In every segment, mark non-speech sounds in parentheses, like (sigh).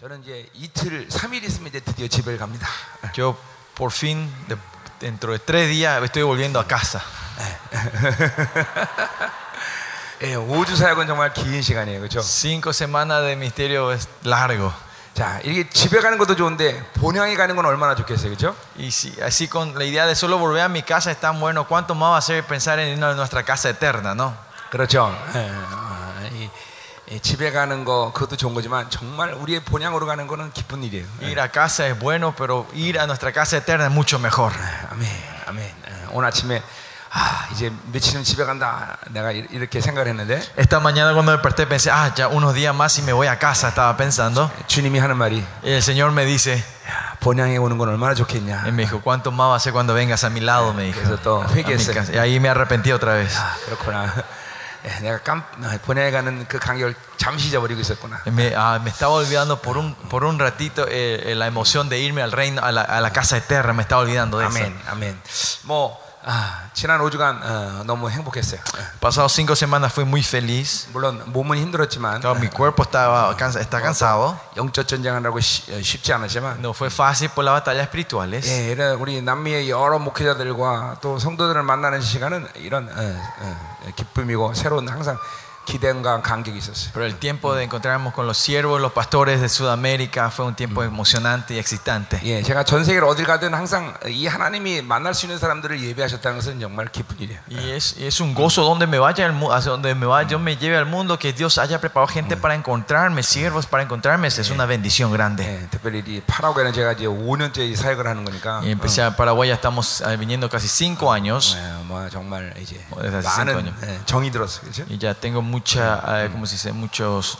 저는 이제 이틀, 3일 있으면 이제 드디어 집에 갑니다. Yo por fin, de- dentro de tres días, estoy volviendo a casa. (laughs) 예, 5주 사역은 정말 긴 시간이에요. 그렇죠? Cinco semanas de misterio es largo. 자, 이게 집에 가는 것도 좋은데 본향에 가는 건 얼마나 좋겠어요. 그렇죠? Y si, así con la idea de solo volver a mi casa es tan bueno, ¿cuánto más va a ser pensar en irnos a nuestra casa eterna, no? 그렇죠. 예, 아, 이, 이 집에 가는 거 그것도 좋은 거지만 정말 우리의 본향으로 가는 거는 기쁜 일이에요. 예. Ir a casa es bueno, pero ir a nuestra casa eterna es mucho mejor. 아멘, 아멘. 예, 오늘 아침에 아, 이제 며칠은 집에 간다. 내가 이- 이렇게 생각을 했는데 Esta mañana cuando me desperté pensé, ah, ya unos días más y me voy a casa, estaba pensando. 주님이 하는 말이 Y el Señor me dice, 야, 본향에 오는 건 얼마나 좋겠냐. y me dijo, ¿cuánto más va a ser cuando vengas a mi lado? Me dijo. Eso todo. A mi 회개했어요. casa. Y ahí me arrepentí otra vez. 아, 그렇구나. 예, 내가 깜 본향에 가는 그 간격을 잠시 잊어버리고 있었구나. Y Me, ah, me estaba olvidando por un, por un ratito eh, eh, la emoción de irme al reino, a la, a la casa eterna. Me estaba olvidando de eso. 아멘, 아멘. 뭐 아, 지난 5주간 어, 너무 행복했어요. 예. Pasados cinco semanas fui muy feliz. 물론 몸은 힘들었지만 Claro, mi cuerpo estaba, cansa- está cansado. 영적 전쟁하라고 쉬- 어, 쉽지 않았지만 No fue fácil por las batallas espirituales. 예, 이런 우리 남미의 여러 목회자들과 또 성도들을 만나는 시간은 이런 어, 어, 기쁨이고 새로운 항상 기대감과 감격이 있었어요. Pero el tiempo de encontrarnos con los siervos, los pastores de Sudamérica fue un tiempo emocionante y excitante. 예, 제가 전 세계를 어딜 가든 항상 이 하나님이 만날 수 있는 사람들을 예배하셨다는 것은 정말 기쁜 일이에요. Y es, es un gozo donde me vaya, al mu- hacia donde me vaya, yo me lleve al mundo, que Dios haya preparado gente para encontrarme, siervos para encontrarme, es una bendición grande. 예, 특별히 이 파라과이는 제가 이제 5년째 이 사역을 하는 거니까 Y empecé a Paraguay, ya estamos eh, viniendo casi cinco años 예, 뭐 정말 이제 뭐, desde hace cinco 많은 años. 예, 정이 들었어요. 그렇죠? y ya tengo mucha, eh, ¿cómo se dice? Muchos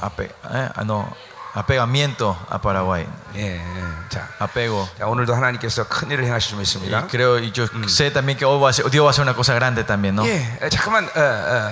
ape- eh, ah, no, apegamiento a Paraguay, 예, 예. 자, apego. (laughs) 자, 오늘도 하나님께서 큰 일을 행하실 줄 Y 믿습니다. creo, y yo sé también que hoy va a ser- Dios va a hacer una cosa grande también, ¿no? 예, 에, 잠깐만 어,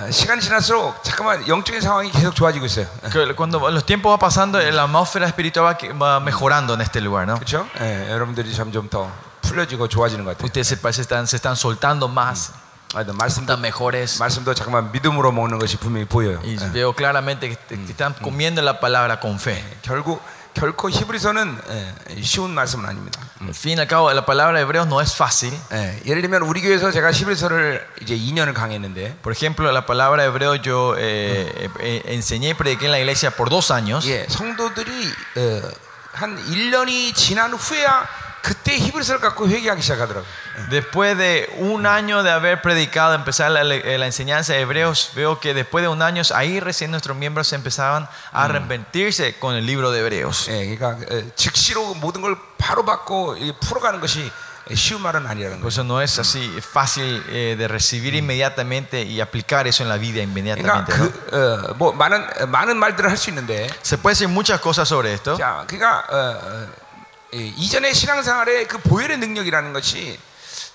어, 시간이 지날수록 잠깐만 영적인 상황이 계속 좋아지고 있어요. Que Cuando los tiempos van pasando, la atmósfera espiritual va, que- va mejorando en este lugar, ¿no? 그렇죠? 예, 여러분들이 점점 더 풀려지고 좋아지는 것 같아요. Ustedes se, parece están, se están soltando más, 아, 또 말씀도 mejores. 말씀도 잠깐만 믿음으로 먹는 것이 분명히 보여요. Y 예. veo claramente que, están comiendo la palabra con fe. 결국 결코 히브리서는 예, 쉬운 말씀은 아닙니다. Al fin al cabo, la palabra de hebreos no es fácil. 예, 예를 들면 우리 교회에서 제가 히브리서를 이제 2년을 강의했는데 Por ejemplo, la palabra de hebreo yo eh, eh, enseñé y prediqué en la iglesia por dos años. 예, 성도들이 어, 한 1년이 지난 후에야 그때 히브리서를 갖고 회개하기 시작하더라고요. Después de un año de haber predicado, empezar la, la enseñanza de hebreos, veo que después de un año, ahí recién nuestros miembros empezaban a arrepentirse con el libro de hebreos. 예, 그러니까 어, 즉시로 모든 걸 바로 받고 이 풀어가는 것이 쉬운 말은 아니라는 Por 거죠. eso no es así fácil eh, de recibir inmediatamente y aplicar eso en la vida 그러니까 inmediatamente. ¿no? 그, 어, 뭐 많은 어, 많은 말들을 할 수 있는데, Se puede decir muchas cosas sobre esto. 자, 그러니까 어, 어, 이- 이전의 신앙생활의 그 보혈의 능력이라는 것이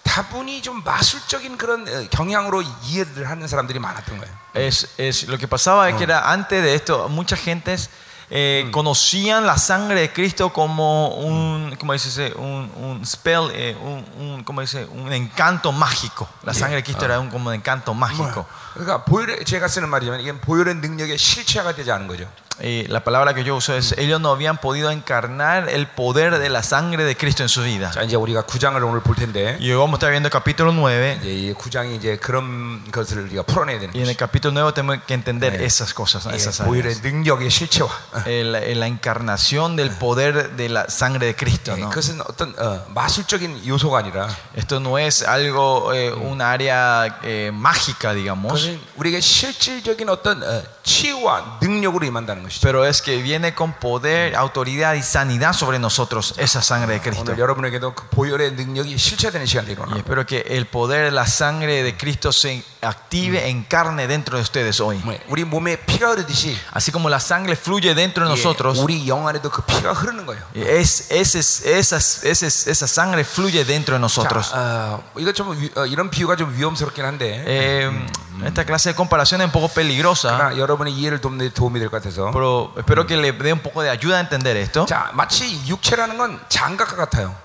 다분히 좀 마술적인 그런 어, 경향으로 이해를 하는 사람들이 많았던 거예요. Es, es- lo que pasaba es que era antes de esto, muchas gentes eh, conocían la sangre de Cristo como un, ¿cómo dice? Un, un spell, eh, un, un- ¿cómo dice? Un encanto mágico. La sangre de Cristo era un como un encanto mágico. 그러니까 보혈의 제가 쓰는 말이지만 이게 보혈의 능력의 실체가 되지 않은 거죠. Y la palabra que yo uso es, ellos no habían podido encarnar el poder de la sangre de Cristo en su vida. 자, 이제 우리가 구장을 오늘 볼 텐데 Y hoy vamos a estar viendo el capítulo 9. 이제 이 구장이 이제 그런 것을 우리가 풀어내야 되는 Y en el 거죠. capítulo 9 tenemos que entender esas cosas, ¿no? 예, esas 보혈의 áreas. 능력의 실체와 Eh, La, eh, la encarnación del poder de la sangre de Cristo. 예, ¿no? 그것은 어떤 어, 마술적인 요소가 아니라 Esto no es algo, eh, un área eh, mágica, digamos, 그것은 우리에게 실질적인 어떤 어, 치유와 능력으로 임한다는 것이죠. pero es que viene con poder, autoridad y sanidad sobre nosotros, esa sangre de Cristo. 오늘 여러분에게도 그 보혈의 능력이 실체되는 시간이 Y 일어나. espero que el poder de la sangre de Cristo se active, encarne dentro de ustedes hoy. 우리 몸에 피가 흐르듯이 Así como la sangre fluye dentro de 예, nosotros, 우리 영 안에도 그 피가 흐르는 거예요. es, ese- esa, esa, esa sangre fluye dentro de nosotros. 자, 어, 이거 좀 위- 어, 이런 비유가 좀 위험스럽긴 한데 Eh, esta clase de comparación es un poco peligrosa, 그러나 여러분의 이해를 돕는 데 도움이 될 것 같아서 pero espero que le dé un poco de ayuda a entender esto. 자 마치 육체라는 건 장갑과 같아요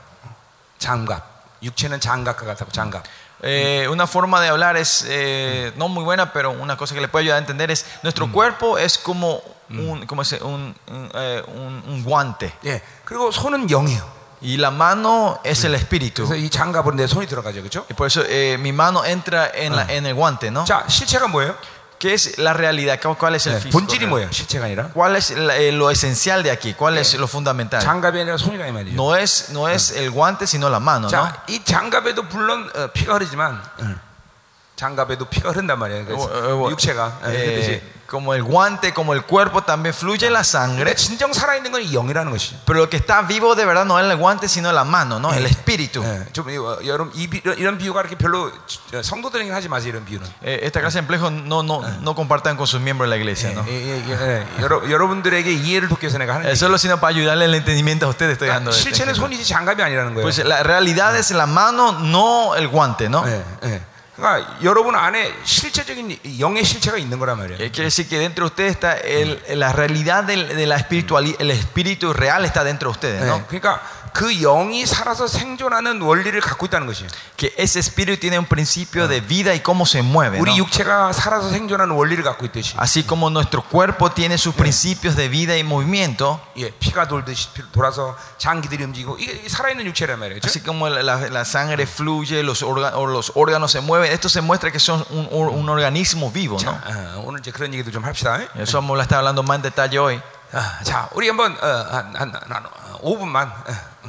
장갑 육체는 장갑과 같다고 장갑 Eh, una forma de hablar es eh, no muy buena, pero una cosa que le puede ayudar a entender es nuestro cuerpo es como un, ¿cómo se dice? un, un, eh, un- un guante. 예. 그리고 손은 영이에요. Y la mano es el espíritu. 그래서 이 장갑은 내 손이 들어가죠, 그렇죠? Y por eso eh, mi mano entra en, la- en el guante, ¿no? 자, 실체가 뭐예요? ¿Qué es la realidad? ¿Cuál- ¿Cuál es el 예, físico? 본질이 뭐예요? 실체가 아니라 ¿Cuál es la- eh, lo esencial de aquí? ¿Cuál es lo fundamental? 장갑이 아니라 손이라 이 말이죠. No es, no es el guante, sino la mano, ¿no? 자, 이 장갑에도 물론 어, 피가 흐르지만 어, 장갑에도 피가 흐른단 말이에요. 그래서 어, 어, 육체가 예, Eh, 그렇듯이. como el guante, como el cuerpo, también fluye la 근데 sangre. 진정 살아있는 건 이 영이라는 것이. Pero lo que está vivo de verdad no es el guante, sino la mano, ¿no? El espíritu. 예, 좀 이, 어, 여러분 이 비, 이런 비유가 그렇게 별로 어, 성도들에게 하지 마세요 이런 비유는. Eh, esta clase de empleos no, no, no compartan con sus miembros de la iglesia, ¿no? 예, 예, 예, 예. 여러, 여러분들에게 이해를 돕기 위해서 내가 하는 Eh, 얘기. Solo sino para ayudarle el entendimiento a ustedes estoy dando. este 실체는 ejemplo. 손이지 장갑이 아니라는 거예요. Pues la realidad es la mano, no el guante, ¿no? 예, 예. 그러니까 여러분 안에 실체적인 영의 실체가 있는 거란 말이에요. Eh, Quiere decir que dentro de ustedes está el- la realidad del- de la espiritualidad, el espíritu real está dentro de ustedes, 예, ¿no? 그러니까 그 영이 살아서 생존하는 원리를 갖고 있다는 것이에요. Que ese espíritu tiene un principio de vida y cómo se mueve, 우리 ¿no? 육체가 살아서 생존하는 원리를 갖고 있듯이 Así como nuestro cuerpo tiene sus principios de vida y movimiento, 예, 피가 돌듯이 피- 돌아서 장기들이 움직이고 이게 이게 살아있는 육체란 말이에요. 그렇죠? así como la, la- la sangre fluye, los, orga- o los órganos se mueven, esto se muestra que son un, or- un organismo vivo, ¿no? 어, 오늘 이제 그런 얘기도 좀 합시다. Eso vamos a estar hablando más en detalle hoy. 아, 자, 우리 한번 어, 한, 한, 한 5분만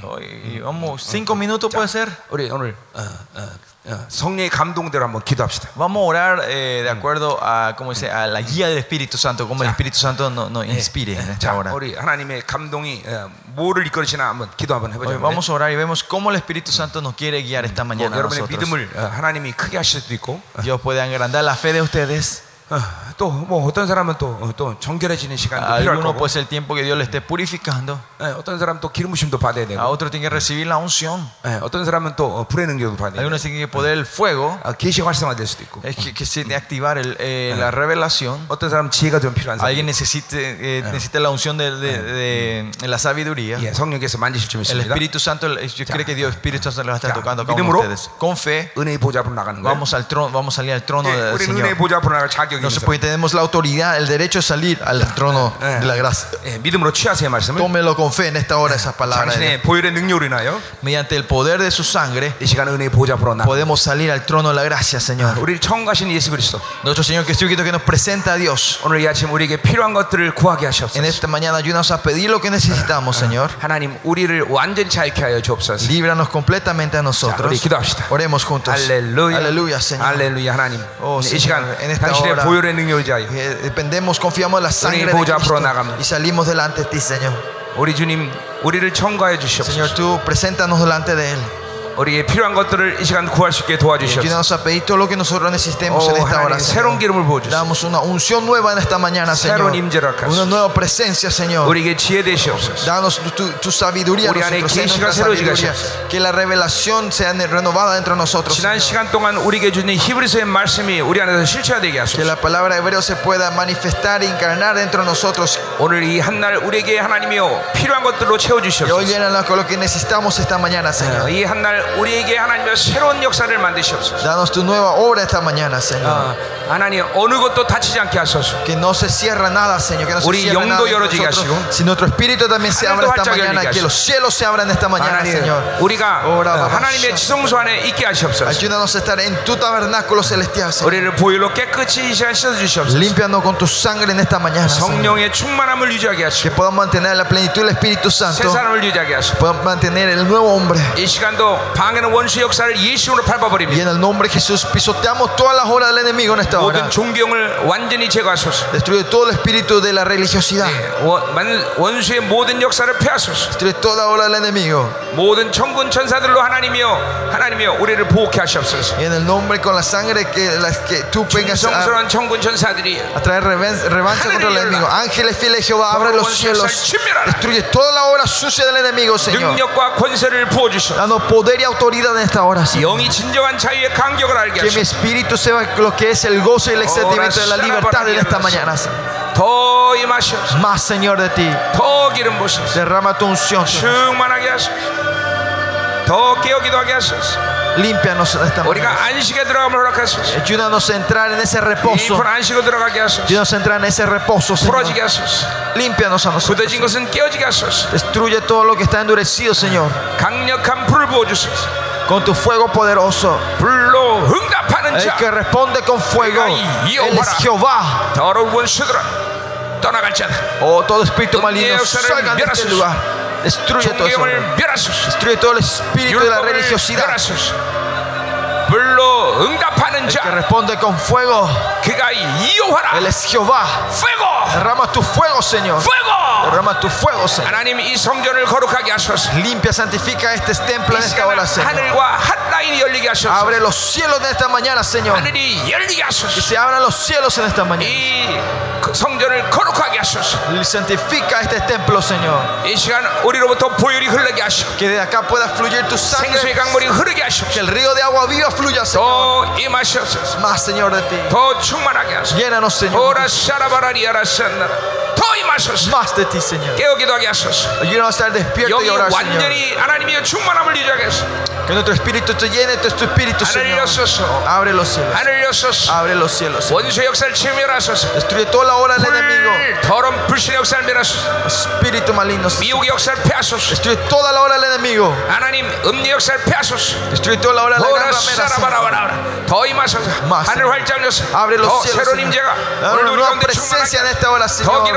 Hoy vamos, cinco minutos puede ser. 우리 오늘 어, 어, 어, 성령의 감동대로 한번 기도합시다. Vamos a orar eh, de acuerdo a, ¿cómo dice? a la guía del Espíritu Santo, como el Espíritu Santo nos, nos inspire en esta 자, hora. 우리 하나님의 감동이 어, 뭐를 이끌으시나 한번 기도 한번 Hoy 해보죠. vamos a orar y vemos cómo el Espíritu Santo nos quiere guiar esta 뭐, mañana a 여러분의 nosotros. 믿음을 어, 하나님이 크게 하실 수도 있고 Dios puede agrandar la fe de ustedes. 또 뭐 어떤 사람은 또, 어, 또 정결해지는 시간도 A 필요할 algunos 거고 puede ser el tiempo que Dios le esté purificando. 예, 어떤 사람은 또 기름 부심도 받아야 A 되고 otros tienen que recibir la unción. 예, 어떤 사람은 또 어, 불의 능력도 받아야 되고 Algunos tienen que poder el fuego. 아, 계시 활성화될 수도 있고 Es que, que se tiene que activar el, eh, la revelación. 어떤 사람은 지혜가 좀 필요한 사람 Alguien necesite, eh, necesita la unción de, de- de- de la sabiduría. 예, 성령께서 만지실 줄 El 믿습니다 Espíritu Santo, yo creo que Dios Espíritu Santo le va a estar Ya, tocando a cada uno de 믿음으로 ustedes. Con fe, 은혜의 보좌 앞으로 나가는 거예요 vamos al trono, vamos a salir al trono 예, del 우리는 은혜의 Señor. 보좌 앞으로 나갈 자격 이 있는 No se 사람 puede, tenemos la autoridad, el derecho de salir al trono Eh. de la gracia. 예, 믿음으로 취하세요 말씀을 Tómelo con fe en esta hora esas palabras. de Dios. 당신의 보혈의 능력으로 인하여 Mediante el poder de su sangre 이 시간 은혜의 보좌 앞으로 나가 podemos salir al trono de la gracia, Señor. 우리를 처음 가신 예수 그리스도 Nuestro Señor Jesucristo que nos presenta a Dios. 오늘 이 아침 우리에게 필요한 것들을 구하게 En 하시옵소서 esta mañana ayúdanos a pedir lo que necesitamos, Señor. 하나님 우리를 완전히 자유케 하여 주옵소서 Líbranos completamente a 자, nosotros. 우리 기도합시다 Oremos juntos. 할렐루야 Aleluya, Señor. 할렐루야 하나님 Oh, 이 Señor, 시간 en esta 당신의 hora. 보혈의 능력을 자여 Eh, Dependemos, confiamos en la sangre de 보좌 Cristo 앞으로 나갑니다. y salimos delante de ti, Señor. 우리 주님 우리를 청구하여 Señor, 주시옵소서 tú preséntanos delante de Él. 우리의 필요한 것들을 이 시간 구할 수 있게 도와주시옵소서 Ayúdanos a pedir todo lo que nosotros necesitemos 오 en esta hora, 하나님 새로운 Señor. 기름을 부어주소서 Damos una unción nueva en esta mañana, Señor. 새로운 임재를 하소서. Una nueva presencia, Señor. 우리에게 지혜 되시옵소서 Danos tu, tu- tu sabiduría, 우리 안에 nosotros, en 계시가 nuestra 새로워지게 sabiduría. 하시옵소서. que la revelación sea renovada dentro de nosotros. 지난 Señor. 시간 동안 우리에게 주신 히브리서의 말씀이 우리 안에서 실체화되게 Que 하소서 la palabra de hebreo se pueda manifestar e encarnar dentro de nosotros. 오늘 이 한 날 우리에게 하나님이요 필요한 것들로 Que hoy 채워주시옵소서 llénanos con lo que necesitamos esta mañana, Señor. 이 한 날 우리에게 하나님의 새로운 역사를 만드시옵소서 Danos tu nueva obra esta mañana, Señor. 어, 하나님 어느 것도 다치지 않게 하소서 Que no se cierra nada, Señor. Que no se 우리 cierra nada 영도 de 열어지게 nosotros. 하시고, Si nuestro espíritu también se abre 하늘도 esta 활짝 mañana. 열리게 Que los cielos se abran esta mañana, 하나님 Señor. 우리가 Ora, 어, Baba, 하나님의 Shah. 지성소 안에 있게 하시옵소서 Ayúdanos a estar en tu tabernáculo celestial, Señor. 우리를 보혈로 깨끗이 이 시간 씻어주시옵소서 Límpianos con tu sangre en esta mañana, Señor. 성령의 충만함을 유지하게 Que 하시고 podamos mantener la plenitud del Espíritu 새 Santo. 사람을 유지하게 하시고 Podamos mantener el nuevo hombre. 이 시간도 방해는 원수 역사를 예수로 Y 밟아버립니다 en el nombre de Jesús pisoteamos todas las horas del enemigo en esta hora. 모든 존경을 완전히 제거하소서 Destruye todo el espíritu de la religiosidad. 예, 원- 만- 원수의 모든 역사를 폐하소서 Destruye toda obra del enemigo. 모든 천군 천사들로 하나님이여 하나님이여 우리를 보호케 하시옵소서 Y en el nombre con la sangre que, las que tú vengas a, 성스러운 천군 천사들이 a traer reven- revancha contra el enemigo. Ángeles fieles de Jehová, abre los cielos. Destruye toda la obra sucia del enemigo, Señor. 능력과 권세를 부어주시오 Danos poder autoridad en esta hora, Que mi espíritu sepa lo que es el gozo y el excedimiento de la libertad en esta mañana, Más, Señor, de ti. Derrama tu unción. 더 깨어기도 하게 하소서. Límpianos en esta mañana. 우리가 안식에 들어가면 허락하소서. Ayúdanos a entrar en ese reposo. 깊은 안식으로 들어가게 하소서. Ayúdanos a entrar en ese reposo, Señor. 풀어지게 하소서. Límpianos a nosotros. 굳어진 것은 깨어지게 하소서. Destruye todo lo que está endurecido, Señor. 강력한 불을 부어주소서. Con tu fuego poderoso. 불로 응답하는 El 자. que responde con fuego. Él es Jehová. 더러운 원수들아 떠나갈 자다. Oh, todo espíritu Donde maligno, usaron salgan de este 멸하소서. lugar. Destruye todo eso. Destruye todo el espíritu de la religiosidad. Que responde con fuego. Él es Jehová. Fuego. Derrama tu fuego, Señor. Fuego. Derrama tu fuego, Señor. Limpia, santifica este templo en esta hora, Señor. Abre los cielos de esta mañana, Señor. Que se abran los cielos en esta mañana. 이 성전을 거룩하게 하소서. Y Santifica este templo, Señor. 이 시간 우리로부터 보혈이 흘러게 하시고 Que de acá pueda fluir tu 생수의 sangre. 강물이 흐르게 Que 하시옵소서. el río de agua viva fluya, Señor. 더 임하시옵소서. Más, Señor, de ti. 더 충만하게 하소서. Llénanos, Señor. 오라 샤라바라리아라 산나라. 더 임하소서. Más de ti, Señor. 깨어기도 하게 하소서. Ayúdanos a estar despiertos y 여기 orar, Señor. 완전히 하나님의 충만함을 유지하게 하소서. Que nuestro espíritu te llene de tu espíritu, 하늘 Señor. 여소서. Abre los cielos. 하늘 여소서. Abre los cielos. Señor. 원수의 역사를 치멸하소서. Destruye toda la obra del enemigo. 불, 더러운 불신의 역사를 멸하소서. Espíritu maligno. 미혹의 역사를 패하소서. Destruye toda la obra del enemigo. 하나님 음리 역사를 패하소서. Destruye toda la obra de la 오라 gran ramera. Señor. 샤라바라바라. 더 임하소서. Más, 하늘 Señor. 활짝 여서. Abre los 더 cielos. 새로운 Señor. 임재가 Da 오늘 una 우리 nueva 가운데 presencia en 충만하게. esta hora, 더 Señor.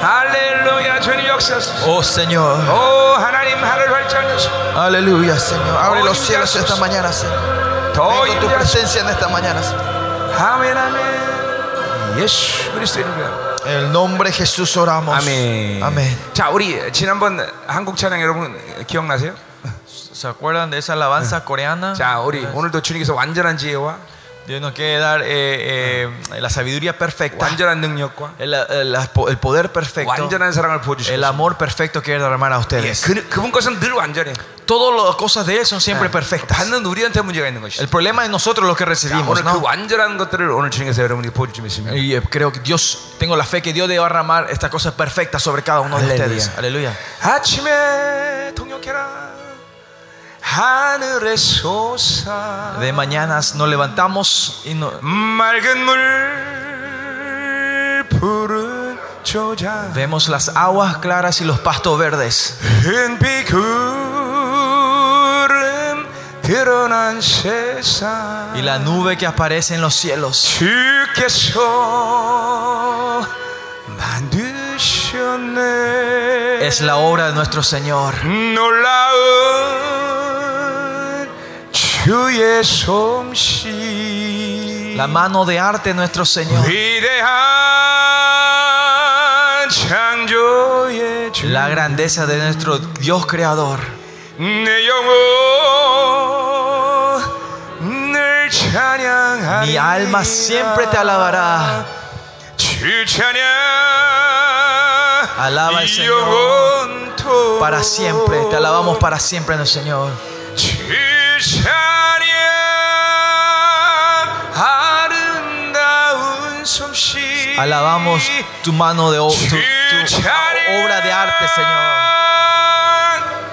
할렐루야 주님 역사하소서 Oh, Señor. 오 하나님 하늘 활짝 여소 Aleluya, Señor. Abre Oh, los cielos limpiasos. esta mañana, Señor. 더 Ven con tu 임하소서 presencia en esta mañana, Señor. 아멘 아멘 예수 그리스도 이름으로 En el nombre de Jesús oramos. 아멘 Amén. 자 우리 지난번 한국 찬양 여러분 기억나세요? ¿Se acuerdan de esa alabanza coreana? 자 우리 오늘도 주님께서 완전한 지혜와 Dios nos quiere dar eh, eh, la sabiduría perfecta, el, el, el, poder perfecto, el amor perfecto que quiere derramar a ustedes. Yes. Todas las cosas de Él son siempre yeah. perfectas. El problema es nosotros los que recibimos. Yeah, ¿no? Y eh, creo que Dios, tengo la fe que Dios debe derramar estas cosas perfectas sobre cada uno de ustedes. Aleluya. De mañanas nos levantamos y no, vemos las aguas claras y los pastos verdes. Y la nube que aparece en los cielos. Es la obra de nuestro Señor. La mano de arte de nuestro Señor. La grandeza de nuestro Dios creador. Mi alma siempre te alabará. Alaba al Señor. Para siempre, te alabamos para siempre en Señor. Alabamos tu mano de o- tu, tu obra de arte, Señor.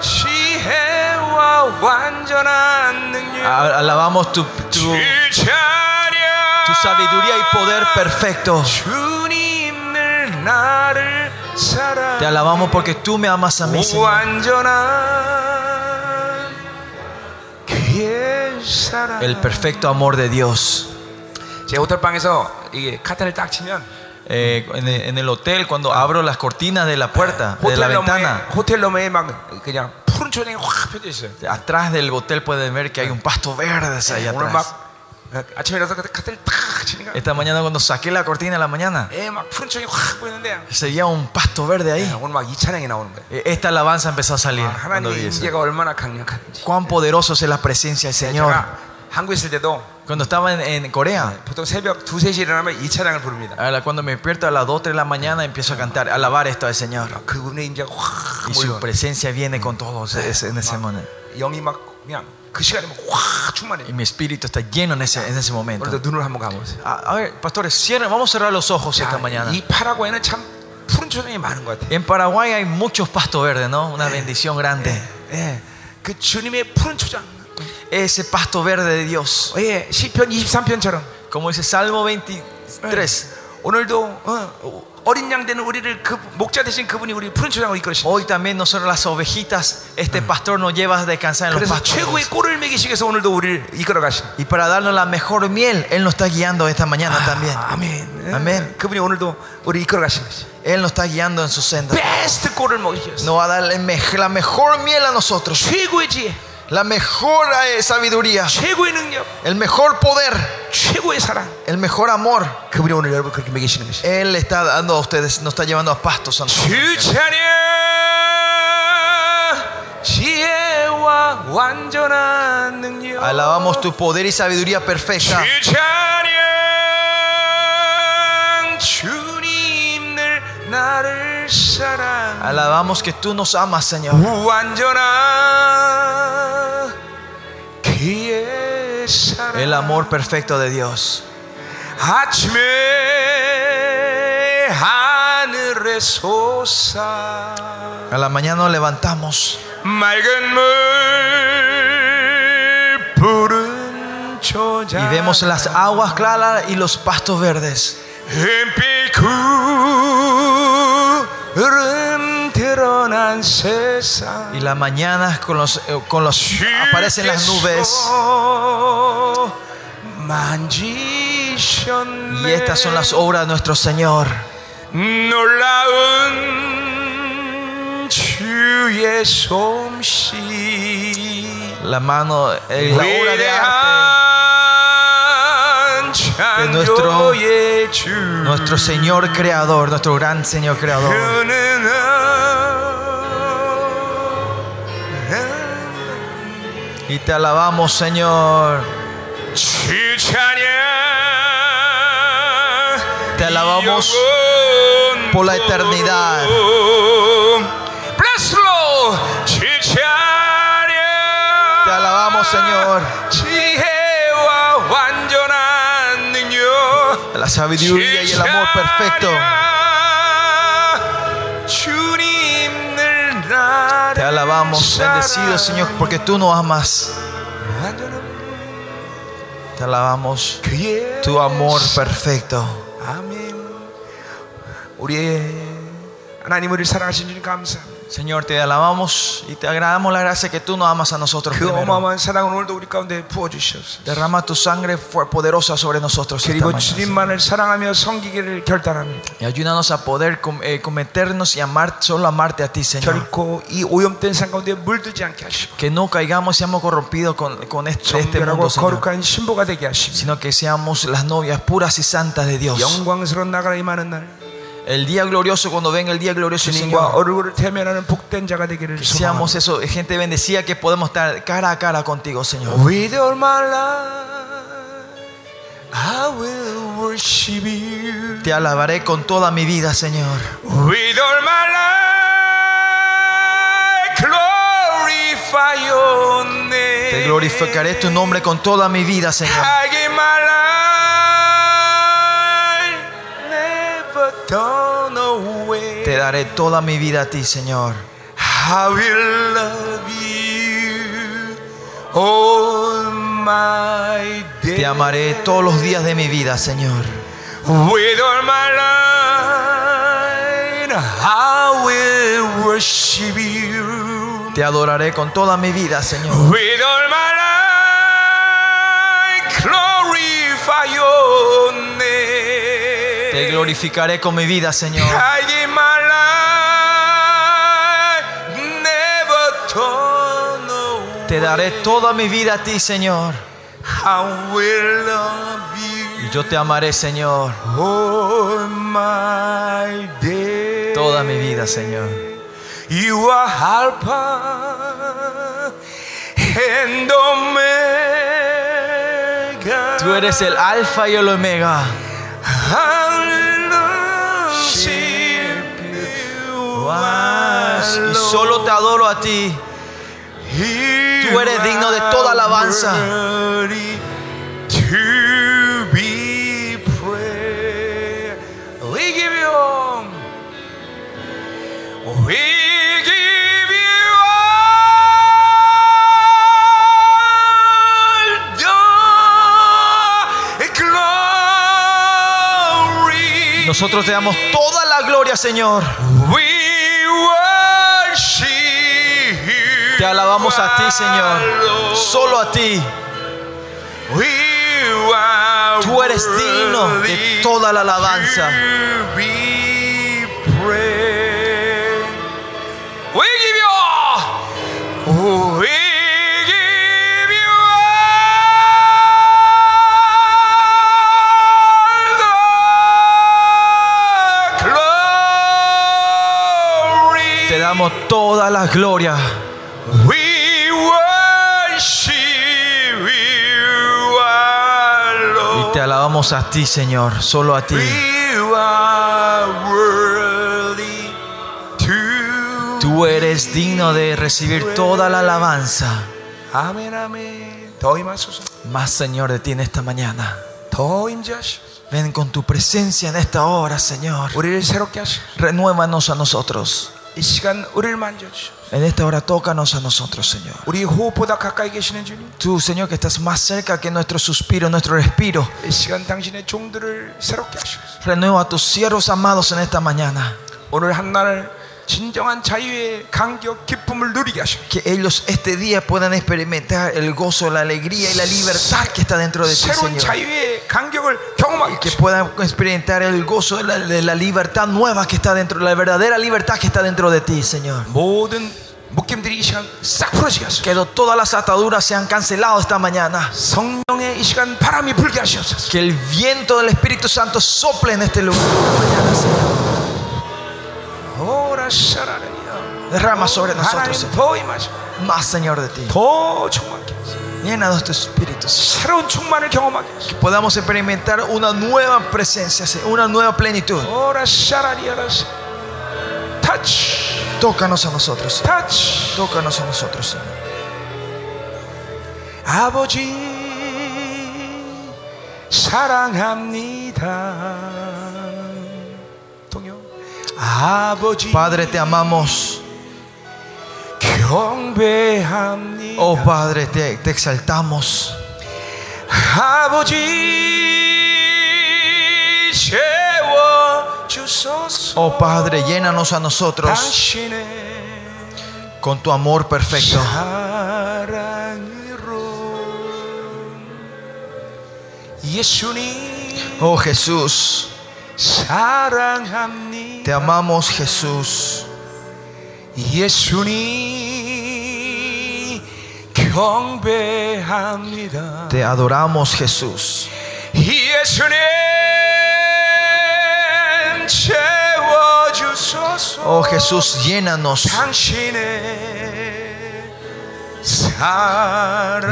지혜와 완전한 능력 A- Alabamos tu, tu, 주 찬양 tu sabiduría y poder perfecto. 주님 늘 나를 사랑 Te alabamos porque tú me amas a mí, Señor. 완전한 그의 사랑 El perfecto amor de Dios. 제 호텔방에서 이게 카텐을 딱 치면 Eh, en, el, en el hotel, cuando abro las cortinas de la puerta, de la 호텔 너머에 ventana, 호텔 너머에 막 그냥 푸른 초장이 확 펴져 있어요. atrás del hotel pueden ver que hay un pasto verde ahí 오늘 atrás. 막 어, 아침에 일어나서 카트를 탁 치니까 Esta mañana cuando saqué la cortina en la mañana, 애막 푸른 총이 확 보이는데 se veía un pasto verde 예, ahí. 오늘 막 이 찬양이 나오는 거예요. Eh, Esta alabanza empezó a salir. 아, cuando vi 하나님의 eso. 임재가 얼마나 강력한지. Cuán poderoso es la presencia del Señor. 제가 한국에 있을 때도 Cuando estaba en, en Corea, 보통 새벽 2, 3시에 일어나면 이 찬양을 부릅니다. a la- cuando me despierto a las 2, 3 de la mañana, empiezo a cantar, a alabar esto al Señor. 그분의 임재가 확 Y su 몰려. presencia viene con todos ese- en ese momento. 영이 막 그냥 그 시간에 막확 충만해. Y mi espíritu está lleno en ese, en ese momento. 오늘도 눈을 한번 감으세요. A, a ver, pastores, cierren, vamos a cerrar los ojos esta 자, mañana. 이 파라과이는 참 푸른 초장이 많은 것 같아요. En Paraguay hay muchos pastos verdes, ¿no? Una bendición grande. 예, 그 주님의 푸른 초장. Ese pasto verde de Dios. 예, 시편 23편처럼 Como dice Salmo 23. 오늘도 어, 어린 양 되는 우리를 그 목자 대신 그분이 우리 푸른 초장으로 이끌으신. Hoy también nosotros las ovejitas, este pastor nos lleva a descansar en los 그래서 pastos. 최고의 꼴을 먹이시기 위해서 오늘도 우리를 이끌어 가신. Y para darnos la mejor miel, Él nos está guiando esta mañana también. 아멘. 예, 아멘. 그분이 오늘도 우리 이끌어 가신 것이. Él nos está guiando en su senda. 베스트 꼴을 먹이기 위해서. Nos va a dar la mej- la mejor miel a nosotros. 최고의 지혜, La mejor eh, sabiduría. 최고의 능력, El mejor poder. 최고의 사랑. El mejor amor. 그분이 오늘 여러분 그렇게 먹이시는 것이. Él le está dando a ustedes, nos está llevando a pastos. a nosotros. 주 찬양 지혜와 완전한 능력 Alabamos tu poder y sabiduría perfecta. 주 찬양 주님 늘 나를 사랑 Alabamos que tú nos amas, Señor. El amor perfecto de Dios. A la mañana nos levantamos. Y vemos las aguas claras y los pastos verdes. Y las mañanas con los, eh, con los aparecen las nubes. Y estas son las obras de nuestro Señor. La mano, la obra de arte de nuestro, nuestro Señor Creador, nuestro gran Señor Creador. Y te alabamos, Señor. Te alabamos por la eternidad. La sabiduría y el amor perfecto. 주님 늘 나를 Te alabamos, bendecido Señor, porque tú nos amas. 완전한 Te alabamos 그의 tu amor perfecto. 아멘. 우리의 하나님 우리를 사랑하신 주님 감사합니다. Señor, te alabamos y te agradamos la gracia que tú nos amas a nosotros. 그 primero. 어마어마한 사랑을 오늘도 우리 가운데 부어 주시옵소서. Derrama tu sangre fu- poderosa sobre nosotros. esta 그리고 mañana, 주님만을 사랑하며 섬기기를 결단합니다. Y ayúdanos a poder com- eh, cometernos y amar, solo amarte a ti, Señor. 결코 이 오염된 산 가운데 물들지 않게 하시고 Que no caigamos y seamos corrompidos con, con este, este 정결하고 mundo, Señor. 거룩한 신부가 되게 하시고 Sino que seamos las novias puras y santas de Dios. 영광스러운 나가라 임하는 날 El día glorioso cuando venga el día glorioso en Ingua. Que seamos eso, gente bendecida que podemos estar cara a cara contigo, Señor. Te alabaré con toda mi vida, Señor. With. Te glorificaré tu nombre con toda mi vida, Señor. Daré toda mi vida a ti, Señor. I will love you all my days. Te amaré todos los días de mi vida, Señor. With all my life, I will worship you. Te adoraré con toda mi vida, Señor. With all my life, glorify your. Te glorificaré con mi vida, Señor. Te daré toda mi vida a ti, Señor. Y yo te amaré, Señor, toda mi vida, Señor. You are Alpha and Omega. Tú eres el alfa y el omega. Y solo te adoro a ti. Tú eres digno de toda alabanza. Nosotros te damos toda la gloria, Señor. We worship you. Te alabamos a ti, Señor. Solo a ti. Tú eres digno de toda la alabanza. We give you all. toda la gloria. Y te alabamos a ti, Señor, solo a ti. Tú eres digno de recibir toda la alabanza. Amén, amén. Más, Señor, de ti en esta mañana. Ven con tu presencia en esta hora, Señor. Renuévanos a nosotros. 이 시간 우리를 만져주시고 En esta hora tócanos a nosotros, Señor. 우리 호흡보다 가까이 계시는 주님 Tú, Señor, que estás más cerca que nuestro suspiro, nuestro respiro. 이 시간 당신의 종들을 새롭게 하시옵소서 Renueva a tus siervos amados en esta mañana. 오늘 한날 Que ellos este día puedan experimentar el gozo, la alegría y la libertad que está dentro de ti, Señor. Que puedan experimentar el gozo de la, libertad nueva que está dentro, la verdadera libertad que está dentro de ti, Señor. Que todas las ataduras sean canceladas esta mañana. Que el viento del Espíritu Santo sople en este lugar. Señor. 오라 샤라리야 Derrama sobre nosotros, 하나님 Señor. 더 임하시고 Más, Señor, de ti. 더 충만케 하소서 Llena de tu Espíritu, Señor. 새로운 충만을 경험하게 하소서 Podamos experimentar una nueva presencia, Señor, una nueva plenitud. 오라 샤라리야라시 타치 Tócanos a nosotros, Señor. 타치 Tócanos a nosotros, Señor. 아버지 사랑합니다 동요 아버지 Padre, te amamos. Oh Padre, te, te exaltamos. Oh Padre, llénanos a nosotros con tu amor perfecto. Oh Jesús. Te amamos Jesús. Te adoramos Jesús. Oh Jesús, llénanos.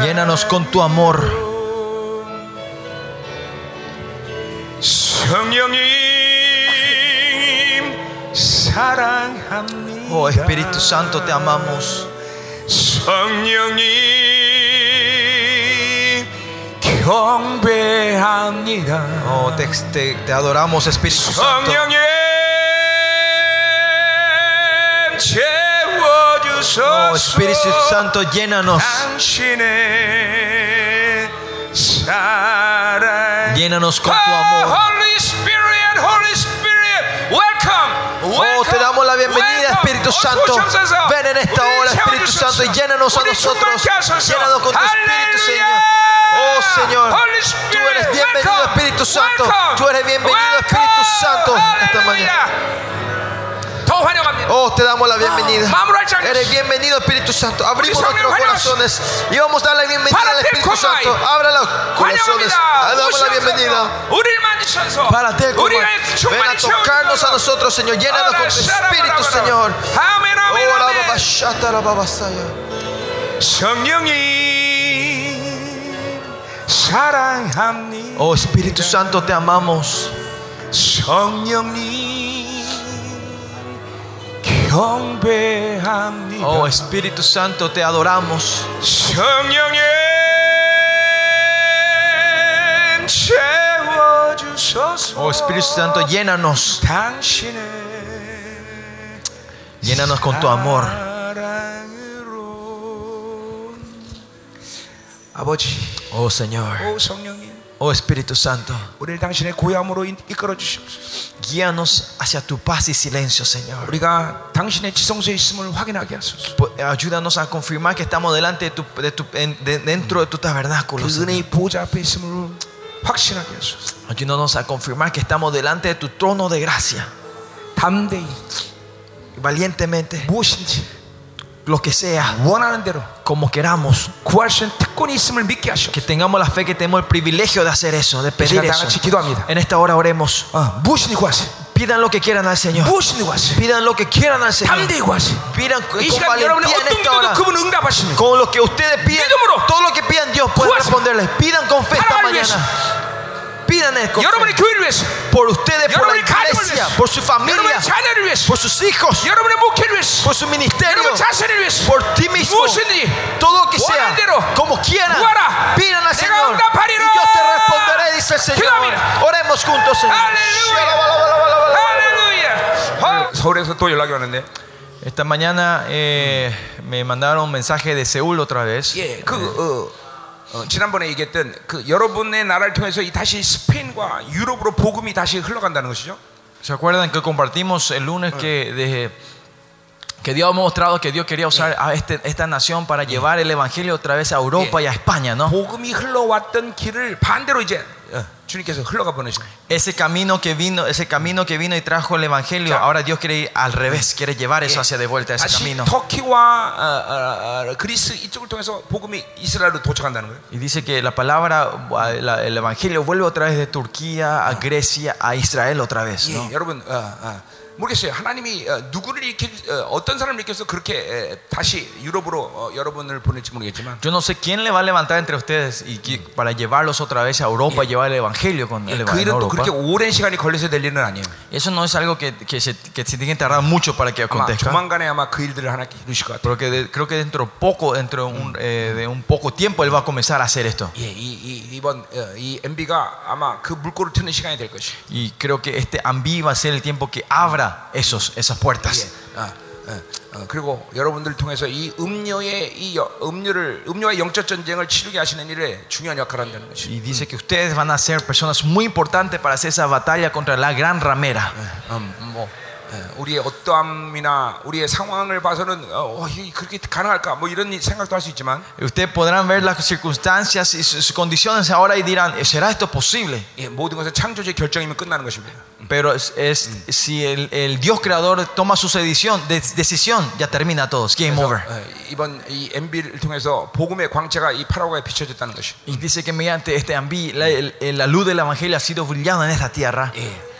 Llénanos con tu amor. Oh Espíritu Santo, te amamos. Oh, te, adoramos, Espíritu Santo. Oh, Espíritu Santo, llénanos. Llénanos con tu amor. Oh, te damos la bienvenida, Espíritu Santo. Ven en esta hora, Espíritu Santo, y llénanos a nosotros. Llénanos con tu Espíritu, Señor. Oh Señor, tú eres bienvenido Espíritu Santo, tú eres bienvenido Espíritu Santo esta mañana. 더 환영합니다. Oh, te damos la bienvenida. 마음으로 할지 않겠어. Eres bienvenido, Espíritu Santo. Abrimos Uy, nuestros Señor, corazones y vamos a dar la bienvenida al Para Espíritu te Santo. comai. Abra los corazones. 환영합니다. Damos la bienvenida. 오셔서 우리를 만지셔서 Para ti, 우리가 ven a 충만히 tocarnos a 채워주소서. nosotros, Señor. Llénanos con tu Espíritu, Señor. 아멘 아멘 Oh, la 아멘. babashata, la babasaya. 성령님 사랑합니다. Oh, Espíritu Santo, te amamos. 성령님 경배합니다. Oh Espíritu Santo, te adoramos. Oh Espíritu Santo, llénanos. Llénanos con tu amor. Oh Señor. 오 성령님, Oh, Espíritu Santo. 우리를 당신의 고향으로 인- 이끌어 주시옵소서. Guíanos hacia tu paz y silencio, Señor. 우리가 당신의 지성소에 있음을 확인하게 하소서. Po- Ayúdanos a confirmar que estamos delante de tu, de tu- en- de- dentro de tu tabernáculo. 그 Señor. 은혜의 보좌 앞에 있음을 확신하게 하소서. Ayúdanos a confirmar que estamos delante de tu trono de gracia. 담대히 Valientemente, 무엇인지 lo que sea, como queramos, que tengamos la fe que tenemos el privilegio de hacer eso, de pedir eso. En esta hora oremos. Pidan lo que quieran al Señor. Pidan lo que quieran al Señor. Pidan con valentía en esta hora. Con lo que ustedes piden, todo lo que pidan Dios puede responderles. Pidan con fe esta mañana Pidan el con 여러분의 fe. 교회를 위해서, por ustedes, por la 여러분의 가정을 iglesia, 위해서, por su familia, 여러분의 자녀를 위해서, por sus hijos, 여러분의 목회를 위해서, por su ministerio, 여러분 자신을 위해서, por ti mismo, 무엇이든지 todo lo que sea, 원하는 대로 como quieran, 구하라. pidan al 내가 Señor 응답하리라. y yo te responderé, dice el Señor. 기도합니다. Oremos juntos, Señor. 할렐루야. 서울에서 또 연락이 왔는데, Esta mañana eh, me mandaron un mensaje de Seúl otra vez. 예, 그 어, 어, 지난번에 얘기했던 그 여러분의 나라를 통해서 이 다시 스페인과 유럽으로 복음이 다시 흘러간다는 것이죠. ¿Se acuerdan que compartimos el lunes que, de- que Dios ha mostrado que Dios quería usar a este- esta nación para llevar el Evangelio otra vez a Europa y a España, ¿no? 복음이 흘러왔던 길을 반대로 이제 어, 주님께서 흘러가 보내신 거예요. Ese camino que vino, ese camino que vino y trajo el Evangelio, Ya. ahora Dios quiere ir al revés, quiere llevar eso hacia de vuelta ese 다시 camino. 터키와 어, 어, 어, 그리스 이쪽을 통해서 복음이 이스라엘로 도착한다는 거예요. Y dice que la palabra, la- el Evangelio vuelve otra vez de Turquía a Grecia a Israel otra vez, ¿no? 예, 여러분 어, 어, 모르겠어요. 하나님이 어, 누구를 일으켜 어, 떤 사람을 일으켜서 그렇게 에, 다시 유럽으로 어, 여러분을 보낼지 모르겠지만 Yo no sé quién le va a levantar entre ustedes y qui- para llevarlos otra vez a Europa y llevar el Evangelio con el 예, 그 Evangelio 일은 또 Europa. 그렇게 오랜 시간이 걸려서 될 일은 아니에요. Eso no es algo que, que, se, que se tiene que tardar mucho para que 아마 acontezca. 조만간에 아마 그 일들을 하나님께 이루실 것 같아요. Pero que de- creo que dentro de poco, dentro de un, eh, de un poco tiempo, Él va a comenzar a hacer esto. 예, 이, 이, 이번 어, 이 MB가 아마 그 물꼬를 트는 시간이 될 것이. Y creo que este Ambi va a ser el tiempo que abra esos, esas 예, puertas. 어, 어, 어, 그리고 여러분들 통해서 이 음료의 이 여- 음료를 음료와 영적 전쟁을 치르게 하시는 일에 중요한 역할을 한다는 것이. Y dice que ustedes van a ser personas muy importantes para hacer esa batalla contra la gran ramera. 음, 뭐 예, 우리의 어떠함이나 우리의 상황을 봐서는 어, 어, 이게 그렇게 가능할까 뭐 이런 생각도 할 수 있지만 Ustedes podrán ver las circunstancias y sus condiciones ahora y dirán, ¿será esto posible? 예, 모든 것은 창조주의 결정이면 끝나는 것입니다. Pero es, es- si el, el Dios creador toma su decisión, de- decisión, ya termina todo. Es game over. 어, 이번 이 MB를 통해서 복음의 광채가 이 파라과에 비춰졌다는 것이. Y dice que mediante este Ambi, la, el- la luz del Evangelio ha sido brillada en esta tierra. 예, 예, 예,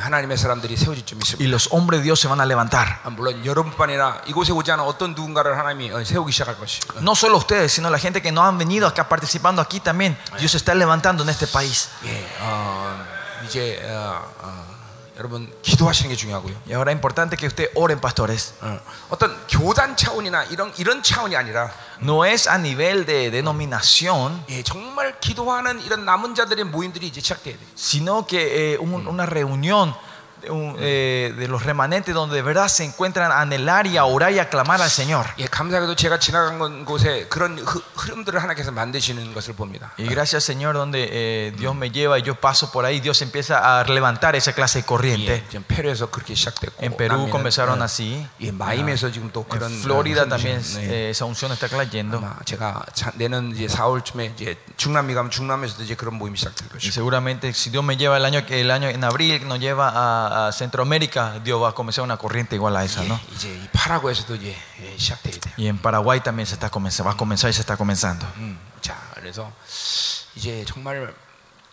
하나님의 사람들이 세워질 줄 믿습니다. Y los hombres de Dios se van a levantar. 아, 물론 여러분뿐 아니라 이곳에 오지 않은 어떤 누군가를 하나님이 어, 세우기 시작할 것이. 어, No solo ustedes, sino la gente que no han venido acá participando aquí también. Dios se está levantando en este país. 예, 어, 이제 어, 어, 여러분 기도하시는 게 중요하고요. Y ahora importante que ustedes oren, pastores. 어, 어떤 교단 차원이나 이런 이런 차원이 아니라 No es a nivel de denominación, 예, 정말 기도하는 이런 남은 자들의 모임들이 이제 시작돼야 돼. sino que eh, un- una reunión un- eh, de los remanentes donde de verdad se encuentran a anhelar y a orar y a clamar al Señor. 예, 감사하게도 제가 지나간 건- 곳에 그런 흐, 흐름들을 하나님께서 만드시는 것을 봅니다. Y gracias Señor donde eh, Dios me lleva y yo paso por ahí, Dios empieza a levantar esa clase de corriente. 예, 지금 페루에서 그렇게 시작됐고 En Perú 남미는, comenzaron 어, así. 예, 마임에서 지금 또 그런 En Florida 어, también 흐름이- 네. eh, esa unción está cayendo. 아마 제가 자- 내년 이제 4월쯤에 이제 중남미 가면 중남에서도 이제 그런 모임이 시작될 Y 것이고 seguramente si Dios me lleva el año, el año en abril, nos lleva a, a Centroamérica, Dios va a comenzar una corriente igual a esa, 예, ¿no? 이제 이 파라구에서도 이제 예, 시작돼야 돼요. Y en Paraguay también se está comenzando, va a comenzar y se está comenzando. 음, 자, 그래서 이제 정말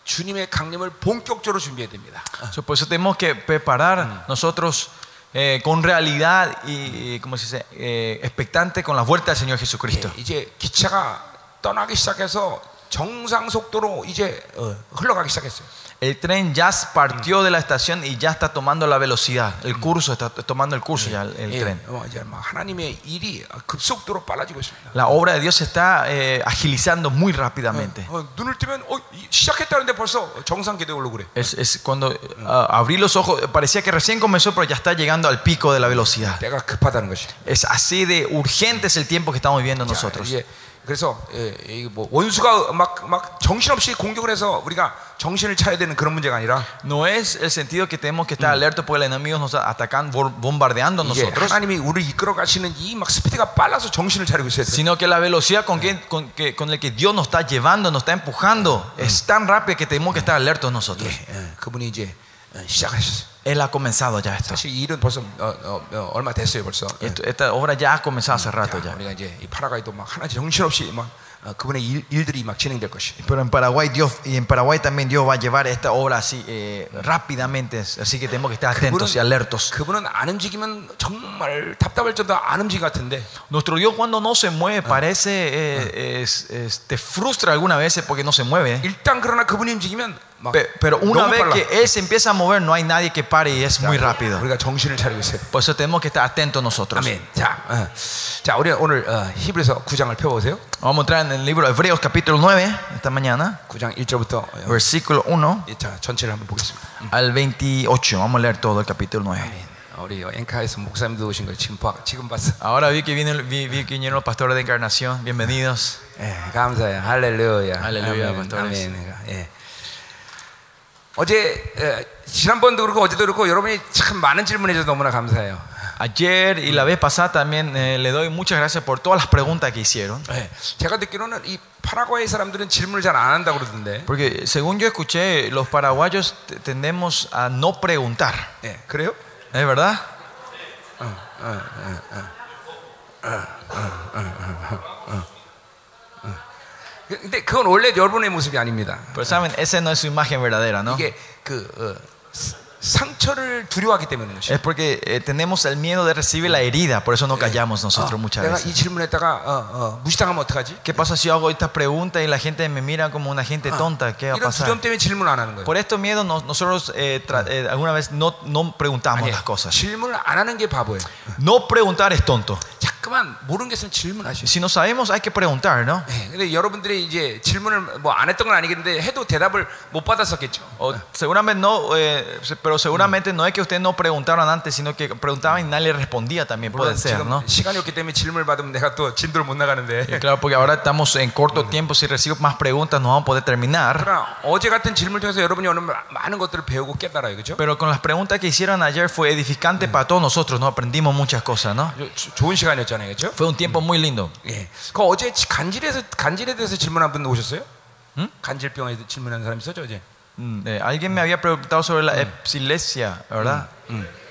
주님의 강림을 본격적으로 준비해야 됩니다. So, Por eso tenemos que preparar nosotros eh, con realidad y, y, ¿cómo se dice? Eh, expectante con la vuelta del Señor Jesucristo. 예, 이제 기차가 떠나기 시작해서 정상 속도로 이제 어, 흘러가기 시작했어요. El tren ya partió de la estación y ya está tomando la velocidad. El curso está tomando el curso ya el, el 예, tren. 어, 이제 막 하나님의 일이 급속도로 빨라지고 있습니다. La obra de Dios se está eh, agilizando muy rápidamente. 어, 눈을 뜨면 어, 이- 시작했다는데 벌써 정상 궤도에 오르고 그래. Es, es cuando ah, abrí los ojos, parecía que recién comenzó, pero ya está llegando al pico de la velocidad. 때가 급하다는 것이. Es así de urgente es el tiempo que estamos viviendo 자, nosotros. 이제 그래서 예, 이뭐 원수가 막, 막 정신없이 공격을 해서 우리가 정신을 차려야 되는 그런 문제가 아니라 No es el sentido que tenemos que estar alerta porque el enemigo nos está atacando, bor- bombardeando a 이게 nosotros, 하나님이 우리를 이끌어 가시는 이 막 스피드가 빨라서 정신을 차리고 있어야 돼. sino que la velocidad con, que, con, que, con el que Dios nos está llevando, nos está empujando, es tan rápida que tenemos que estar alertos nosotros. 예, 그분이 이제 어, 시작하셨어요. Él ha comenzado ya esto. 사실 이 일은 벌써 어, 어, 어, 얼마 됐어요 벌써. 예. Esto- Esta obra ya ha comenzado hace rato 자, ya. 우리가 이제 이 파라과이도 막 하나 정신없이 막 어, 그분의 일, 일들이 막 진행될 것이. Pero en Paraguay Dios y en Paraguay también Dios va a llevar esta obra así eh, rápidamente, así que tenemos que estar atentos y alertos. 그분은 안 움직이면 정말 답답할 정도 안 움직이 같은데 Nuestro Dios cuando no se mueve parece eh, es- es- te frustra algunas veces porque no se mueve. 일단 그러나 그분이 움직이면 막 Pe- Pero una 너무 vez 빨라. que Él se empieza a mover, no hay nadie que pare y es muy rápido. 우리가 정신을 차리고 있어요. Por eso tenemos que estar atentos nosotros. 아멘. 자, 어. 자 우리 오늘 어, 히브리서 9장을 펴보세요. Vamos a entrar en el libro de Hebreos capítulo 9 esta mañana, 9장 1절부터 versículo 1 자 전체를 한번 보겠습니다. al 28. Vamos a leer todo el capítulo 9. 우리 엔카에서 목사님도 오신 거 지금 봐, 지금 봤어. Ahora vi que, viene, vi, vi que vinieron los pastores de encarnación. Bienvenidos. 예, 감사해요. 할렐루야. 할렐루야, 아멘, pastores. 아멘. 예. 어제 에, 지난번도 그렇고 어제도 그렇고 여러분이 참 많은 질문해 주셔서 너무나 감사해요. Ayer y la vez pasada también eh, le doy muchas gracias por todas las preguntas que hicieron. 예. 제가 듣기로는 이 파라과이 사람들은 질문을 잘 안 한다고 그러던데. Porque según yo escuché, los paraguayos te- tendemos a no preguntar. 예, 그래요? ¿Es verdad? 근데 그건 원래 여러분의 모습이 아닙니다. Pero saben, esa no es su imagen verdadera, ¿no? 이게 그 어, 스- 상처를 두려워하기 때문인 것이죠. Es porque eh, tenemos el miedo de recibir la herida, por eso no callamos nosotros 어, muchas 내가 이 veces. 질문했다가 어, 어, 무시당하면 어떡하지? ¿Qué pasa si yo hago esta pregunta y la gente me mira como una gente tonta? ¿Qué va a 이런 pasar? 두려움 때문에 질문 안 하는 거예요. Por estos miedos nos- nosotros eh, tra- eh, alguna vez no, no preguntamos 아니, las cosas. 질문을 안 하는 게 바보예요. No preguntar es tonto. 자 꾸만 모르는 게 있으면 질문하셔. Si no sabemos hay que preguntar, ¿no? 네, 근데 여러분들이 이제 질문을 뭐 안 했던 건 아니겠는데 해도 대답을 못 받았었겠죠. O seguramente no, eh, se- pero seguramente no es que ustedes no preguntaron antes, sino que preguntaban y nadie les respondía también, 물론 puede ser, 지금 ¿no? 시간이 없기 때문에 질문을 받으면 내가 또 진도를 못 나가는데. Y claro, porque ahora estamos en corto tiempo, si recibo más preguntas no vamos a poder terminar. 그러나 어제 같은 질문을 통해서 여러분이 오늘 많은 것들을 배우고 깨달아요, 그렇죠? Pero con las preguntas que hicieron ayer fue edificante para todos nosotros, ¿no? Aprendimos muchas cosas, ¿no? 아주 조- 좋은 시간이었 잖아요, 그렇죠? Fue un tiempo muy lindo. 예. 그 어제 간질에서 간질에 대해서 질문한 분 오셨어요? 응? 간질병에 질문한 사람 있었죠, 어제? Mm, eh, alguien me había preguntado sobre la epilepsia, ¿verdad?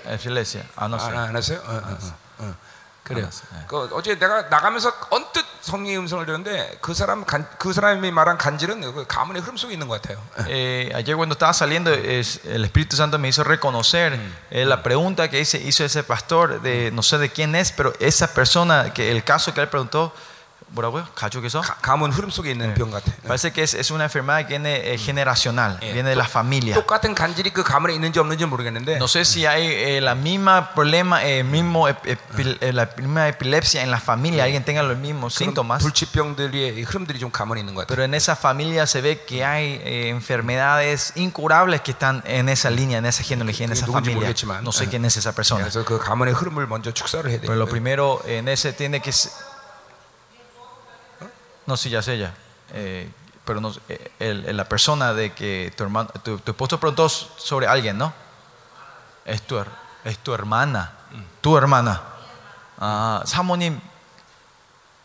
Epilepsia. Ah, no sé. 안, 안 했어요? 어, 어, 어, 어. 그래요. 알았어요. 네. 그 어제 내가 나가면서 언뜻 성령의 음성을 들었는데 그 사람 간, 그 사람이 말한 간질은 그 가문의 흐름 속에 있는 것 같아요. Eh, ayer cuando estaba saliendo, es- el Espíritu Santo me hizo reconocer eh, la pregunta que hice- hizo ese pastor, de no sé de quién es, pero esa persona, que el caso que él preguntó, ¿ 뭐라고요? 가족에서? 가, 가문 흐름 속에 있는 병 같아. Parece que es, es una enfermedad que viene eh, generacional, 예. viene de la familia. 똑같은 간질이 그 가문에 있는지 없는지 모르겠는데 No sé si hay eh, la misma problema, eh, mismo ep- epi- eh, la misma epilepsia en la familia, alguien tenga los mismos 그런 síntomas. 불치병들의 이 흐름들이 좀 가문에 있는 것 같아요. Pero en esa familia se ve que hay eh, enfermedades incurables que están en esa línea, en esa genealogía, en esa 누군지 familia. 모르겠지만, No sé 예. quién es esa persona. 그래서 그 가문의 흐름을 먼저 축사를 해야 Pero lo 돼요. primero en ese tiene que ser... No, sí, ya sé ya. Eh, pero no, eh, el- el- la persona de que tu hermano, tu, tu esposo preguntó sobre alguien, ¿no? Es tu, her- es tu hermana. Tu hermana. 아, 사모님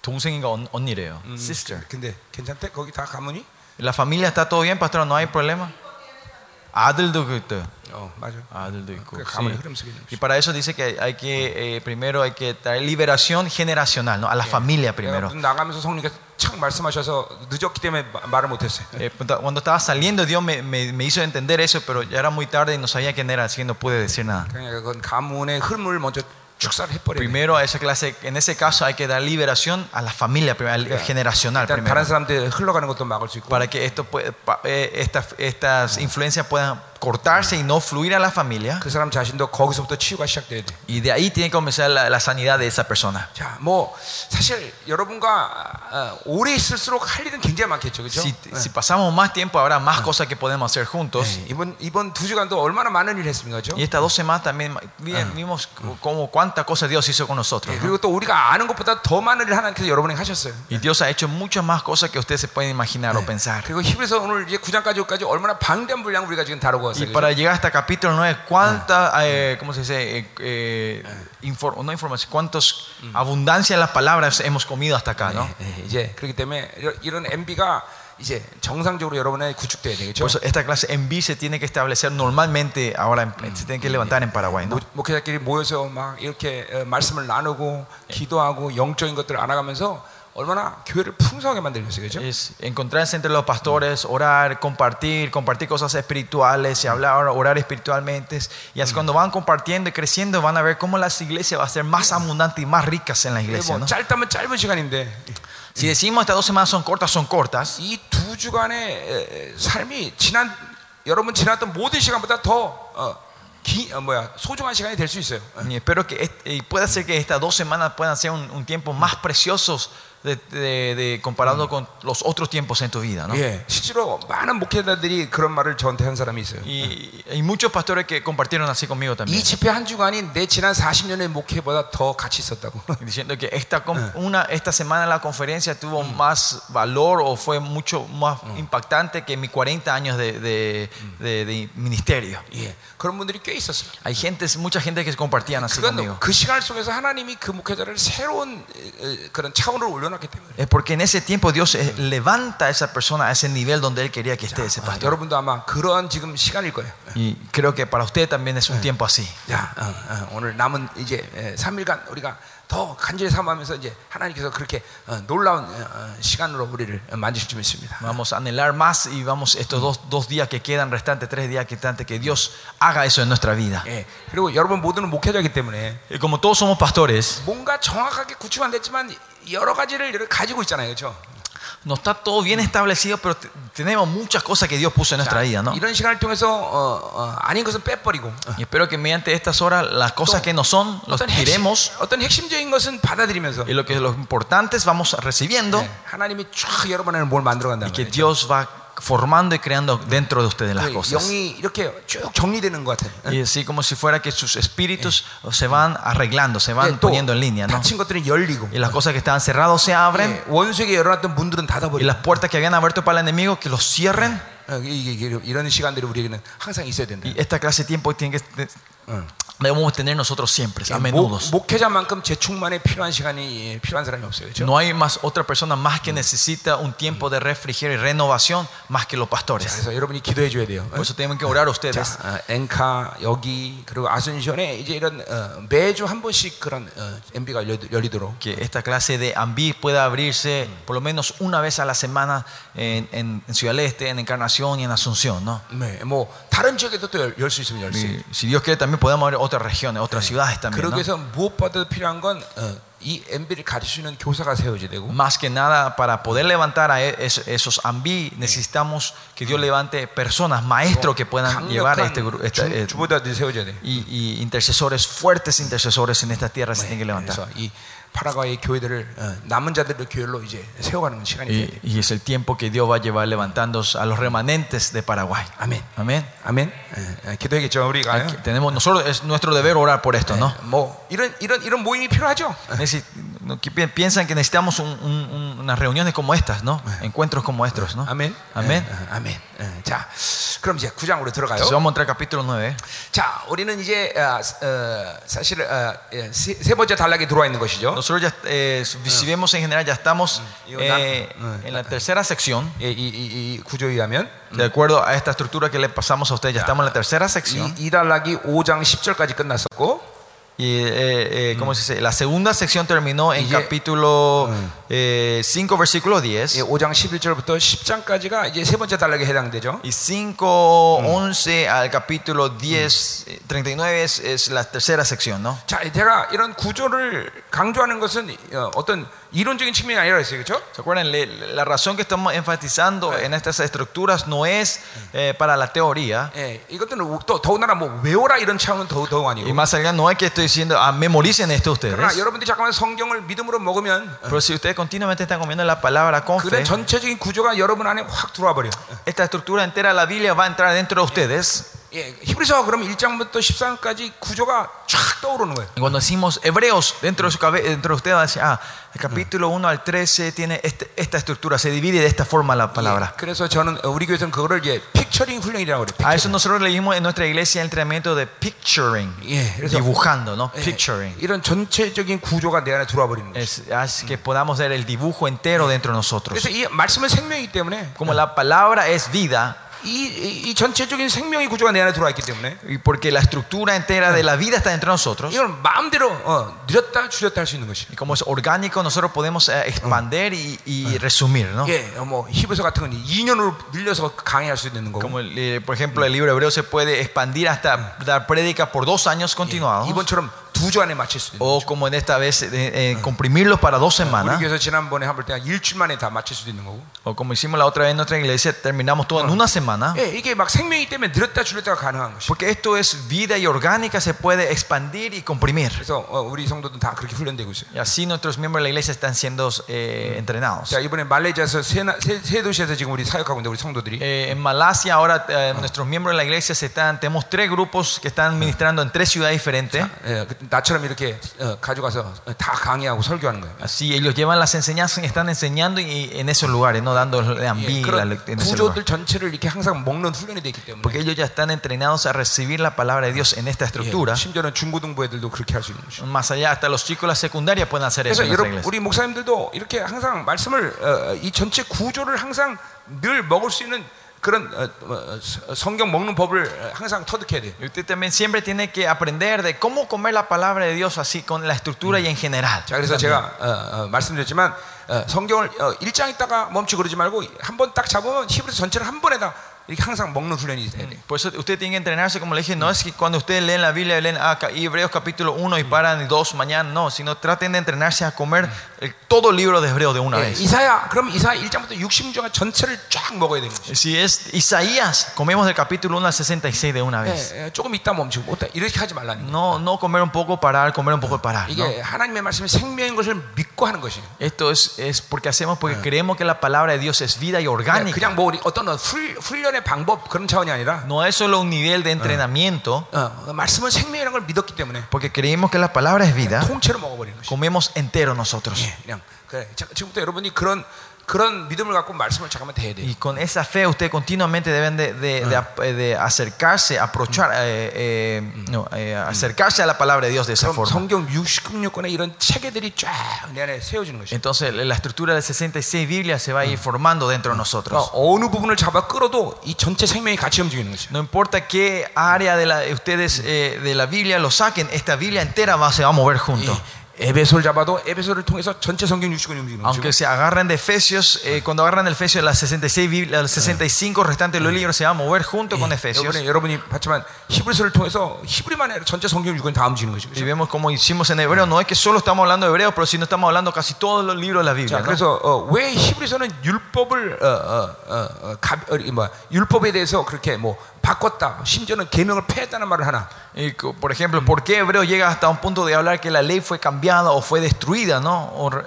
동생인가 언, 언니래요. Sister. 근데 괜찮대? 거기 다 가문이? La familia está todo bien, pastor, no hay problema. 아들도 그때 어, 맞아. 아들도 있고. 그 sí. 가문의 흐름 속에 있는 Y para eso dice que hay que, eh, primero hay que traer liberación generacional, ¿no? a la familia 내가 primero. 문 나가면서 성령께서 착 말씀하셔서 늦었기 때문에 마- 말을 못했어요. Eh, cuando estaba saliendo Dios me, me- me hizo entender eso, pero ya era muy tarde y no sabía quién era, así que no pude decir nada. 그냥 그건 가문의 흐름을 먼저 축사를 해버려야 돼. Primero a esa clase, en ese caso hay que dar liberación a la familia, primero, al- generacional 일단 primero. 다른 사람들 흘러가는 것도 막을 수 있고 para que esto puede- pa- eh, estas, estas influencias puedan cortarse y no fluir a la familia. 그 사람 자신도 거기서부터 치유가 시작돼야 돼. Y de ahí tiene que comenzar la, la sanidad de esa persona. 자, 뭐 사실 여러분과 어, 오래 있을수록 할 일은 굉장히 많겠죠, 그렇죠? Si, si pasamos más tiempo, habrá más cosas que podemos hacer juntos. 이번 이번 두 주간도 얼마나 많은 일 했습니까, 그렇죠? Y estas dos semanas también vi- vimos como cuántas cosas Dios hizo con nosotros. 예, ¿no? 그리고 또 우리가 아는 것보다 더 많은 일 하나님께서 여러분에게 하셨어요. Y Dios ha hecho muchas más cosas que ustedes se pueden imaginar o pensar. 그리고 히브리서 오늘 이제 9장까지 까지 얼마나 방대한 분량 우리가 지금 다루고 왔어요. Y 그렇죠? para llegar hasta capítulo 9, cuánta, eh, ¿cómo se dice? Eh, eh, infor- no información, cuántos abundancia de las palabras hemos comido hasta acá, ¿no? 예, 이제 그렇기 때문에 이런- 이런 MB가 이제 정상적으로 여러분에 구축돼야 되겠죠. Por eso esta clase en B se tiene que establecer normalmente, ahora en- se tiene que levantar en Paraguay, ¿no? 목- 목회자끼리 모여서 막 이렇게 어, 말씀을 나누고 기도하고 영적인 것들을 알아가면서 얼마나 교회를 풍성하게 만들겠어요, 그렇죠? Es encontrarse entre los pastores, orar, compartir, compartir cosas espirituales y hablar, orar espiritualmente. Y así cuando van compartiendo y creciendo van a ver cómo las iglesias van a ser más abundantes y más ricas en la iglesia, 뭐 ¿no? 짧다면 짧은 시간인데 Si decimos estas dos semanas son cortas, son cortas. 이 두 주간의 에, 삶이 지난 여러분 지났던 모든 시간보다 더 어, 기, 어, 뭐야 소중한 시간이 될 수 있어요. 어. Y espero que est- y puede ser que estas dos semanas puedan ser un, un tiempo más preciosos de, de- de- comparado con los otros tiempos en tu vida, ¿no? 예, 실제로 많은 목회자들이 그런 말을 저한테 한 사람이 있어요. Y hay muchos pastores que compartieron así conmigo también. 이 집회 한 주간이 내 지난 40년의 목회보다 더 가치 있었다고. Diciendo que esta, com- una, esta semana la conferencia tuvo más valor o fue mucho más impactante que mis 40 años de, de- de- de ministerio. 예, 그런 분들이 꽤 있었어요. Hay gente, mucha gente que compartían así conmigo. 그건 그 시간 속에서 하나님이 그 목회자를 새로운 에, 에, 그런 차원으로 올려놨기 때문에. Es porque en ese tiempo Dios eh, levanta a esa persona a ese nivel donde Él quería que esté ese 아, pastor. 여러분도 아마 그런 지금 시간일 거예요. Y creo que para usted también es un tiempo así. 자, 어, 어, 오늘 남은 이제 에, 3일간 우리가 더 간절히 삼하면서 이제 하나님께서 그렇게 어, 놀라운 어, 어, 시간으로 우리를 만드실 줄 믿습니다. Vamos a anhelar más y vamos estos dos, dos días que quedan restantes, tres días que restantes, que Dios haga eso en nuestra vida. 예, 그리고 여러분 모두는 목회자이기 때문에 Y como todos somos pastores, 뭔가 정확하게 구축 안 됐지만 여러 가지를 이렇게 가지고 있잖아요, 그렇죠? no está todo bien establecido, pero te- tenemos muchas cosas que Dios puso en nuestra vida, ¿no? 이런 시간을 통해서 어, 어, 아닌 것은 빼버리고 어, Y espero que mediante estas horas las cosas que no son, los 어떤, 핵심, tiremos 어떤 핵심적인 것은 받아들이면서 y lo que los importantes vamos recibiendo 네, 하나님이 쫙 여러분 안에 뭘 만들어 간다는 y que 거예요. Dios va formando y creando dentro de ustedes las 그 cosas. 영이 이렇게 쭉 정리되는 것 같아요. Y así como si fuera que sus espíritus se van arreglando, se 예, van 또 poniendo en línea, ¿no? 닫힌 것들은 열리고 Y las cosas que estaban cerradas se abren 예, 원수에게 열어놨던 문들은 y 닫아버리고 las puertas que habían abierto para el enemigo que los cierren. 어, 이게, 이게 이런 시간들이 우리에게는 항상 있어야 된다. Y esta clase de tiempo tiene que 응. debemos tener nosotros siempre, a 목, menudo. 목회자만큼 재충만에 필요한 시간이 예, 필요한 사람이 없어요. 그렇죠? No hay más otra persona más que necesita un tiempo de refrigerio y renovación más que los pastores. 그래서 여러분이 기도해 줘야 돼요. Por eso tienen que orar 자, ustedes. 어, 엔카 여기 그리고 아순션에 이제 이런 어, 매주 한 번씩 그런 어, MB가 열리도록 Que esta clase de Ambi pueda abrirse por lo menos una vez a la semana en, en- en Ciudad del Este, en Encarnación y en Asunción. ¿no? 네, 뭐 다른 지역에도 또 열 수 있으면 열 수. Y si Dios quiere, también podemos abrir otras regiones, otras ciudades también. 그러기 ¿no? 위해서 무엇보다도 필요한 건 이 MB를 가르치는 교사가 세워져야 되고 Más que nada, para poder levantar a e- es- esos Ambi, necesitamos que Dios levante personas, maestros que puedan llevar a este grupo. esta- eh, 주, 주보다들이 세워져야 돼. y, y intercesores, fuertes intercesores en esta tierra se tienen que levantar. 그래서 이 파라과이 교회들을 어, 남은 자들의 교회로 이제 세워가는 시간이 돼야 돼. Y, y es el tiempo que Dios va a llevar levantando a los remanentes de Paraguay. 아멘. Amén. 아멘. 예, 예, 기도하겠죠 우리가. Aquí tenemos nosotros es nuestro deber orar por esto, ¿no? 뭐 이런 이런 이런 모임이 필요하죠. Necesi- no, que pi- piensan que necesitamos un- un- un- unas reuniones como estas, ¿no? Encuentros como estos, ¿no? 아멘. 아멘. 예, 어, 아멘. 예, 자, 그럼 이제 9장으로 들어가요. Entonces vamos a entrar al capítulo 9. 자, 우리는 이제 어, 어, 사실 어, 예, 세, 세 번째 단락에 들어와 있는 것이죠. Nosotros ya, eh, si vemos en general, ya estamos Ido na- eh, Mm. en la tercera sección. 예, 이, 이, 이 구조에 의하면 De acuerdo a esta estructura que le pasamos a ustedes, ya estamos en la tercera sección. 이, 이 단락이 5장 10절까지 끝났었고 Y eh, eh, ¿cómo se dice? La segunda sección terminó en Iye- capítulo 5, versículo 10. 예, 5장 11절부터 10장까지가 이제 세 번째 단락에 해당되죠. Y 5, 11 al capítulo 10, eh, 39 es, es la tercera sección, ¿no? 자, 제가 이런 구조를 강조하는 것은 어, 어떤 이론적인 측면이 아니라 했어요. 그렇죠? ¿Se acuerdan? Le- La razón que estamos enfatizando en estas estructuras no es eh, para la teoría. 예, 이것들은 또 더군다나 뭐 외워라 이런 차원은 더, 더욱 Y 아니고. más allá no es que estoy diciendo, ah, memoricen esto 그러나 ustedes. 여러분들이 잠깐만 성경을 믿음으로 먹으면 Pero si ustedes continuamente están comiendo la palabra con fe, 그런 전체적인 구조가 여러분 안에 확 들어와 버려. esta estructura entera de la Biblia va a entrar dentro de ustedes. 예, 히브리서 그럼 1장부터 13까지 구조가 쫙 떠오르는 거예요. Y Cuando decimos hebreos, dentro de, su cabe- dentro de ustedes va a decir, ah, el capítulo 1 al 13 tiene este- esta estructura, se divide de esta forma la palabra. 예, 그래서 저는 어, 우리 교회에서는 그거를 이제 픽처링 훈련이라고 그래요. A eso 픽처링. nosotros le dimos en nuestra iglesia el entrenamiento de picturing, 예, 그래서 dibujando, ¿no? 예, Picturing. 이런 전체적인 구조가 내 안에 들어와 버리는 거예요. Es, es que podamos ver el dibujo entero dentro de nosotros. 그래서 이 말씀은 생명이기 때문에 Como la palabra es vida, 이, 이, 이 전체적인 생명의 구조가 내 안에 들어와 있기 때문에 y porque la estructura entera de la vida está dentro de nosotros, 이걸 마음대로 어, 늘렸다 줄였다 할 수 있는 것이. y como es orgánico, nosotros podemos eh, expandir y, y resumir, ¿no? 예, 어, 뭐 히브리서 같은 건 2년으로 늘려서 강의할 수 있는 거고. Como, el, eh, por ejemplo, el libro hebreo se puede expandir hasta dar prédica por dos años continuados. 이번처럼 o como en esta vez, eh, eh, comprimirlos para dos semanas. O como hicimos la otra vez en nuestra iglesia, terminamos todo en una semana. Porque esto es vida y orgánica, se puede expandir y comprimir. Y así nuestros miembros de la iglesia están siendo eh, entrenados. Eh, en Malasia ahora eh, nuestros miembros de la iglesia se están, tenemos tres grupos que están ministrando en tres ciudades diferentes. 예, 그- 나처럼 이렇게 어, 가져가서 어, 다 강의하고 설교하는 거예요. Así ellos llevan las enseñanzas y están enseñando y, en esos lugares, no dándole a 예, mí la 그런 lec- en ese lugar. 구조들 전체를 이렇게 항상 먹는 훈련이 되기 때문에 Porque ellos ya están entrenados a recibir la palabra de Dios en esta 예, estructura. 심지어는 중고등부 애들도 그렇게 할 수 있는 것이죠. Más allá, hasta los chicos de la secundaria pueden hacer eso 그래서 en nuestra 여러분 iglesia. 우리 목사님들도 이렇게 항상 말씀을 어, 이 전체 구조를 항상 늘 먹을 수 있는 그런 어, 어, 어, 성경 먹는 법을 항상 터득해야. Y usted también siempre tiene que aprender de cómo comer la palabra de Dios así con la estructura y en general. 자, 그래서 제가 어, 어, 말씀드렸지만 어, 성경을 어, 1장 있다가 멈추고 그러지 말고 한 번 딱 잡으면 히브리서 전체를 한 번에다 이렇게 항상 먹는 훈련이 돼야 돼요. Por eso usted tiene que entrenarse, como le dije, no es que cuando ustedes leen la Biblia, leen ah, ca- Hebreos capítulo 1 y paran y 2 mañana, no, sino traten de entrenarse a comer el- todo el libro de Hebreos de una 예, vez. 이사야 그럼 이사야 1장부터 66장 전체를 쫙 먹어야 되는 거죠. Si es Isaías, comemos del capítulo 1 al 66 de una vez. 예, 예, 조금 있다 멈추고 못 이렇게 하지 말라는 거예요. No, no comer un poco, parar, comer un poco, parar. ¿no? 이게 하나님의 말씀이 생명인 것을 믿고 하는 것이에요. Esto es, es porque hacemos porque creemos que la palabra de Dios es vida y 그냥, orgánica. 그냥 뭐 우리 어떤 훈, 훈련의 방법 그런 차원이 아니라 No es solo un nivel de entrenamiento, 어, 말씀은 생명이라는 걸 믿었기 때문에 porque creemos que la palabra es vida, 통째로 먹어버리는 것이에요. comemos entero nosotros. 예, 그냥 그래. 자, 지금부터 여러분이 그런 Y con esa fe ustedes continuamente deben de, de, de, acercarse, acercarse a la palabra de Dios de esa forma. Entonces la estructura de 66 Biblias se va a ir formando dentro de nosotros. No importa qué área de la, ustedes eh, de la Biblia lo saquen, esta Biblia entera va, se va a mover junto. 이 에베소를 잡아도 에베소를 통해서 전체 성경 60권이 움직이는 것이고 Aunque se agarren de Efesios, eh, cuando agarran el Efesios, las 66, Biblia- las 65 restantes de los libros se van a mover junto con Efesios. 여러분이, 여러분이 봤지만 히브리서를 통해서 히브리만 아니라 전체 성경 6권이 다 움직이는 것이죠. Y vemos como hicimos en hebreo, no es que solo estamos hablando de hebreo, pero si no estamos hablando casi todos los libros de la Biblia. 자, ¿no? 그래서 어, 왜 히브리서는 율법을 어, 어, 어, 어, 가, 어, 이 뭐야, 율법에 대해서 그렇게 뭐 바꿨다, 심지어는 계명을 폐했다는 말을 하나? Y, co- por ejemplo, ¿por qué hebreo llega hasta un punto de hablar que la ley fue cambiada o fue destruida? ¿no? O re-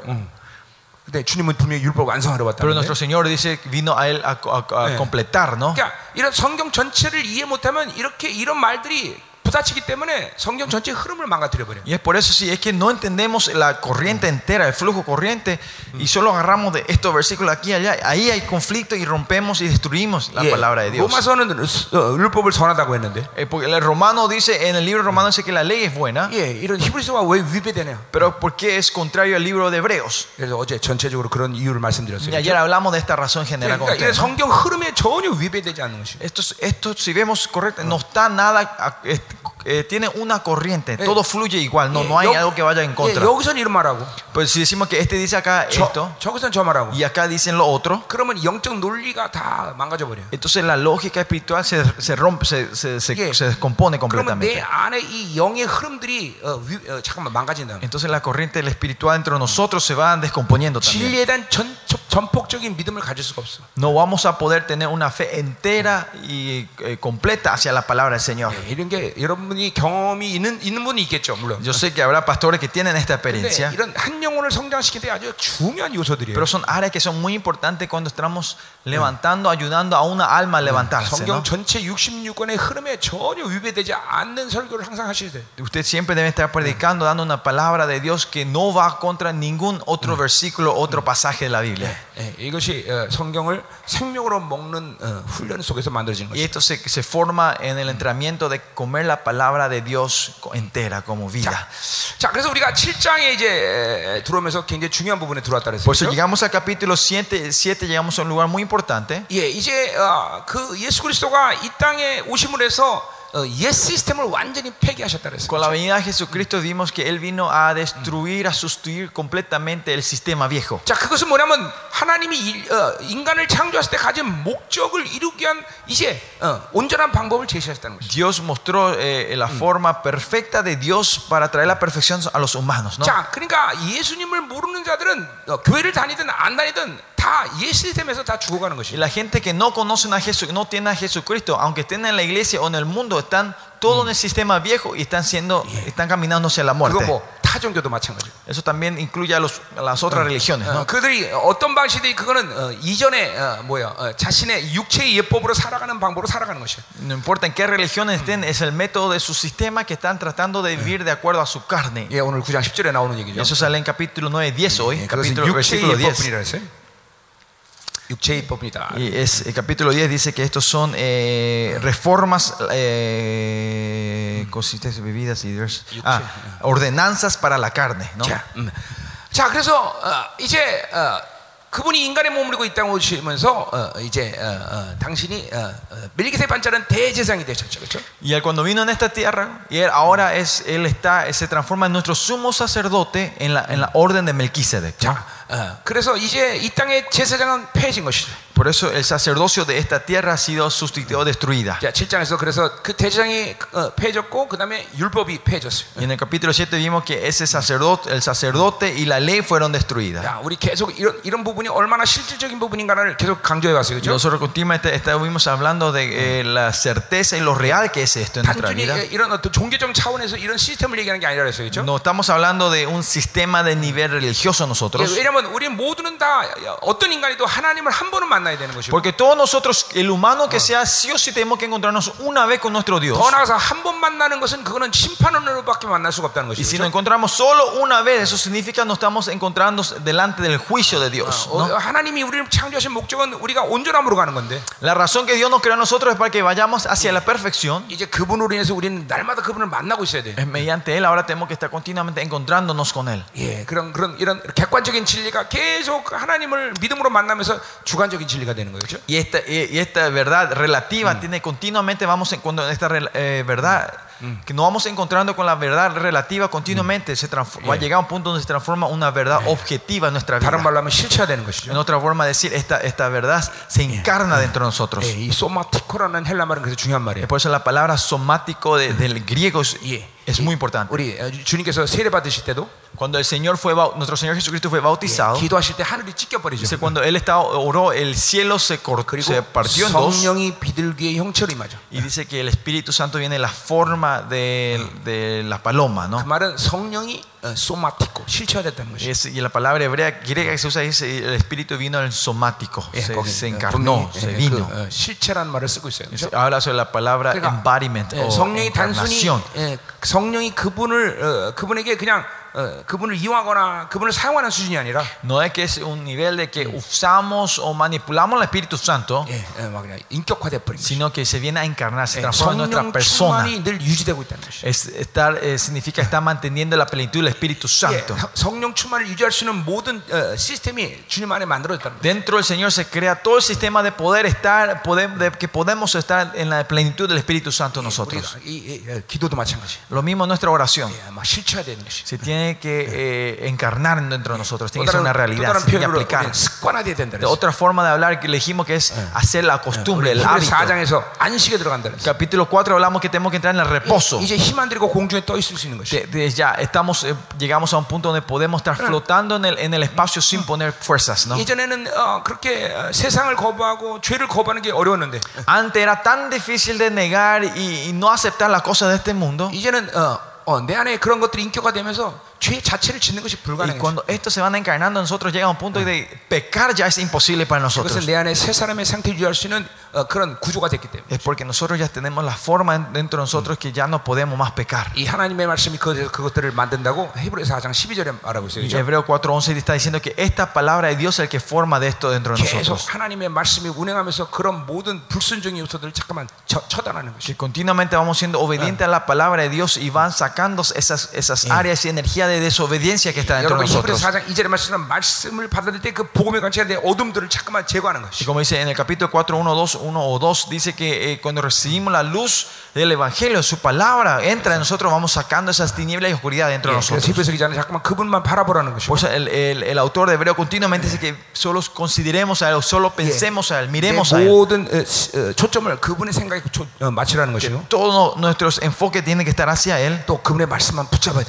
근데 주님은 분명히 율법 완성하러 왔다. pero nuestro Señor dice que vino a él a, a- a Eh. completar, ¿no? 그러니까 이런 성경 전체를 이해 못하면 이렇게 이런 말들이 부딪히기 때문에 성경 전체 흐름을 망가뜨려 버려. Y es por eso, si es que no entendemos la corriente entera, el flujo corriente, y solo agarramos de estos versículos aquí y allá, ahí hay conflicto y rompemos y destruimos la palabra de Dios. 로마서는 어, 율법을 선하다고 했는데, Eh, porque el romano dice, en el libro romano dice que la ley es buena, 예, 이런 히브리서가 왜 위배되냐? pero ¿por qué es contrario al libro de Hebreos? 그래서 어제 전체적으로 그런 이유를 말씀드렸어요. Y ayer hablamos de esta razón general con 그러니까 이게 ustedes, ¿no? 성경 흐름에 전혀 위배되지 않는 것이. Esto, es- esto, si vemos correcto, no está nada, a- es- eh, tiene una corriente, todo fluye igual, no, no hay algo que vaya en contra. 여기선 이런 말하고, Pues si decimos que este dice acá esto 저, 저기선 저 말하고, y acá dicen lo otro, 그러면 영적 논리가 다 망가져 버려. entonces la lógica espiritual se, se rompe, se, se, se- 예. se descompone 그러면 내 completamente. 안에 이 영의 흐름들이 어, 위, 어, 잠깐만 망가진다. Entonces la corriente del espiritual dentro de nosotros se van descomponiendo también. 진리에 대한 전, 전폭적인 믿음을 가질 수가 없어. No vamos a poder tener una fe entera y eh, completa hacia la palabra del Señor. 예, 이런 게 여러분 이 경험이 있는 있는 분이 있겠죠, 물론. Yo sé que habrá pastores que tienen esta 근데 experiencia, 이런 한 영혼을 성장시키는 데 아주 중요한 요소들이에요. pero son áreas que son muy importantes cuando estamos levantando, ayudando a una alma a levantarse. 성경 ¿no? 전체 66권의 흐름에 전혀 위배되지 않는 설교를 항상 하셔야 돼. Usted siempre debe estar predicando, dando una palabra de Dios que no va contra ningún otro versículo, otro pasaje de la Biblia. 예, 이것이 어, 성경을 생명으로 먹는 어, 훈련 속에서 만들어지는 Y 것이죠. esto se, se forma en el entrenamiento de comer la palabra de Dios co- entera como vida. 자, 그래서 우리가 7장에 이제 에, 들어오면서 굉장히 중요한 부분에 들어왔다 Por eso 그랬어요. llegamos al capítulo 7, 7 llegamos a un lugar muy importante. 예, 이제 어, 그 예수 그리스도가 이 땅에 오심을 해서 어, 옛 시스템을 완전히 폐기하셨다 그랬어요. Con la venida de Jesucristo vimos que Él vino a destruir, a sustituir completamente el sistema viejo. 자, 그것은 뭐냐면 하나님이 일- 어, 인간을 창조했을 때 가진 목적을 이루기 위한 이제 어, 온전한 방법을 제시하셨다는 것이죠. Dios mostró eh, la forma perfecta de Dios para traer la perfección a los humanos. ¿no? 자, 그러니까 예수님을 모르는 자들은 어, 교회를 다니든 안 다니든 다 옛 시스템에서 다 죽어가는 Y 것이죠. la gente que no conocen a Jesús, no tienen a Jesucristo, aunque estén en la iglesia o en el mundo, están todo en el sistema viejo y están siendo, están caminando hacia la 그거 muerte. 뭐 타종교도 마찬가지고. Eso también incluye a, los- a las otras religiones. 어, ¿no? 그들이 어떤 방식이 그거는 어, 이전에 어, 뭐야 어, 자신의 육체의 예법으로 살아가는 방법으로 살아가는 것이야. No importa en qué religiones estén, es el método de su sistema que están tratando de vivir de acuerdo a su carne. 예, 오늘 9장 10절에 나오는 Y 얘기죠. eso sale en capítulo 9, 10 hoy, 예, 그것은 capítulo, 육체의 versículo 10. 예법뿐이라 했어요. 육체의 예법이다. Y es, el capítulo 10 dice que estos son eh, reformas, eh, cositas bebidas y diversas- ah, ordenanzas para la carne. ¿no? 자, 음. 자, 그래서 어, 이제 어, 그분이 인간의 몸을 입고 이 땅에 오시면서 어, 이제 어, 어, 당신이 어, 어, 멜기세 반자는 대제사장이 되셨죠, 그렇죠? Y él cuando vino en esta tierra, y él ahora es, él está, se transforma en nuestro sumo sacerdote en la, en la orden de Melquisedec. ¿no? 자, 어, 그래서 이제 이 땅의 제사장은 폐해진 것이죠. Por eso el sacerdocio de esta tierra ha sido sustituido, destruida. 자, 7장에서 그래서 그 대제사장이 어, 폐해졌고 그 다음에 율법이 폐해졌어요. Y en el capítulo 7 vimos que ese sacerdote, el sacerdote y la ley fueron destruidas. 자, 우리 계속 이런 이런 부분이 얼마나 실질적인 부분인가를 계속 강조해 왔어요, 그렇죠? Nosotros continuamente estuvimos hablando de eh, la certeza y lo real que es esto en nuestra 단순히 vida. 이런 어떤 종교적 차원에서 이런 시스템을 얘기하는 게 아니라 그랬어요, 그렇죠? No estamos hablando de un sistema de nivel religioso 예, nosotros. 왜냐하면 우리 모두는 다 어떤 인간이도 하나님을 한 번은 만 나야 되는 것이고 Porque todos nosotros, el humano que sea, sí o sí tenemos que encontrarnos una vez con nuestro Dios. 더 나아가서 한 번 만나는 것은 그거는 심판으로밖에 만날 수가 없다는 Y 것이죠. si nos encontramos solo una vez, eso significa no estamos encontrando delante del juicio de Dios. 어, ¿no? 하나님이 우리를 창조하신 목적은 우리가 온전함으로 가는 건데 La razón que Dios nos creó a nosotros es para que vayamos hacia la perfección. 이제 그분으로 인해서 우리는 날마다 그분을 만나고 있어야 돼. Es mediante Él, ahora tenemos que estar continuamente encontrándonos con Él. 예, 그런 그런 이런 객관적인 진리가 계속 하나님을 믿음으로 만나면서 주관적인 진리가 되는 거죠. Y esta, y y esta verdad relativa tiene continuamente, vamos en, cuando esta rel- eh, verdad, que nos vamos encontrando con la verdad relativa continuamente, se transforma, va a llegar a un punto donde se transforma una verdad objetiva en nuestra 다른 vida. 말로 하면 실체가 되는 En 것이죠. otra forma de decir, esta, esta verdad se encarna dentro de nosotros. 예, 이 소마티코라는 헬라 말은 그래서 중요한 말이에요. Por eso la palabra somático de- del griego es, 예. es muy importante. 우리 어, 주님께서 세례 받으실 때도 Cuando el Señor fue, bau- nuestro Señor Jesucristo fue bautizado, 기도하실 때 하늘이 찢겨 버리죠. dice, cuando Él estaba, oró, el cielo se, cor- 그리고 se partió en dos. 성령이 비둘기의 형체로 임하죠. Y dice que el Espíritu Santo viene en la forma de, de la paloma, 그 ¿no? 말은 성령이 어, 소마티코 실체화됐다는 것이. Es- y la palabra hebrea griega que se usa es el espíritu vino en el somático, 예, se, 거기, se 어, encarnó, 분명히, se 예, vino. 그, 어, 실체라는 말을 쓰고 있어요. 그렇죠? Habla sobre la palabra 그러니까, embodiment 예, o 성령이 단순히 encarnación. 예, 성령이 그분을 어, 그분에게 그냥 어, 그분을 이용하거나 그분을 사용하는 수준이 아니라 No es que es un nivel de que usamos o manipulamos al Espíritu Santo, 예, 예, 막 그냥 인격화돼 버린 거죠. sino que se viene a encarnar, se 예, transforma en nuestra 성령 persona. 충만이 늘 유지되고 있다는 것이. Es estar, eh, significa estar manteniendo la plenitud del Espíritu 예, Santo. 성령 충만을 유지할 수 있는 모든 어, 시스템이 주님 안에 만들어졌다는 거죠. Dentro del Señor se crea todo el sistema de poder estar, poder- de que podemos estar en la plenitud del Espíritu Santo 우리가 nosotros. 이, 이, 예, 기도도 마찬가지. Lo mismo en nuestra oración. 예, 막 실체화되는 것이. Se tiene que eh, encarnar dentro de nosotros, tiene 또 que ser 다른, una 또 realidad, 다른 se tiene que 표현으로 aplicar. 우리는 습관화돼야 된다. De otra forma de hablar que le dijimos que es hacer la costumbre, el hábito. 4장에서 안식에 들어간다. 그랬어요. Capítulo 4 hablamos que tenemos que entrar en el reposo. 이제 힘 안 들이고 공중에 떠 있을 수 있는 것이. De- de- ya estamos, eh, llegamos a un punto donde podemos estar flotando en el, en el espacio sin poner fuerzas. ¿no? 예전에는 어, 그렇게 어, 세상을 거부하고 죄를 거부하는 게 어려웠는데 Antes era tan difícil de negar y, y no aceptar las cosas de este mundo. 이제는 어, 어, 내 안에 그런 것들이 인격화되면서 죄 자체를 짓는 것이 y cuando estos se van encarnando en nosotros llega un punto de pecar ya es imposible para nosotros. Es porque nosotros ya tenemos la forma dentro de nosotros que ya no podemos más pecar. Y Hebreo 4:11 está diciendo que esta palabra de Dios es el que forma de esto dentro de nosotros. Que continuamente vamos siendo obedientes a la palabra de Dios y van sacando esas, esas áreas y energía de desobediencia que está dentro de nosotros. Y como dice en el capítulo 4, 1, 2, 1 o 2, dice que eh, cuando recibimos la luz del Evangelio, su palabra entra en nosotros, vamos sacando esas tinieblas y oscuridad dentro de nosotros. Por eso el, el, el autor de Hebreo continuamente dice que solo consideremos a Él, solo pensemos a Él, miremos a Él. Que todos nuestros enfoques tienen que estar hacia Él.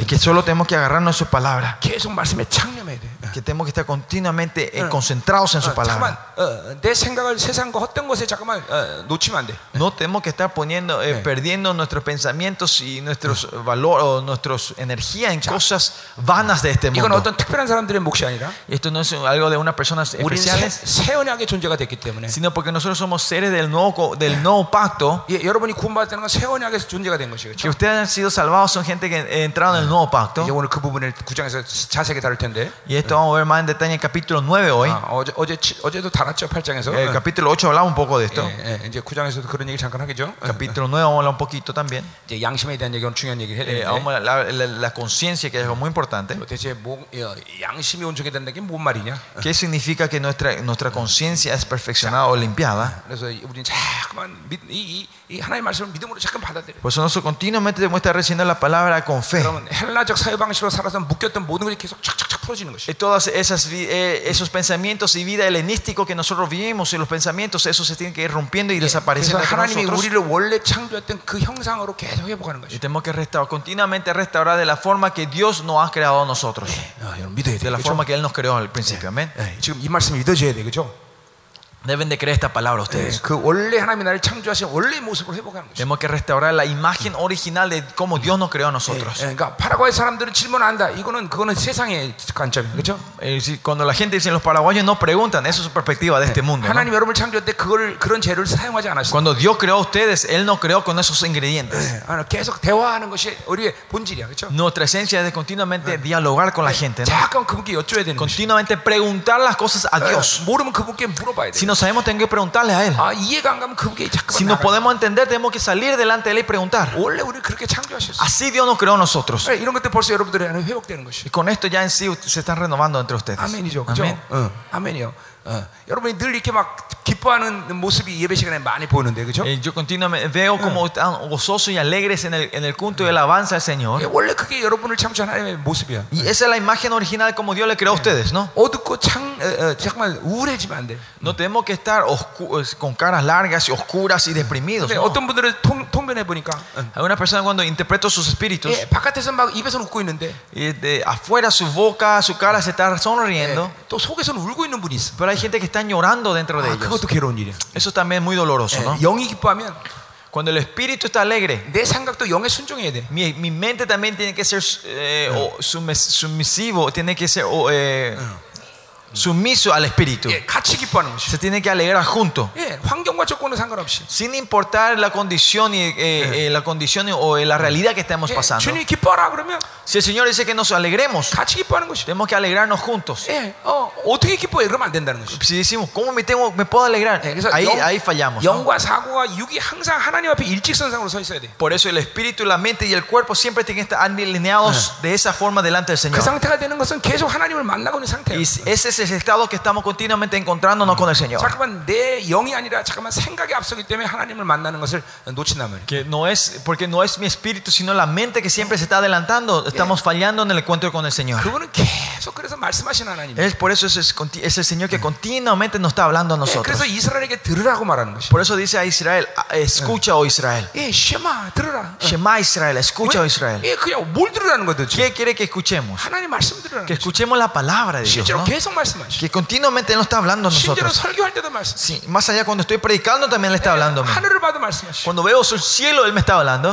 Y que solo tenemos que agarrar agarrarnos de su palabra. 계속 말씀에 창념해야 돼. Que tenemos que estar continuamente eh, concentrados en su 어, 잠깐만 palabra. 어, 내 생각을 세상과 헛된 것에 잠깐만 어, 놓치면 안 돼. No tenemos que estar poniendo, eh, perdiendo nuestros pensamientos y nuestros valores o nuestras energía en cosas vanas de este 이건 mundo. 어떤 특별한 사람들의 몫이 아니라 Esto no es algo de unas personas 우리는 새, especiales, 새 언약의 존재가 됐기 때문에 sino porque nosotros somos seres del nuevo, co- del nuevo pacto. 예, 여러분이 구원받았다는 건 새 언약에서 존재가 된 것이죠. Que ustedes han sido salvados son gente que eh, entraron en el nuevo pacto. 이제 오늘 그 부분을 구장에서 자세하게 다룰 텐데 Y esto vamos a ver más en detalle en el capítulo 9 hoy. 아, 어제 어제 치- 어제도 다뤘죠 8장에서. El capítulo 8 hablamos un poco de esto. 예, 예, 이제 9장에서도 그런 얘기 잠깐 하겠죠. 어, Capítulo 9 vamos a hablar un poquito también. 이제 양심에 대한 얘기 오늘 중요한 얘기를 해야 Eh, 되는데 vamos a la, la- la conciencia, que es algo muy importante. 대체 뭐, 어, 양심이 온전하게 된다는 게 뭔 말이냐? ¿Qué significa que nuestra, nuestra conciencia es perfeccionada o limpiada? 그래서 우리는 자꾸만 믿, 이, 이, Por eso nosotros continuamente debemos estar recibiendo la palabra con fe. Y eh, todos eh, esos pensamientos y vida helenístico que nosotros vivimos y los pensamientos, esos se tienen que ir rompiendo y desapareciendo. Y tenemos que restaurar, continuamente restaurar de la forma que Dios nos ha creado a nosotros. De la forma que Él nos creó al principio. Amén. Deben de creer esta palabra 예, ustedes. 그 원래 하나님이 나를 창조하신 원래 모습으로 회복하는 것이. Tenemos que restaurar la imagen original de cómo Dios nos creó a 예, nosotros. 그러니까 파라과이 사람들은 질문한다. 이거는 그거는 세상의 관점이에요, 그렇죠? Eh, si- Cuando la gente dice los paraguayos no preguntan, eso es su perspectiva de este mundo. ¿no? 하나님 여러분을 창조할 때 그걸 그런 재료를 사용하지 않았어요. Cuando Dios creó a ustedes, Él nos creó con esos ingredientes. 예, 아, 계속 대화하는 것이 우리의 본질이야, 그렇죠? Nuestra esencia es de continuamente dialogar con la gente. ¿no? 잠깐 그분께 여쭤야 되는 것이. Continuamente preguntar las cosas a Dios. 예, 모르면 그분께 물어봐야 돼. Si no sabemos, tenemos que preguntarle a Él. 아 이해가 안 가면 그분께 Si 잠깐만 no 나가. podemos entender, tenemos que salir delante de Él y preguntar. 원래 우리 그렇게 창조하셨어. Así Dios nos creó a nosotros. 예, 이런 것들 벌써 여러분들의 안에 회복되는 것이. Y con esto ya en sí se están renovando entre ustedes. 아멘이죠, 그렇죠? Amén. 어, 아멘이요. 어, 여러분이 늘 이렇게 막 기뻐하는 모습이 예배 시간에 많이 보이는데, 그렇죠? Eh, Yo continuamente veo como están gozosos y alegres en el, en el culto de alabanza al 예, Señor. 원래 그게 여러분을 창조한 하나님의 모습이야. Y esa es la imagen original como Dios le creó a ustedes, ¿no? 어둡고 창, 어, 어, 잠깐만 우울해지면 안 돼. No tenemos que estar oscu- con caras largas y oscuras y deprimidos. 근데 ¿no? 어떤 분들은 통, 통변해 보니까 Algunas personas cuando interpreto sus espíritus, 예, 바깥에서 막 입에서 웃고 있는데 y de afuera su boca, su cara se está 예, sonriendo, 또 속에서는 울고 있는 분이 있어. pero hay gente que está llorando dentro de 아, ellos. 그것도 괴로운 일이야. Eso también es muy doloroso, 예, ¿no? 영이 기뻐하면 Cuando el espíritu está alegre, 내 생각도 영에 순종해야 돼. mi, mi mente también tiene que ser eh, o sumis- sumisivo, tiene que ser o, eh, sumiso al espíritu. 예, 같이 기뻐하는 것이. Se tiene que alegrar junto. 예, 환경과 조건은 상관없이. Sin importar la condición y eh, eh, la condición o eh, la realidad que estemos 예, pasando. 주님이 기뻐하라 그러면 Si el Señor dice que nos alegremos, 같이 기뻐하는 것이. tenemos que alegrarnos juntos. 예, 어, 어떻게 기뻐해? 그러면 안 된다는 것이. Si decimos, ¿cómo me, tengo, me puedo alegrar? 예, 그래서 Ahí, 영, ahí fallamos. ¿no? 영과 사고와 육이 항상 하나님 앞에 일직선상으로 서 있어야 돼. Por eso el espíritu, la mente y el cuerpo siempre tienen que estar alineados de esa forma delante del 그 Señor. 상태가 되는 것은 계속 하나님을 만나고 있는 상태예요. Y ese es el estado que estamos continuamente encontrándonos con el Señor. 잠깐만 내 영이 아니라 잠깐만 생각이 앞서기 때문에 하나님을 만나는 것을 놓친단 말이에요. Que no es, porque no es mi espíritu, sino la mente que siempre se está adelantando. Estamos fallando en el encuentro con el Señor. 그분은 계속 그래서 말씀하시는 하나님. Es por eso es, es conti- es el Señor que continuamente nos está hablando a 예, nosotros. 그래서 이스라엘에게 들으라고 말하는 것이. Por eso dice a Israel, "Ah, escucha, oh Israel. 예, 쉐마 들으라. Shema Israel, escucha, oh Israel. 예, 그냥 뭘 들으라는 거죠? ¿Qué quiere que escuchemos? 하나님 말씀 들으라는 Que 거죠. escuchemos la palabra de Dios. 실제로 ¿no? 계속 말씀 하시죠. Que continuamente Él nos está hablando a 심지어 nosotros. 설교할 때도 말씀. Sí, más allá cuando estoy predicando también le está hablando a mí. 하늘을 봐도 말씀하시죠. Cuando veo el cielo Él me está hablando.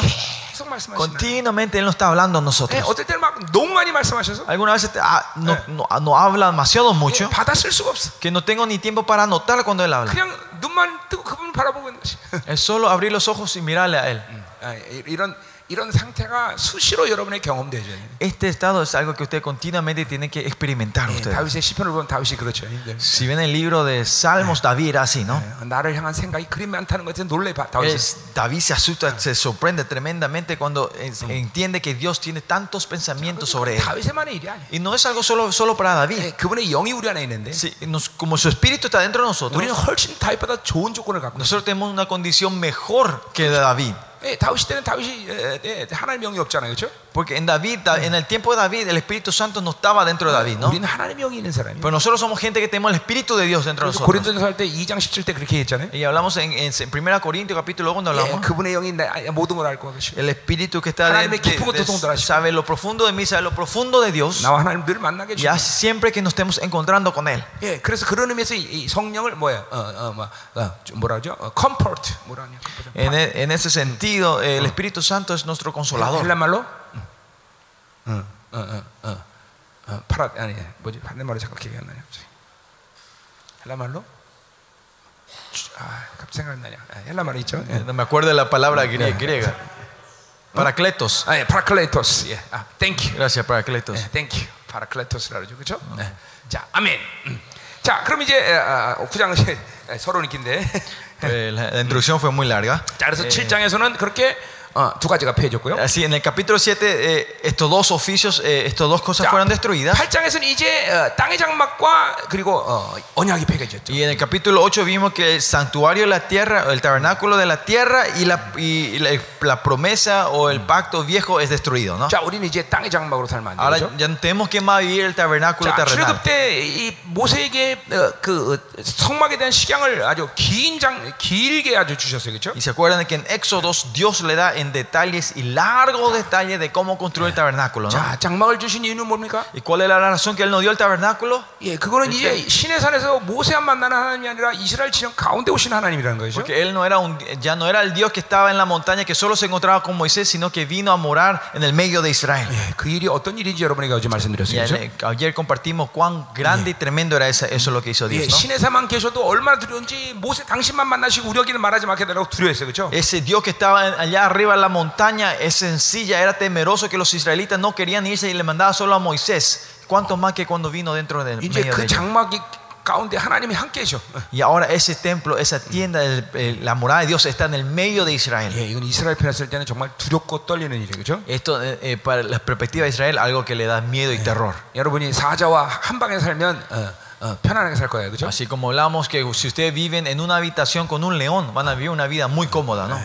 계속 말씀하시는. Continuamente Él nos está hablando a 예, nosotros. 어떨 때는 막 너무 많이 말씀하셔서 Algunas veces ah, no, no, no habla demasiado mucho 받아 쓸 수가 없어. que no tengo ni tiempo para anotar cuando Él habla. 그냥 눈만 뜨고 그분 바라보고 있는 것이. Es solo abrir los ojos y mirarle a Él. 아, 이런 이런 상태가 수시로 여러분의 경험되죠. Este estado es algo que usted continuamente tiene que experimentar 예, usted. 다윗의 시편을 보면 다윗이 그렇죠. 예, Si ven el libro de Salmos, David era así, ¿no? 나를 향한 생각이 그리 많다는 것에 놀래 봐, 다윗이. Es- David se asusta, se sorprende tremendamente cuando es- entiende que Dios tiene tantos pensamientos sobre él. 다윗의만의 일이 아니에요. Y no es algo solo, solo para David. 예, 그분의 영이 우리 안에 있는데 Sí, nos- como su espíritu está dentro de nosotros, 우리는 훨씬 다윗보다 좋은 조건을 갖고 있어요. nosotros tenemos una condición mejor que de David. Porque en David, en el tiempo de David, el Espíritu Santo no estaba dentro de David, ¿no? Pero nosotros somos gente que tenemos el Espíritu de Dios dentro de nosotros. Y hablamos en, en 1 Corintios capítulo 1 hablamos. El Espíritu que está dentro de, de, sabe lo profundo de mí, sabe lo profundo de Dios. Ya siempre que nos estemos encontrando con él. En, e, en ese sentido el Espíritu Santo es nuestro consolador. 헬란 말로? 응, 어, 어, 어, 어, 파라 아니 뭐지? 반대 말로 잠깐 기억이 안 나냐? 갑자기. 헬란 말로? 주- 아, 갑자기 생각 안 나냐? 아, 헬란 말이 있죠? 예. No me acuerdo de la palabra grie- griega. Paracletos. 아, 예, 파라클레토스. 예, 아, 땡큐. Gracias, Paracletos. 예, 땡큐. 파라클레토스라 그러죠, 그렇죠? 네. 자, 아멘. 음. 자, 그럼 이제 아, 아, 9장 서론이 긴데. Eh, la introducción fue muy larga. 자, 그래서 7장에서는 그렇게 어, 두 가지가 폐해졌고요. Así, en el capítulo 7, eh, estos dos oficios, eh, estas dos cosas 자, fueron destruidas. 8장에서는 이제 어, 땅의 장막과 그리고 어, 언약이 폐해졌죠. Y en el capítulo 8 vimos que el santuario de la tierra, el tabernáculo de la tierra y la, y la, la promesa o el pacto viejo es destruido. ¿no? 자, 우리는 이제 땅의 장막으로 살면 안 Ahora 되죠. ya no tenemos que más vivir el tabernáculo 자, terrenal. 출애굽 때이 모세에게 어, 그 어, 성막에 대한 식양을 아주 긴 장, 길게 아주 주셨어요, 그렇죠? Y se acuerdan que en Éxodo Dios le da en detalles y largos detalles de cómo construir el tabernáculo. ¿no? 자, 장막을 주신 이유는 뭡니까? ¿Y cuál es la razón que Él nos dio el tabernáculo? 예, 그거는 이제 신의 산에서 모세만 만나는 하나님이 아니라 이스라엘 지형 가운데 오신 하나님이라는 거죠. Porque Él no era un, ya no era el Dios que estaba en la montaña que solo se encontraba con Moisés, sino que vino a morar en el medio de Israel. 예, 그 일이 어떤 일인지 여러분에게 어제 Y 말씀드렸어요. 그렇죠? ayer- ayer compartimos cuán grande y tremendo era esa- eso lo que hizo 예, Dios. ¿no? 신의 산만 계셔도 얼마나 두려운지 모세 당신만 만나시고 우리 여기는 말하지 않게 되라고 두려워했어요. 그렇죠? Ese Dios que estaba en- allá arriba arriba de la montaña es sencilla, era temeroso que los israelitas no querían irse y le mandaba solo a Moisés. ¿Cuánto más que cuando vino dentro del medio de ellos? Y ahora ese templo, esa tienda, el, la morada de Dios está en el medio de Israel. Esto eh, eh, para la perspectiva de Israel algo que le da miedo y terror. Así como hablamos que si ustedes viven en una habitación con un león, van a vivir una vida muy cómoda, ¿no?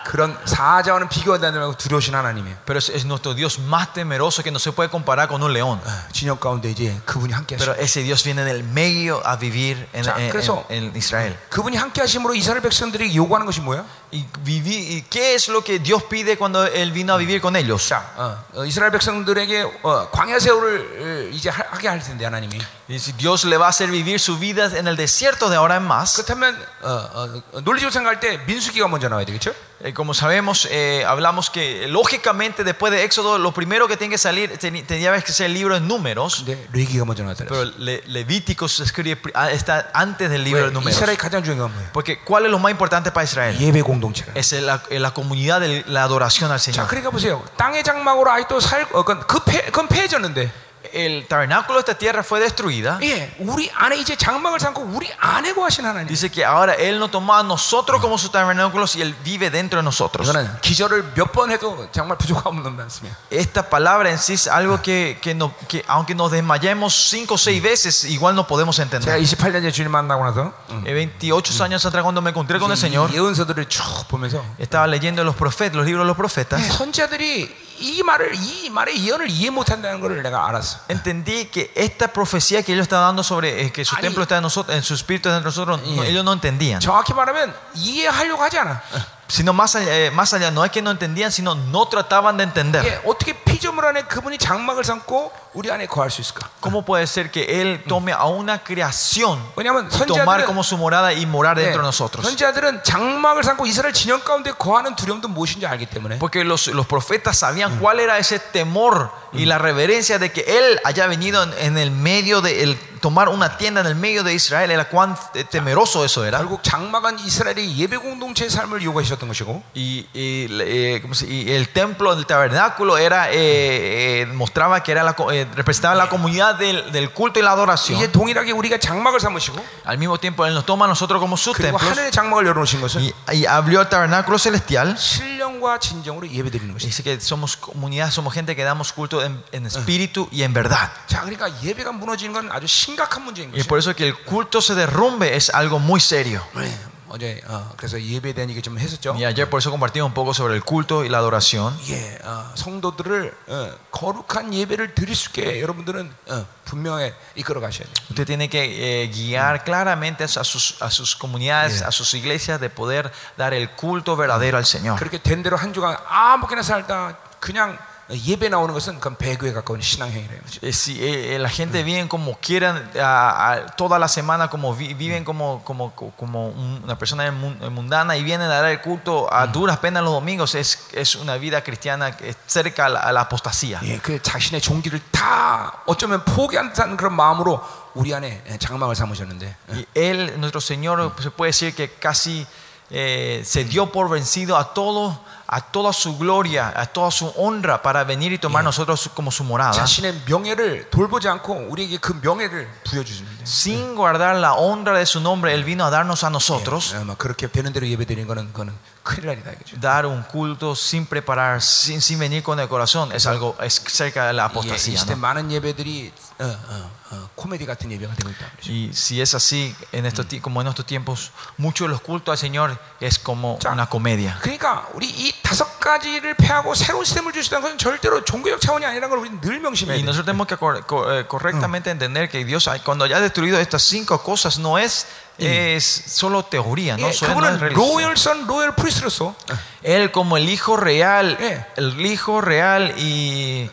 예, 근데 그런 사자와는 비교하지 말고 두려우신 하나님이에요. Pero es, es nuestro Dios más temeroso que no se puede comparar con un león. 어, 진영 가운데 이제 그분이 함께 Pero 하시고 ese Dios viene del medio a vivir en, 자, en- 그래서- en- en Israel. 그분이 함께 하심으로 이스라엘 백성들이 요구하는 것이 뭐야? ¿Y, viví- ¿Y qué es lo que Dios pide cuando Él vino a vivir con ellos? 자, 어, 어, 이스라엘 백성들에게 어, 광야 세월을 어, 이제 하- 하게 할 텐데 하나님이 Y si Dios le va a hacer vivir su vida en el desierto de ahora en más, 그렇다면 어, 어, 어, 논리적으로 생각할 때 민수기가 먼저 나와야 되겠죠? Eh, como sabemos, eh, hablamos que lógicamente después de Éxodo, lo primero que tiene que salir teni- tenía que ser el libro de números. 근데 레기가 먼저 나왔다. Pero Le- Levítico se escribe, pri- ah, está antes del libro de 왜? números. 이스라엘 가장 중요한 건 뭐예요? Porque ¿cuál es lo más importante para Israel? 예배 공동체라. Es la, la comunidad de la adoración al 자, Señor. 그러니까 보세요. 땅의 장막으로 아직도 살, 어, 그건 그 폐, 그건 폐해졌는데, El tabernáculo de esta tierra fue destruida. 예, 우리 안에 이제 장막을 삼고 우리 안에 거하신 하나님. Dice que ahora Él nos toma a nosotros como sus tabernáculos y Él vive dentro de nosotros. 이거는 기절을 몇 번 해도 정말 부족함없는 말씀이에요. Esta palabra en sí es algo que, que, no- que aunque nos desmayemos cinco o seis veces, igual no podemos 제가 entender. 28년째 주님 만나고 나서 Eh, 28 años atrás cuando me encontré con el Señor, 이 예언서들을 쭉 보면서 estaba leyendo los profetas, los libros de los profetas. 예, 선지자들이 이 말을 이 말의 예언을 이해 못한다는 것을 내가 알았어. Entendí que esta profecía que ellos estaban dando sobre eh, que su Ani- templo está en nosotros, en su espíritu está en nosotros, no- ellos no entendían. 정확히 말하면 이해하려고 하지 않아. Sino más allá, eh, más allá, no es que no entendían, sino no trataban de entender. 예, 어떻게 피조물 안에 그분이 장막을 삼고 우리 안에 거할 수 있을까? ¿Cómo puede ser que Él tome a una creación 왜냐하면 y tomar 선지자들은 como su morada y morar 예, dentro de nosotros? 선지자들은 장막을 삼고 이스라엘 진영 가운데 거하는 두려움도 무엇인지 알기 때문에 Porque los, los profetas sabían cuál era ese temor y la reverencia de que Él haya venido en, en el medio de el tomar una tienda en el medio de Israel, era cuán eh, temeroso eso era. 결국 장막은 이스라엘의 예배 공동체의 삶을 요구하셨 던 것이고 Y, y, eh, ¿cómo se- y el templo del tabernáculo era eh, eh, mostraba que era la, co- eh, representaba la comunidad del, del culto y la adoración. 이제 동일하게 우리가 장막을 삼으시고 Al mismo tiempo Él nos toma a nosotros como sus 그리고 templos 하늘의 장막을 열어놓으신 것은 y, y abrió el tabernáculo celestial. 신령과 진정으로 예배드리는 것이죠. Dice que somos comunidad, somos gente que damos culto en, en espíritu y en verdad. 자, 그러니까 예배가 무너지는 건 아주 심각한 문제인 Y 것이죠. por eso que el culto se derrumbe es algo muy serio. 네, 어제 어, 그래서 예배에 대한 얘기 좀 했었죠. Y ayer por eso compartimos un poco sobre el culto y la adoración. 예, 어, 성도들을 어, 거룩한 예배를 드릴 수 있게 여러분들은 어, 분명히 이끌어 가셔야 돼요. Usted tiene que eh, guiar claramente a sus, a sus comunidades, Yeah. a sus iglesias de poder dar el culto verdadero al Señor. 그렇게 된 대로 한 주간 아무렇게나 살다 그냥 예배 나오는 것은 그건 배교에 가까운 신앙행위라는 거죠. Eh, Si eh, eh, la gente vive como quieran a- a- toda la semana, como vi- viven como, como, como un- una persona mun- mundana y vienen a dar el culto a duras penas los domingos, es, es una vida cristiana que es cerca a la, a la apostasía. 예, 그 자신의 종기를 다 어쩌면 포기한다는 그런 마음으로 우리 안에 장막을 삼으셨는데 Y Él, nuestro Señor, se puede decir que casi eh, se dio por vencido a todo a toda su gloria, a toda su honra para venir y tomar nosotros como su morada. Sin guardar la honra de su nombre, él vino a darnos a nosotros. 아마 그렇게 되는 대로 예배드리는 거는 그거는 큰일 날이다 이거죠. Dar un culto sin preparar, sin, sin venir con el corazón, es algo es cerca de la 예, 이 apostasía. 시대 ¿no? 많은 예배들이 어, 어, 어, 코미디 같은 예배가 되고 있다 그러죠. Y si es así, en estos, ti- como en estos tiempos, muchos de los cultos al Señor es como 자, una comedia. 그러니까 우리 이 다섯 가지를 패하고 새로운 시스템을 주시다는 것은 절대로 종교적 차원이 아니라는 걸 우리는 늘 명심해야 Y 돼. nosotros tenemos que cor- co- eh, correctamente entender que Dios, cuando haya destruido estas cinco cosas, no es, es solo teoría, no, 예, Eso no es 그분은 religión. 로열 선 로열 프리스로서 Él como el hijo real, Eh. el hijo real y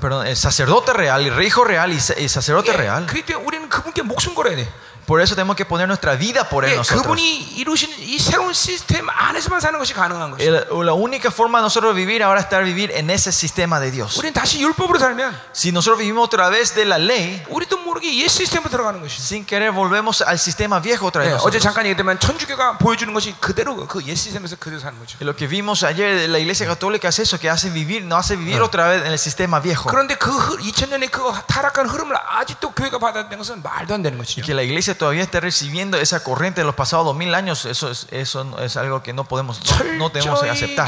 perdón, el sacerdote real, el hijo real y, sa- y sacerdote 예, real. 그렇기 때문에 우리는 그분께 목숨 걸어야 돼. Por eso tenemos que poner nuestra vida por él 예, nosotros. 그분이 이루신 이 새로운 시스템 안에서만 사는 것이 가능한 것이. El- la única forma de nosotros vivir ahora es estar vivir en ese sistema de Dios. 우리는 다시 율법으로 살면 Si nosotros vivimos otra vez de la ley, 우리도 모르게 옛 시스템으로 들어가는 것이. sin querer volvemos al sistema viejo otra vez. 예, 어제 nosotros. 잠깐 얘기했지만 천주교가 보여주는 것이 그대로 그 옛 시스템에서 그대로 사는 거죠. Y Lo que vimos ayer de la iglesia católica es eso, que hace vivir, no hace vivir otra vez en el sistema viejo. 그런데 그 2000년의 그 타락한 흐름을 아직도 교회가 받아들이는 것은 말도 안 되는 Y 것이죠. que la iglesia todavía esté recibiendo esa corriente de los pasados dos mil años, eso es, eso es algo que no podemos, no, tenemos que aceptar.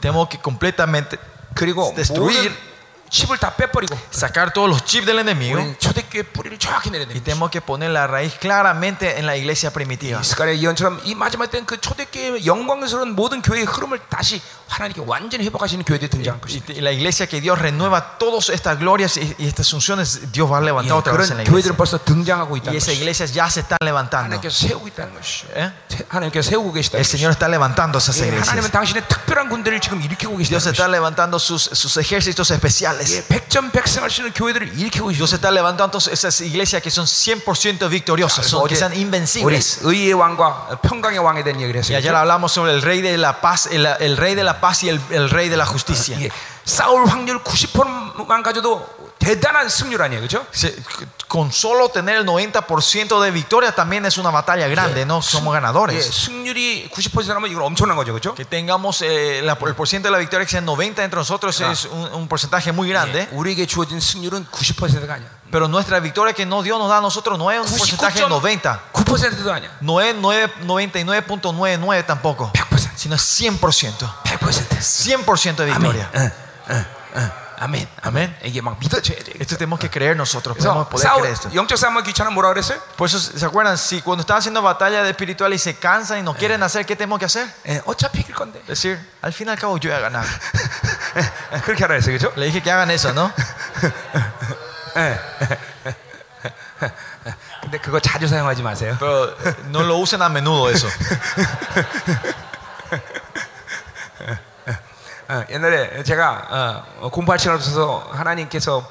Tenemos que completamente destruir. Sacar todos los chips del enemigo. Y tenemos que poner la raíz claramente en la iglesia primitiva. Y la iglesia que Dios renueva todas estas glorias y, y estas unciones, Dios va a levantar otra vez en la iglesia. Y esas iglesias ya se están levantando. ¿Eh? El Señor está levantando esas iglesias. Dios está levantando sus, sus ejércitos especiales. Dios está levantando esas iglesias que son 100% victoriosas, son, que sean invencibles. Y ayer hablamos sobre el rey de la paz, el, el rey de la paz y el, el rey de la justicia. 예, 싸울 확률 90%만 가져도 대단한 승률 아니에요, 그렇죠? Se- Con solo tener el 90% de victoria también es una batalla grande, ¿no? Somos 예, ganadores. 승률이 90%라면 이건 엄청난 거죠, 그렇죠? Que tengamos eh, la- el porcentaje de la victoria que sea 90 entre nosotros es un, un porcentaje muy grande. 우리에게 주어진 승률은 90%가 아니야. Pero nuestra victoria que no Dios nos da a nosotros no es un porcentaje de 90. 9.9%도 아니야. No es 9 99.99 tampoco, 100%. sino es 100%. 100%. 100% de victoria. 응, 응, 응. 아멘. 아멘. 이게 막 믿어져야 돼. Esto tenemos que creer nosotros, 그래서 podemos poder 싸우, creer esto. 영적 싸움은 귀찮아 뭐라 그랬어요? Por eso, ¿se acuerdan? Si cuando están haciendo batalla de espiritual y se cansan y no quieren hacer, ¿qué tenemos que hacer? 예, 어차피 이길 건데. Decir, al fin y al cabo yo voy a ganar. 예, 그렇게 하라 했어요, 그렇죠? Le dije que hagan eso, ¿no? 근데 그거 자주 사용하지 마세요. Pero eh, no lo usen a menudo eso. 어, 옛날에 제가 공부할 시간 없어서 하나님께서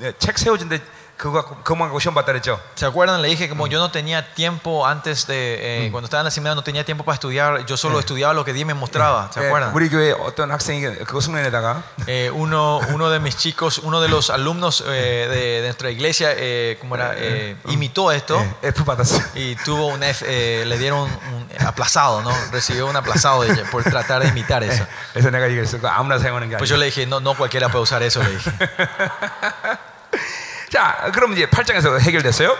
예, 책 세워준데 그거 갖고 그만 갖고 시험 봤다 그랬죠. ¿Se acuerdan? Le dije como yo no tenía tiempo antes de, eh, cuando estaba en la seminario no tenía tiempo para estudiar, yo solo estudiaba lo que Dios me mostraba. ¿Se 예, acuerdan? 우리 교회 어떤 학생이 그거 숙련에다가 Eh, uno, uno de mis chicos, uno de los alumnos eh, de, de nuestra iglesia, eh, ¿cómo era? Eh, imitó esto 예, F 받았어요. y tuvo un F, eh, le dieron un aplazado, ¿no? Recibió un aplazado de- por tratar de imitar eso. 그래서 내가 얘기했어. 그거 아무나 사용하는 게 Pues yo 아니야. le dije, no, no cualquiera puede usar eso, le dije. (laughs) 자, 그럼 이제 8장에서 해결됐어요.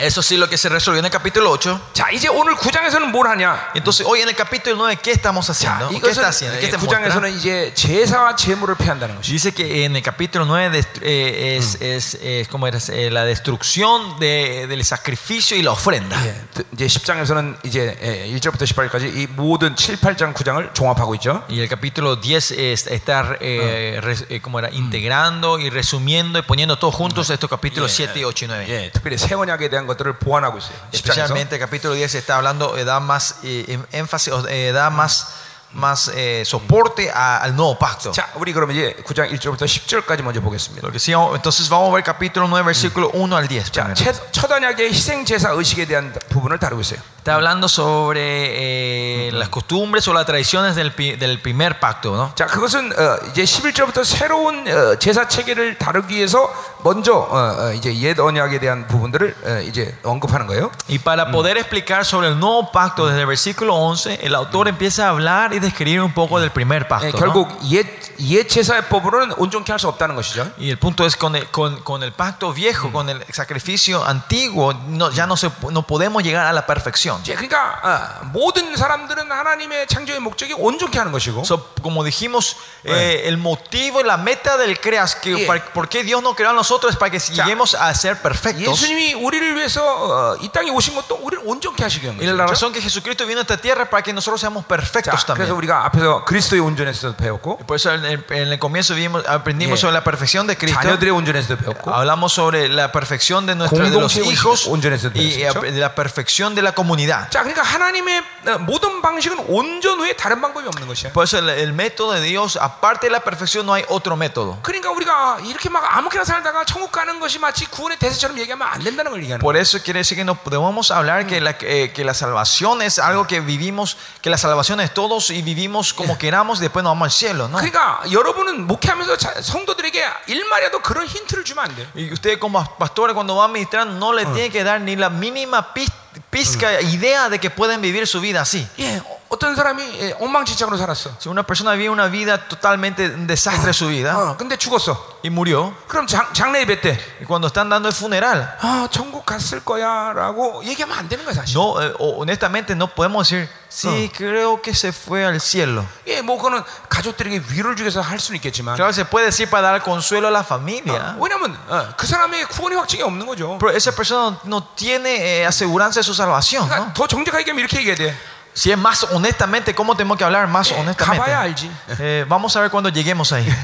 Eso sí lo que se resolvió en el capítulo 8. 자, 이제 오늘 9장에서는 뭘 하냐? Entonces, hoy en el capítulo 9, ¿qué estamos 자, haciendo? ¿Qué está 이것은 haciendo? ¿Qué 예, te muestra? 9장에서는 이제 제사와 제물을 폐한다는 것이. Dice que en el capítulo 9 dest- eh, es, es, es- ¿cómo era? Eh, la destrucción de- del sacrificio y la ofrenda. 예, 이제 10장에서는 이제 예, 1절부터 18절까지 이 모든 7, 8장, 9장을 종합하고 있죠. Y el capítulo 10 es estar eh, res- eh, ¿cómo era? integrando y resumiendo y poniendo todos juntos estos capítulos 7 y 8 y 9. 예, 특별히 새 언약에 대한 것들을 보완하고 있어요. 10장에서. Especialmente el capítulo 10 está hablando, eh, da más eh, em- énfasis, o, eh, da más, más eh, soporte a- al nuevo pacto. 자, 우리 그러면 이제 9장 1절부터 10절까지 먼저 보겠습니다. Lo que sí, vamos- entonces vamos a ver capítulo 9, versículo 1 al 10. 자, primero. 첫, 첫 언약의 희생 제사 의식에 대한 부분을 다루고 있어요. Está hablando sobre eh, las costumbres o las tradiciones del, pi- del primer pacto, ¿no? 자, 그것은 어, 이제 11절부터 새로운 어, 제사 체계를 다루기 위해서 먼저 어, 어, 이제 옛 언약에 대한 부분들을 어, 이제 언급하는 거예요. Y para poder explicar sobre el nuevo pacto desde el versículo 11, el autor empieza a hablar y describir un poco del primer 예, pacto. ¿no? 결국 옛, 옛 제사의 법으로는 온전케 할 수 없다는 것이죠. Y el punto es con el, con, con el pacto viejo, con el sacrificio antiguo, no, ya no, se, no podemos llegar a la perfección. 이제 그러니까 어, 모든 사람들은 하나님의 창조의 목적이 온전케 하는 것이고 So, como dijimos, eh, el motivo y la meta del creas, que, Yeah. para- ¿por qué Dios nos creó a nosotros? Es para que lleguemos a ser perfectos. 예수님이 우리를 위해서 어, 이 땅에 오신 것도 우리를 온전케 하시기 위한 Y la 거죠. razón que Jesucristo vino a esta tierra es para que nosotros seamos 자, perfectos también. 그래서 우리가 앞에서 그리스도의 온전에서도 배웠고 Por eso en el, en el comienzo vimos, aprendimos Yeah. sobre la perfección de Cristo. 자녀들의 온전에서도 배웠고 Hablamos sobre la perfección de, nuestro, de los 공동체 hijos 온전에서 y 배웠죠. de la perfección de la comunidad. 자, 그러니까 하나님의 어, 모든 방식은 온전 외에 다른 방법이 없는 것이야. Por eso el, el método de Dios, aparte de la perfección, no hay otro método. 그러니까 우리가 이렇게 막 아무렇게나 살다가 천국 가는 것이 마치 구원의 대세처럼 얘기하면 안 된다는 걸 얘기하는 거야. Por eso quiere decir que no podemos hablar que la, eh, que la salvación es algo que vivimos, que la salvación es todos y vivimos como queramos y después nos vamos al cielo, ¿no? 그러니까 여러분은 목회하면서 자- 성도들에게 일말이라도 그런 힌트를 주면 안 돼. Y usted como pastores cuando van a ministrar no le tiene que dar ni la mínima pis- pizca idea de que pueden vivir su vida así. 예, 어- 어떤 사람이 예, 엉망진창으로 살았어. Si una persona vive una vida totalmente un desastre su vida 어, 근데 죽었어. y murió, 그럼 장, 장례 예배 때, y cuando están dando el funeral, 아, 천국 갔을 거야라고 얘기하면 안 되는 거야 사실. no, eh, honestamente no podemos decir, sí, creo que se fue al cielo. 예, 뭐 그거는 가족들에게 위로를 주기 위해서 할 수는 있겠지만, Claro, se puede decir para dar consuelo a la familia. 왜냐면 어, 그 사람에게 구원의 확증이 없는 거죠. Pero esa persona no tiene eh, aseguranza de su salvación. 그러니까 ¿no? 더 정직하게 얘기하면 이렇게 얘기해야 돼. Si es más honestamente, ¿cómo tenemos que hablar más 가봐야 honestamente? 알지. Eh, vamos a ver cuando lleguemos ahí. (laughs)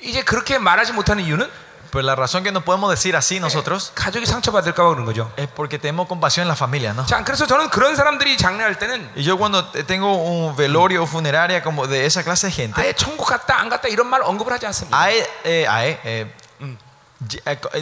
이제 그렇게 말하지 못하는 이유는 Pero la razón que no podemos decir así nosotros 가족이 상처받을까봐 그런 거죠. es porque tenemos compasión en la familia, ¿no? 자, 그래서 저는 그런 사람들이 장례할 때는 Y yo cuando te- tengo un velorio o funeraria como de esa clase de gente, 아예 천국 갔다 안 갔다 이런 말 언급을 하지 않습니다. hay, eh, hay, eh, y- eh,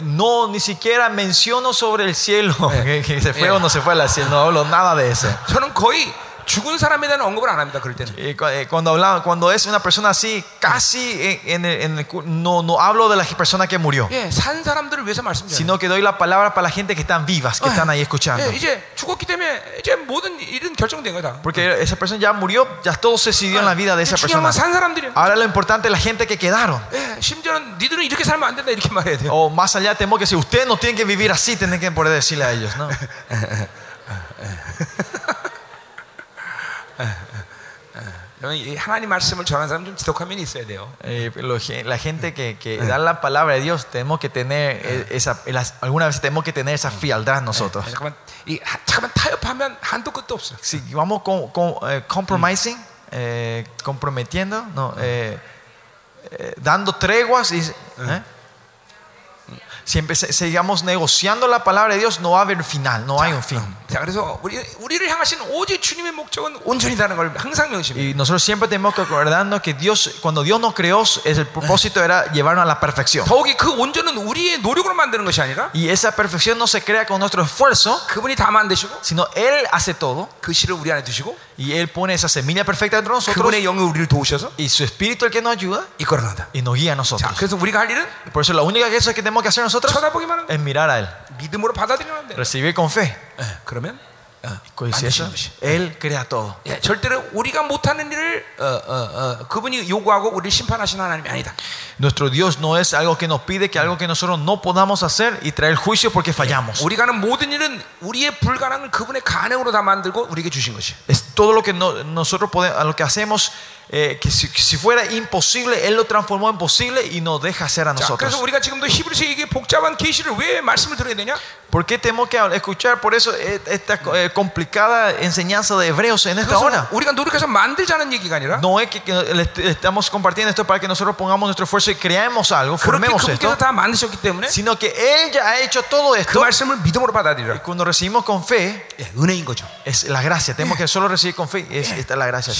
no ni siquiera menciono sobre el cielo, (laughs) que, que se fue Eh. o no se fue al cielo, no hablo nada de eso. 저는 거의 죽은 사람에 대한 언급을 안 합니다. 그럴 때는. Eh, cu- eh, cuando, hablaba, cuando es una persona así, casi en, en el- en el cu- no, no hablo de la persona que murió, 예, 산 사람들을 위해서 말씀드려요. sino que doy la palabra para la gente que están vivas, que están ahí escuchando. 예, 이제 죽었기 때문에 이제 모든 일은 결정된 거다. Porque esa persona ya murió, ya todo se decidió en la vida de esa 중요한 persona. 건 산 사람들이야. Ahora lo importante es la gente que quedaron. 예, 심지어는 니들은 이렇게 살면 안 된다 이렇게 말해야 돼요. O más allá tenemos que si ustedes no tienen que vivir así, tienen que poder decirle a ellos, ¿no? (laughs) Eh, la gente que, que, da la palabra de Dios, tenemos que tener eh, esa, alguna vez tenemos que tener esa fialdad nosotros. Si vamos con, con eh, compromising, eh, comprometiendo, no, eh, dando treguas y ¿eh? siempre se- sigamos negociando la palabra de Dios, no va a haber final, no hay un fin. 자, 그래서 우리, 우리를 향하신 오직 주님의 목적은 온전이라는 걸 항상 명심해요. Y nosotros siempre tenemos que acordarnos que Dios, cuando Dios nos creó, es el propósito era llevarnos a la perfección. 더욱이 그 온전은 우리의 노력으로 만드는 것이 아니라 Y esa perfección no se crea con nuestro esfuerzo, 그분이 다 만드시고 sino Él hace todo 그 씨를 우리 안에 두시고 y Él pone esa semilla perfecta dentro de nosotros 그분의 영이 우리를 도우셔서 y su espíritu el que nos ayuda 이끌어간다. y nos guía a 자, nosotros. 그래서 우리가 할 일은 Y por eso la única cosa que tenemos que hacer nosotros 쳐다보기만 하는 거예요. es mirar a Él, 믿음으로 받아들이면 돼. recibir con fe. 예, 그러면 어, 것이. Él crea todo. 예, 절대로 우리가 못하는 일을 어, 어, 어, 그분이 요구하고 우리를 심판하시는 하나님이 아니다. Nuestro Dios no es algo que nos pide que algo que nosotros no podamos hacer y traer juicio porque fallamos. 우리가 하는 모든 일은 우리의 불가능을 그분의 가능으로 다 만들고 우리에게 주신 것이. Es todo lo que no- nosotros podemos, lo que hacemos, eh, que, si, que, si, fuera imposible, Él lo transformó en posible y nos deja hacer a nosotros. ¿Por qué tenemos que escuchar por eso eh, esta eh, complicada enseñanza de Hebreos en esta hora? No es que, que le estamos compartiendo esto para que nosotros pongamos nuestro esfuerzo y creemos algo, formemos esto, sino que Él ya ha hecho todo esto. Y cuando recibimos con fe, es la gracia. Tenemos que solo recibir con fe. Es, esta es la gracia.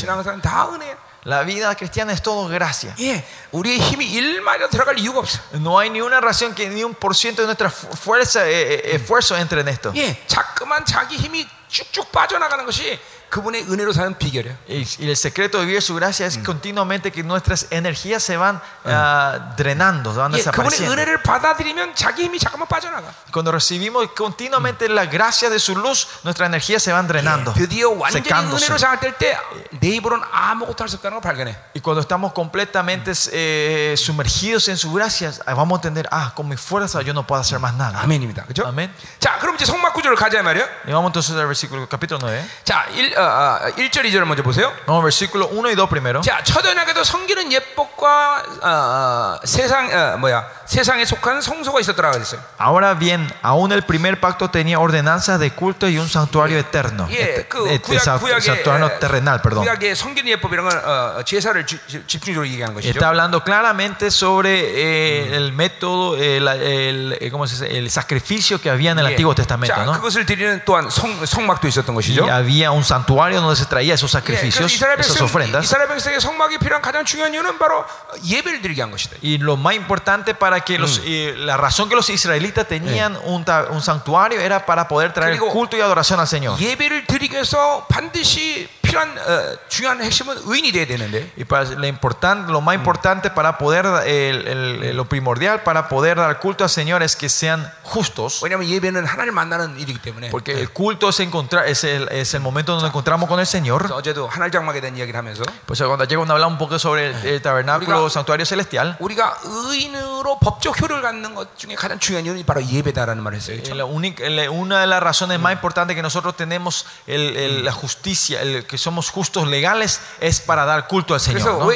신앙생활은 다 은혜야. La vida cristiana es todo gracia. 예, 우리의 힘이 일말이라도 들어갈 이유가 없어. No hay ni una razón que ni un por ciento de nuestra fu- fuerza, eh, eh, esfuerzo entre en esto. 예, 자꾸만 자기 힘이 쭉쭉 빠져나가는 것이 그분의 은혜로 사는 비결이야. Y, y el secreto de vivir su gracia es continuamente que nuestras energías se van ah, drenando, se van 예, 그분의 desapareciendo. 은혜를 받아들이면 자기 힘이 잠깐만 빠져나가. Cuando recibimos continuamente la gracia de su luz, nuestras energías se van drenando, 예, 드디어 완전히 secándose. 은혜로 장악될 때 내 입으로는 아무것도 할 수 없다는 걸 발견해. Y cuando estamos completamente eh, sumergidos en su gracia, ah, vamos a entender, ah, con mi fuerza yo no puedo hacer más nada. 아멘입니다. 그죠? 아멘. 자, 그럼 이제 성막 구조를 가자 말이야. Y vamos entonces al versículo capítulo 9. 자, 1, 어, 어, 1절, 2절을 먼저 보세요. Vamos al versículo 1 y 2 primero. 자, 첫연하게도 성기는 예법과 어, 어, 세상 어, 뭐야 세상에 속한 성소가 있었더라 그랬어요. Ahora bien, aún el primer pacto tenía ordenanzas de culto y un santuario eterno. 예, 그 Eh, 구약 sa- 구약의 santuario 에, terrenal, perdón. 구약의 성기는 예법 이런 건 어, 제사를 지- 지- 집중적으로 얘기하는 것이죠. Está hablando claramente sobre eh, el método, eh, la- el, eh, ¿cómo se dice? el sacrificio que había en el 예. Antiguo Testamento. 자, ¿no? 그것을 드리는 또한 성, 성막도 있었던 Y 것이죠. había un santuario donde se traía esos 예, 그래서 sacrificios, 이스라엘 esas 백성 ofrendas. 이스라엘 백성에게 성막이 필요한 가장 중요한 이유는 바로 예배를 드리게 한 것이다. Y lo más importante para que los, eh, la razón que los israelitas tenían un, ta- un santuario era para poder traer 그리고 culto y adoración al Señor. 예배를 드리기 위해서 반드시 필요한 어, 중요한 핵심은 의인이 돼야 되는데 Y para lo, importante, lo más importante para poder, el- el- lo primordial para poder dar culto al Señor es que sean justos. 왜냐하면 예배는 하나님 만나는 일이기 때문에 Porque el culto es, encontrar, es, el, es el momento donde nos encontramos con el Señor. 그래서 어제도 하늘 장막에 대한 이야기를 하면서 Pues cuando llega cuando hablamos un poco sobre el, el tabernáculo 우리가- santuario celestial, 우리가 의인으로 법적 효력을 갖는 것 중에 가장 중요한 이유는 바로 예배다라는 말을 했어요. eh, 그렇죠? la única- la- una de las razones más importantes que nosotros tenemos el- el- la justicia, el, que somos justos legales es para dar culto al Señor. ¿no?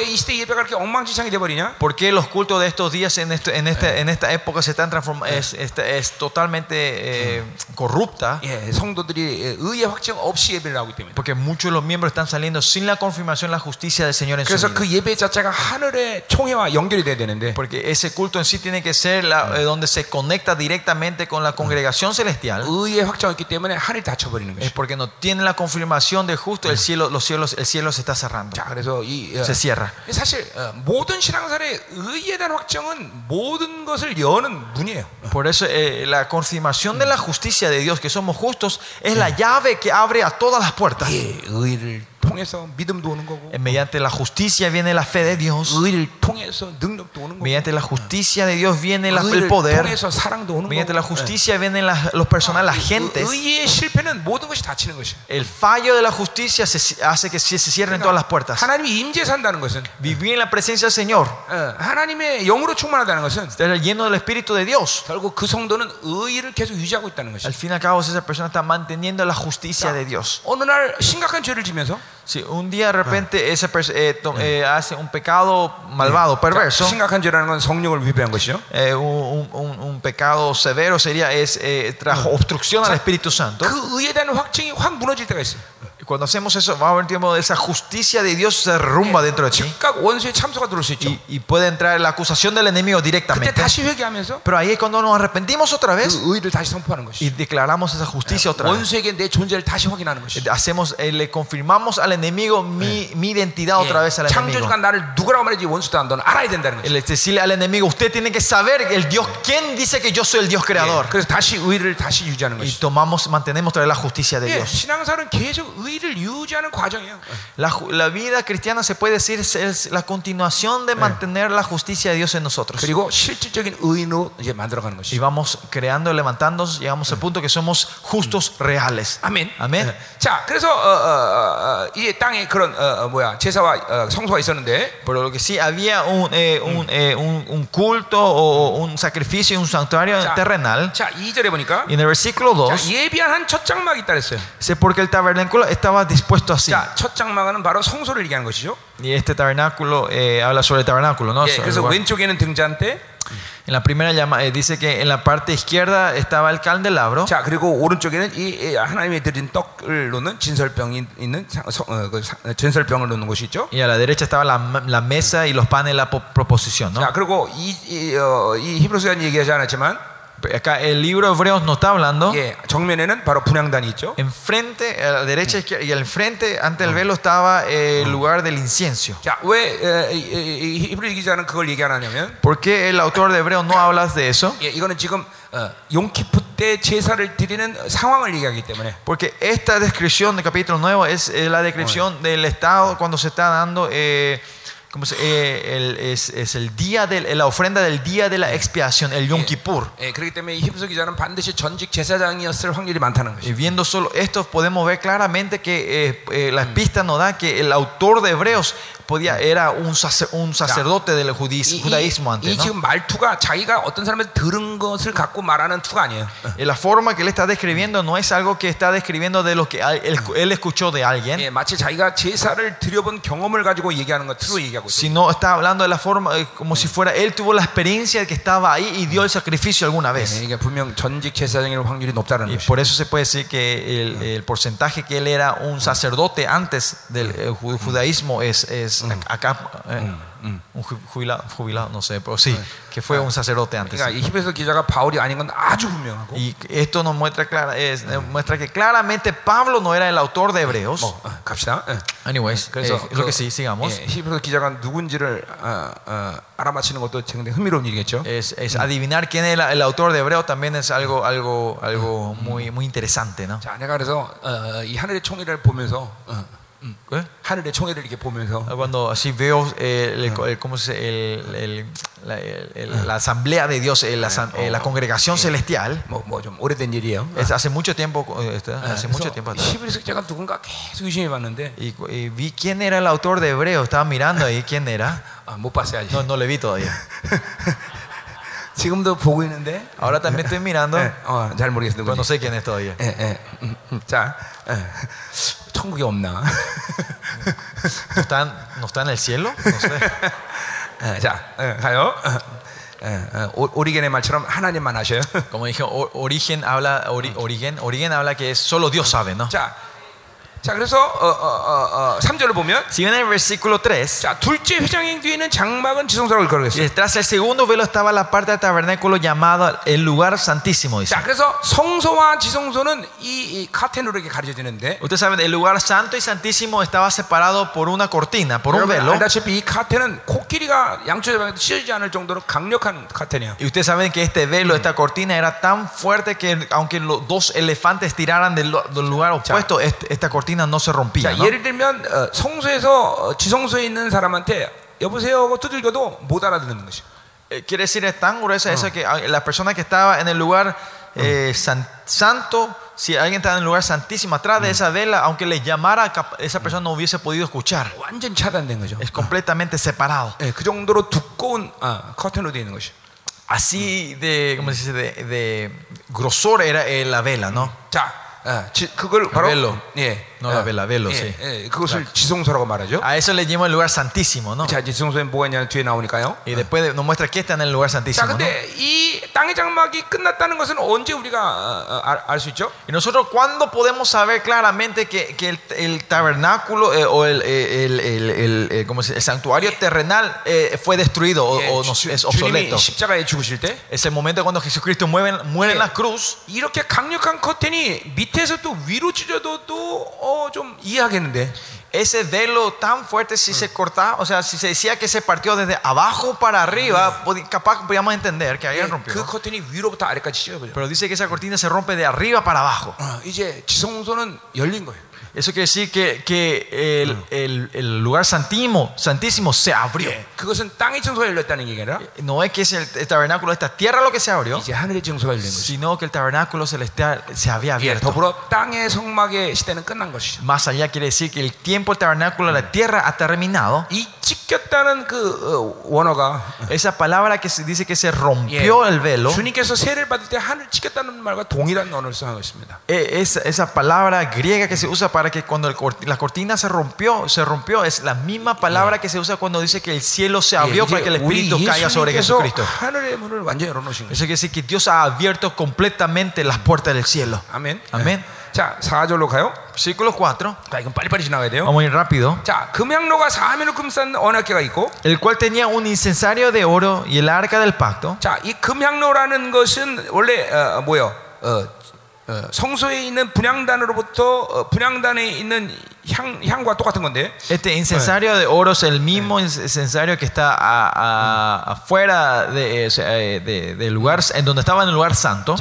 ¿Por qué los cultos de estos días en, este, este, esta, época se están transformando? Este, es, totalmente eh, corrupta. Porque muchos de los miembros están saliendo sin la confirmación de la justicia del Señor en su vida. Porque ese culto en sí tiene que ser eh, donde se conecta directamente con la congregación celestial. Es porque no tiene la confirmación de justo el cielo los cielos, el cielo se está cerrando. 자, 그래서 이 어, Se cierra. 사실 어, 모든 신앙생활의 의에 대한 확정은 모든 것을 여는 문이에요. Por eso eh, la confirmación de la justicia de Dios, que somos justos, es la llave que abre a todas las puertas. 예, 의를 Mediante la justicia viene la fe de Dios. Mediante la justicia de Dios viene el poder. Mediante la justicia vienen las, los personas, las gentes. El fallo de la justicia hace que se, se cierren todas las puertas. Vivir en la presencia del Señor. Estar lleno del Espíritu de Dios. Al fin y al cabo, esa persona está manteniendo la justicia de Dios. 어느 날 심각한 죄를 지면서 Si un día de repente esa persona eh, to- eh, hace un pecado malvado, perverso, 심각한 죄라는 건 성령을 위배한 것이요. eh, un, un- un pecado severo sería es eh, trajo obstrucción al Espíritu Santo. 그 의에 대한 확증이 확 무너질 때가 있어요. Y Cuando hacemos eso, va a haber un tiempo de esa justicia de Dios se derrumba dentro de ti 즉각 원수의 참소가 들어올 수 있죠. y, y puede entrar la acusación del enemigo 그때 directamente. 다시 회개하면서 Pero ahí es cuando nos arrepentimos otra vez 그 의를 다시 선포하는 y 것이. declaramos esa justicia otra vez. 원수에게 내 존재를 다시 확인하는 것이. Hacemos, eh, le confirmamos al enemigo mi, mi identidad otra vez al enemigo. 창조주가 나를 누구라고 말하지 원수도 안 너는 알아야 된다는 것이. El decirle al enemigo, usted tiene que saber el Dios, ¿quién dice que yo soy el Dios creador? 그래서 다시 의를 다시 유지하는 Y 것이. tomamos, mantenemos otra vez la justicia de 예, Dios. 신앙생활은 계속 의 La, la, vida cristiana se puede decir es la continuación de mantener la justicia de Dios en nosotros. Y vamos creando, levantándonos, llegamos al punto que somos justos reales. Amén. Amén. Pero lo que sí había un, eh, un, eh, un, un culto o un sacrificio, un santuario terrenal. y en el versículo 2 dice porque el tabernáculo está estaba dispuesto así. 자, 첫 장막은 바로 성소를 얘기하는 것이죠. Y este tabernáculo eh, habla sobre el tabernáculo, ¿no? 예, Sobre el 그래서 lugar. 왼쪽에는 등잔대, En la primera llama, eh, dice que en la parte izquierda estaba el candelabro. 자 그리고 오른쪽에는 이, 이 하나님이 드린 떡을 놓는 진설병이 있는 사- 서- 어, 그 사- 진설병을 놓는 곳이 있죠. Y a la derecha estaba la, la mesa y los panes de la po- proposición, ¿no? 자 그리고 이, 이, 어, 이 히브리서는 얘기하지 않았지만 Acá el libro de Hebreos nos está hablando. 예, 정면에는 바로 분향단이 있죠. Enfrente, a la derecha izquierda, y al frente, ante el velo, estaba eh, el lugar del incienso. 자왜 히브리 기자는 그걸 얘기 안 하냐면 ¿Por qué el autor de Hebreos no habla de eso? 예, 이거는 지금 어, 용키프 때 제사를 드리는 상황을 얘기하기 때문에 Porque esta descripción del capítulo 9 es eh, la descripción del estado cuando se está dando, eh, ¿cómo se- eh, el- es, es el día de la ofrenda del día de la expiación, el Yom Kippur. 예, 그렇기 때문에 이 히브리서 기자는 반드시 전직 제사장이었을 확률이 많다는 Y 것이. viendo solo esto podemos ver claramente que eh, eh, la pista nos da que el autor de Hebreos podía, era un, sacer- un sacerdote del judis- 이, judaísmo 이, antes. 이 ¿no? 지금 말투가 자기가 어떤 사람한테 들은 것을 갖고 말하는 투가 아니에요. Y la forma que él está describiendo no es algo que está describiendo de lo que al- él, él escuchó de alguien, 예, 마치 자기가 제사를 드려본 경험을 가지고 얘기하는 것 투로 얘기하고 있어요. sino está hablando de la forma eh, como si fuera él tuvo la experiencia de que estaba ahí y dio el sacrificio alguna 예, vez. 이게 분명 전직 제사장일 확률이 높다는 Y 것이. por eso se puede decir que el, el porcentaje que él era un sacerdote antes del eh, ju- judaísmo es, es acá eh, un ju- jubilado, jubilado, no sé, pero sí, que fue un sacerdote antes. 그러니까 이 히브리서 기자가 바울이 아닌 건 아주 분명하고. Y esto nos muestra, clara, es- eh, muestra que claramente Pablo no era el autor de Hebreos. 뭐, 어, 갑시다. 예. Anyways, 그래서 eh, lo que sí, sigamos. 예, 히브리서 기자가 누군지를 어, 어, 알아맞히는 것도 굉장히 흥미로운 일이겠죠. Es, es adivinar quién es el, el autor de Hebreo también es algo, algo, algo muy, muy interesante, ¿no? 자, 내가 그래서 어, 이 하늘의 총회를 보면서 어, ¿Qué? 하늘의 총회를 이렇게 보면서 Cuando así veo eh, el, el- ¿cómo se- el- el- la, el- el- la asamblea de Dios, eh, la, asam- eh, la congregación celestial, 뭐 뭐 좀 오래된 일이에요. es hace mucho tiempo, eh, este, hace mucho tiempo atrás. 히브리서 기자가 누군가 계속 의심해 봤는데 Y, y vi quién era el autor de Hebreo, estaba mirando ahí quién era. 아, 못 봤어요 아직. No, no le vi todavía. (laughs) 지금도 보고 있는데 Ahora también estoy mirando, (laughs) 예, 어, 잘 모르겠어요. pero no 누군지. sé quién es todavía. 예, 예. 음, 음. 자, 예. 천국에 없나? ¿No está, en- no está en el cielo? No sé. 어, 자, 어, 가요. 어, 어, 어, 오- 오리겐의 말처럼 하나님만 하셔요. (laughs) Como dije, O- Origen habla, Ori- Origen, Origen habla que solo Dios sabe, ¿no? 자, 자 그래서 어, 어, 어, 어, 3절을 보면 Si ven el versículo 3, 자 둘째 회장행 뒤에 있는 장막은 지성소라고 y 걸었어요. detrás del segundo velo estaba la parte del tabernáculo llamada el lugar santísimo, dice. 자, 그래서 성소와 지성소는 이, 이 카텐으로 이렇게 가려지는데 Ustedes saben, el lugar santo y santísimo estaba separado por una cortina, por un 여러분 velo. 알다시피 이 카텐은 코끼리가 양쪽에 찢어지지 않을 정도로 강력한 카텐이에요. Y ustedes saben que este velo, esta cortina era tan fuerte que aunque los dos elefantes tiraran del, lu- del lugar opuesto, este- esta cortina no se rompía. 자, ¿no? 예를 들면 어, 성소에서 어, 지성소에 있는 사람한테 여보세요 하고 두들겨도 못 알아듣는 것이. Eh, Quiere decir, es tan gruesa esa que ah, la persona que estaba en el lugar eh, san- santo, si alguien estaba en el lugar santísimo atrás de esa vela, aunque le llamara, cap- esa persona no hubiese podido escuchar. 완전 차단된 거죠. Es completamente separado. 예, 그 정도로 두꺼운 아, 커튼으로 되어 있는 것이. Así de, ¿cómo se dice? De, de grosor era eh, la vela, ¿no? 자, 어, 지, 그걸 바로 벨로. 예, No, la vela, velo, 예, sí. 예, 그것을 지성소라고 말하죠. A eso le llaman el lugar santísimo, ¿no? 자, 이제 지성소에 뭐가 있냐 뒤에 나오니까요. Y después de- nos muestra que está en el lugar 자, santísimo, ¿no? 근데 이 땅의 장막이 끝났다는 것은 언제 우리가 알 수 있죠? Y nosotros, ¿cuándo podemos saber claramente que, que el, el tabernáculo eh, o el, el, el- el- el- ¿cómo se dice? el santuario terrenal eh, fue destruido o, 예, o no- 주- es 주님이 obsoleto? 십자가에 죽으실 때 Es el momento cuando Jesucristo muere, muere en 예. la cruz. 이렇게 강력한 커튼이 밑에서 또 위로 찢어도 또 좀 이해하겠는데. Ese velo tan fuerte, si se cortaba, o sea, si se decía que se partió desde abajo para arriba, podi- capaz podíamos entender que 예, alguien rompió. 그 ¿no? 커튼이 위로부터 아래까지 찢어버려. Pero dice que esa cortina se rompe de arriba para abajo. 어, 이제 지성소는 열린 거예요. Eso quiere decir que, que el, el- el lugar santísimo, santísimo se abrió. 예, 그것은 땅의 증소가 열렸다는 얘기 아니라 No es que es el, el tabernáculo de esta tierra lo que se abrió, 이제 하늘의 증소가 열린 거죠. sino que el tabernáculo celestial se había 예, abierto. 더불어 땅의 성막의 시대는 끝난 것이죠. Más allá quiere decir que el tiempo del tabernáculo de la tierra ha terminado. 이 찢겼다는 그 어, 원어가 Esa palabra que se dice que se rompió el velo, 주님께서 세를 받을 때 하늘 찢겼다는 말과 동일한 언어를 사용하고 있습니다. eh, esa, esa palabra griega que se usa para que cuando el cort- la cortina se rompió, se rompió, es la misma palabra que se usa cuando dice que el cielo se 예, abrió 이제 para que el 우리 Espíritu caiga sobre 예수님께서 Jesucristo. 하늘의 문을 완전히 열어놓으신 거죠. Eso quiere decir que Dios ha abierto completamente las puertas del cielo. 아멘. 아멘. 예. 자, 4절로 가요. Versículo 4. 자, 이건 빨리빨리 지나가야 돼요. Vamos a ir rápido. 자, 금향로가 사면을 금싼 언약궤가 있고 El cual tenía un incensario de oro y el arca del pacto. 자, 이 금향로라는 것은 원래 어, 뭐요? 어, este incensario de oro es el mismo incensario que está a, a, afuera de, eh, eh, de, del lugar, en donde estaba en el lugar santo.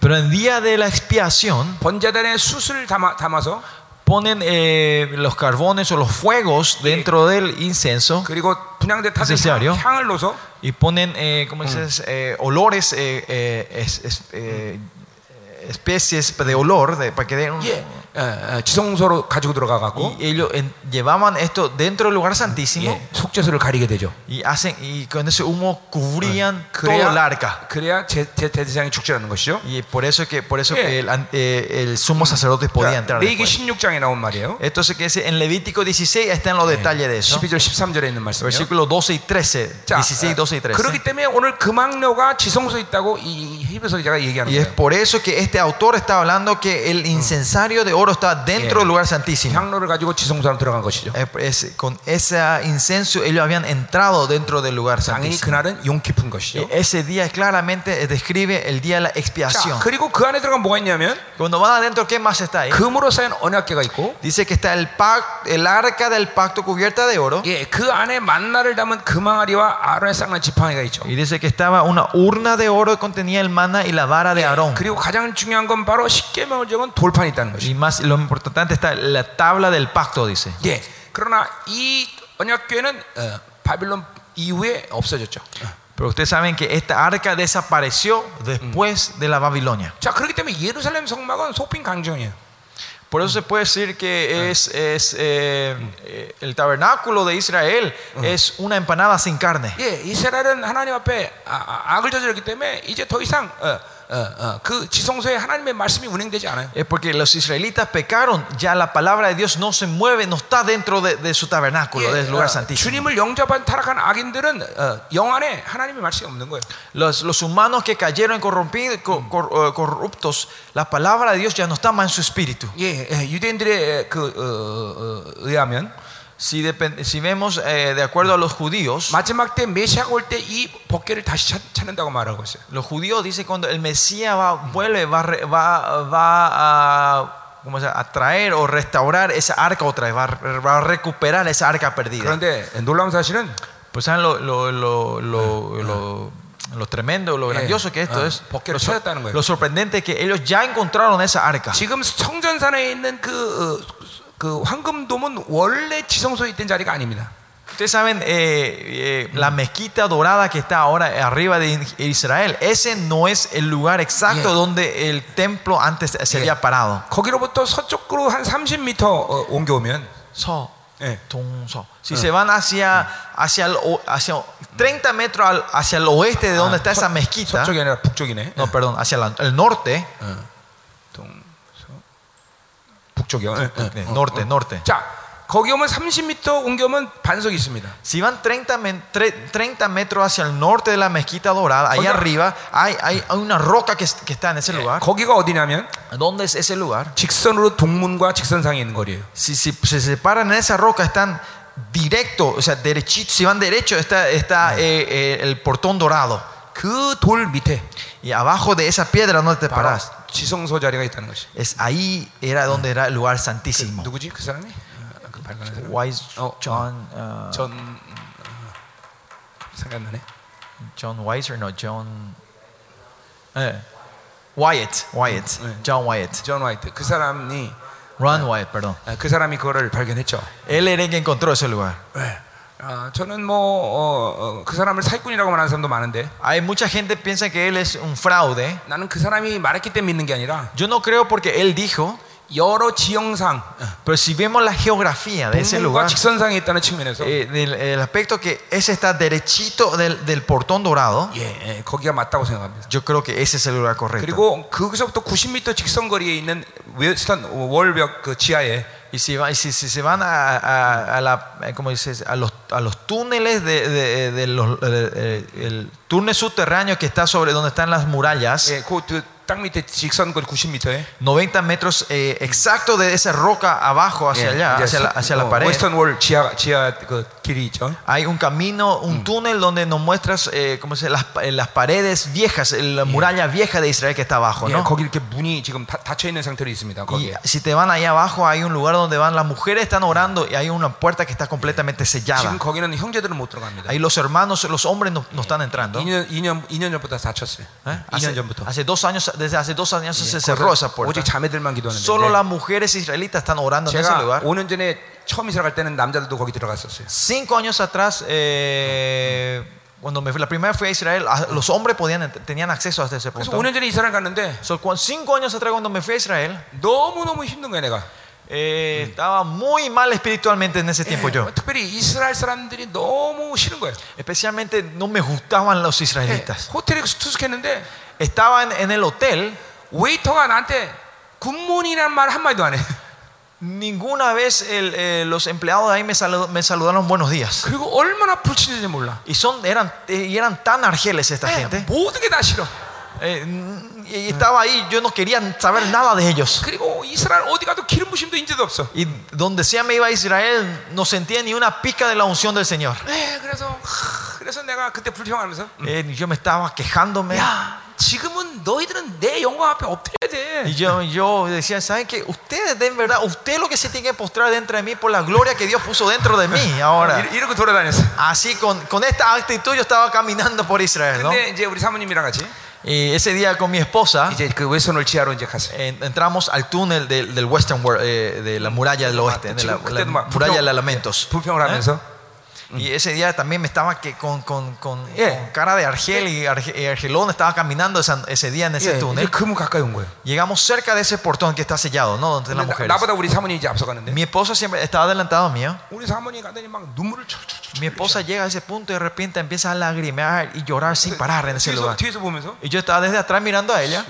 Pero en día de la expiación, ponen eh, los carbones o los fuegos dentro del incenso necesario y ponen eh, ¿cómo dices? Eh, olores eh, especies de olor de, para que un 지성소로 가지고 들어가 갖고 Y ellos en- llevaban esto dentro del lugar santísimo 예, 속죄소를 가리게 되죠. y hacen y con ese humo cubrían todo el 그래야 arca. 그래야 제, 제 대대장이 축제라는 것이죠. Y por eso que por eso Yeah. que el, an- eh, el sumo sacerdote podía entrar. 레이기 después. 16장에 나온 말이에요. Esto se que dice en Levítico 16 está en los detalles de eso. 12절 13절에 있는 말씀이에요. Versículos 12 y 13, 자, 16, 12 y 13. 그렇기 때문에 오늘 금학료가 지성소에 있다고 이 히브리서 기자가 얘기하는 Y es 거예요. por eso que este autor está hablando que el incensario de oro está dentro Yeah. del lugar santísimo. 향로를 가지고 지성소 안에 들어간 것이죠. Es- es- con ese incenso ellos habían entrado dentro del lugar 당연히 santísimo. 그날은 용 깊은 것이죠. Y ese día claramente describe el día de la 자, expiación. 그리고 그 안에 들어간 뭐가 있냐면 Cuando van adentro, ¿qué más está ahí? 금으로 쌓인 언약궤가 있고 Dice que está el, pac- el arca del pacto cubierta de oro. 예, 그 안에 만나를 담은 금항아리와 아론의 쌍난 지팡이가 있죠. Y dice que estaba una urna de oro que contenía el maná y la vara de Aarón. 그리고 가장 중요한 건 바로 십계명을 적은 돌판이 있다는 것이. Y más, lo importante está la tabla del pacto, dice. 예. 그러나 이 언약궤는 어, 바빌론 이후에 없어졌죠. Pero ustedes saben que esta arca desapareció después de la Babilonia. 자, 그렇기 때문에 예루살렘 성막은 소핀 강정이에요. Por eso se puede decir que es, es, eh, eh, el tabernáculo de Israel es una empanada sin carne. 예, 이스라엘은 하나님 앞에 아, 아, 악을 저질렀기 때문에 이제 더 이상 어, 어, 어, 그 지성소에 하나님의 말씀이 운행되지 않아요. Es porque los israelitas pecaron, ya la palabra de Dios no se mueve, no está dentro de, de su tabernáculo, 예, del lugar 어, santísimo. 주님을 영접한 타락한 악인들은 어, 영 안에 하나님의 말씀이 없는 거예요. Los, los humanos que cayeron corrompidos, co- cor- eh, corruptos, la palabra de Dios ya no está más en su espíritu. 예, 예, 유대인들의 그 어, 어, 의하면 Si, depen- si vemos eh, de acuerdo a los judíos, 마지막 때 메시아가 올 때 이 법궤를 다시 찾, 찾는다고 말하고 있어요. los judíos dicen cuando el Mesías va, vuelve, va, a re- va, va a, ¿cómo se llama? a traer o restaurar esa arca otra vez, va, a- va a recuperar esa arca perdida. 그런데 놀라운 사실은 Pues saben lo, lo, lo, lo, lo- lo tremendo, lo Eh, grandioso que esto ah, es. porque Lo, lo 찾았다는 거예요. lo sorprendente es que ellos ya encontraron esa arca. 지금 성전산에 있는 그, 어, 그 황금돔은 원래 지성소에 있던 자리가 아닙니다. Ustedes saben, eh, eh, la mezquita dorada que está ahora arriba de Israel, ese no es el lugar exacto Yeah. donde el templo antes se había parado. 거기로부터 서쪽으로 한 30m 어, 옮겨오면 So, 예. 동서. Si se van hacia, hacia, el o- hacia 30 metros al- hacia el oeste de donde está esa mezquita, 서쪽이 아니라 북쪽이네. no, perdón, hacia la- el norte, 어. 동서 북쪽이요. 예, 예. 네, 어, norte, 어. norte. 자, 거기 오면 30m 옮겨오면 반석이 있습니다. Si van 30, men- tre- 30 metros hacia el norte de la mezquita dorada, ahí Oiga. arriba hay, hay, hay una roca que, es- que está en ese lugar. 거기가 어디냐면 ¿Dónde es ese lugar? 직선으로 동문과 직선상에 있는 거리예요. Si, si se separan en esa roca, están directo, o sea, derechito. Si van derecho, está, está eh, eh, el portón dorado. 그 돌 밑에 Y abajo de esa piedra donde te 바로 paras, 지성소 자리가 있다는 것이. es ahí era donde era el lugar santísimo. 누구지 그 사람이? 어, 그 발견한 사람. Wise 어, John, uh, 전 어, 생각나네. John Weiser, no, John. eh, Wyatt, Wyatt, 네. John Wyatt, 존 화이트 그 사람이 Ron Wyatt, perdón. 아, 그 사람이 그거를 발견했죠. Él era el que encontró ese lugar. 네. 아, 저는 뭐 그 사람을 사기꾼이라고 말하는 사람도 많은데 Hay mucha gente que piensa que él es un fraude. 나는 그 사람이 말했기 때문에 믿는 게 아니라 Yo no creo porque él dijo, 여러 지형상 pero si vemos la geografía de ese 동문과 lugar, 직선상에 있다는 측면에서 eh, del- el aspecto que ese está derechito del, del portón dorado, 예, 예, 거기가 맞다고 생각합니다. yo creo que ese es el lugar correcto. 그리고 거기서부터 90m 직선 거리에 있는 웨스턴 월벽 그 지하에 Y si, va- y si, si se van a, a- a la, eh, ¿cómo dices? a, los, a los túneles de, de- de los, eh, eh, el túnel subterráneo que está sobre donde están las murallas, 예, 그땅 밑에 직선 거리 90m에 90 metros eh, exacto de esa roca abajo hacia allá, hacia la, hacia la pared. 웨스턴 월 지하 지하 그 길이 있죠. Hay un camino, un túnel donde nos muestras eh, ¿cómo se, las, eh, las paredes viejas, eh, la muralla vieja de Israel que está abajo. 예, ¿no? 거기 이렇게 문이 지금 다, 닫혀 있는 상태로 있습니다. Y 거기. si te van ahí abajo, hay un lugar donde van las mujeres están orando y hay una puerta que está completamente sellada. 지금 거기는 형제들은 못 들어갑니다. Ahí los hermanos, los hombres no, no están entrando. 2년 2년 2년 전부터 닫혔어요. ¿Eh? 2년 Hace, 전부터. hace dos años, desde hace dos años se cerró esa puerta. 오직 자매들만 기도하는데. Solo las mujeres israelitas están orando en ese 제가 lugar. 5년 전에 처음 이사 갈 때는 남자들도 거기 들어갔었어요. Cinco años atrás, eh, cuando me fui, la primera vez fui a Israel, a- los hombres podían, tenían acceso hasta ese 그래서 punto. 5년 전에 이사를 갔는데 So, cuan- cinco años atrás, cuando me fui a Israel, 너무 너무 힘든 거야 내가. eh, estaba muy mal espiritualmente en ese tiempo yo. 예, 특별히 이스라엘 사람들이 너무 싫은 거예요. Especialmente no me gustaban los 예, israelitas. 호텔에 투숙했는데 Estaba en, en el hotel, ninguna vez el, eh, los empleados de ahí me, salu- me saludaron buenos días. 그리고 얼마나 불친인지 몰라. Y, son, eran, eh, y eran tan argeles esta 예, gente. 모든 게 다 싫어. Eh, y estaba ahí, yo no quería saber nada de ellos. 그리고 이스라엘 어디 가도 기름 부심도 인제도 없어. Y donde sea me iba a Israel, no sentía ni una pizca de la unción del Señor. 예, 그래서 하, 그래서 내가 그때 불평하면서 Eh, yo me estaba quejándome. 야, 지금은 너희들은 내 영광 앞에 엎드려야 돼. Y yo, yo decía, ¿saben qué? Ustedes, de verdad, usted lo que se tiene que postrar dentro de mí por la gloria que Dios puso dentro de mí ahora. 이- 이러고 돌아다녔어. (laughs) Así, con, con esta actitud yo estaba caminando por Israel, ¿no? 근데 이제 우리 사모님이랑 같이 Y ese día con mi esposa 이제 그 웨스턴홀 지하로 이제 갔어요. en- entramos al túnel del, del Western World, eh, de la muralla del oeste, de la, la 지금 그때도 막 muralla de 불평- los lamentos. 불평을 하면서 Y ese día también me estaba que con, cara de Argel y, eh, Argelón estaba caminando ese día en ese yeah. túnel. Llegamos cerca de ese portón que está sellado, ¿no? Donde las mujeres. Mi esposa siempre estaba adelantado mío. ¿ah? Mi esposa llega a ese punto y de repente empieza a lagrimear y llorar sin parar en ese lugar. Y yo estaba desde atrás mirando a ella.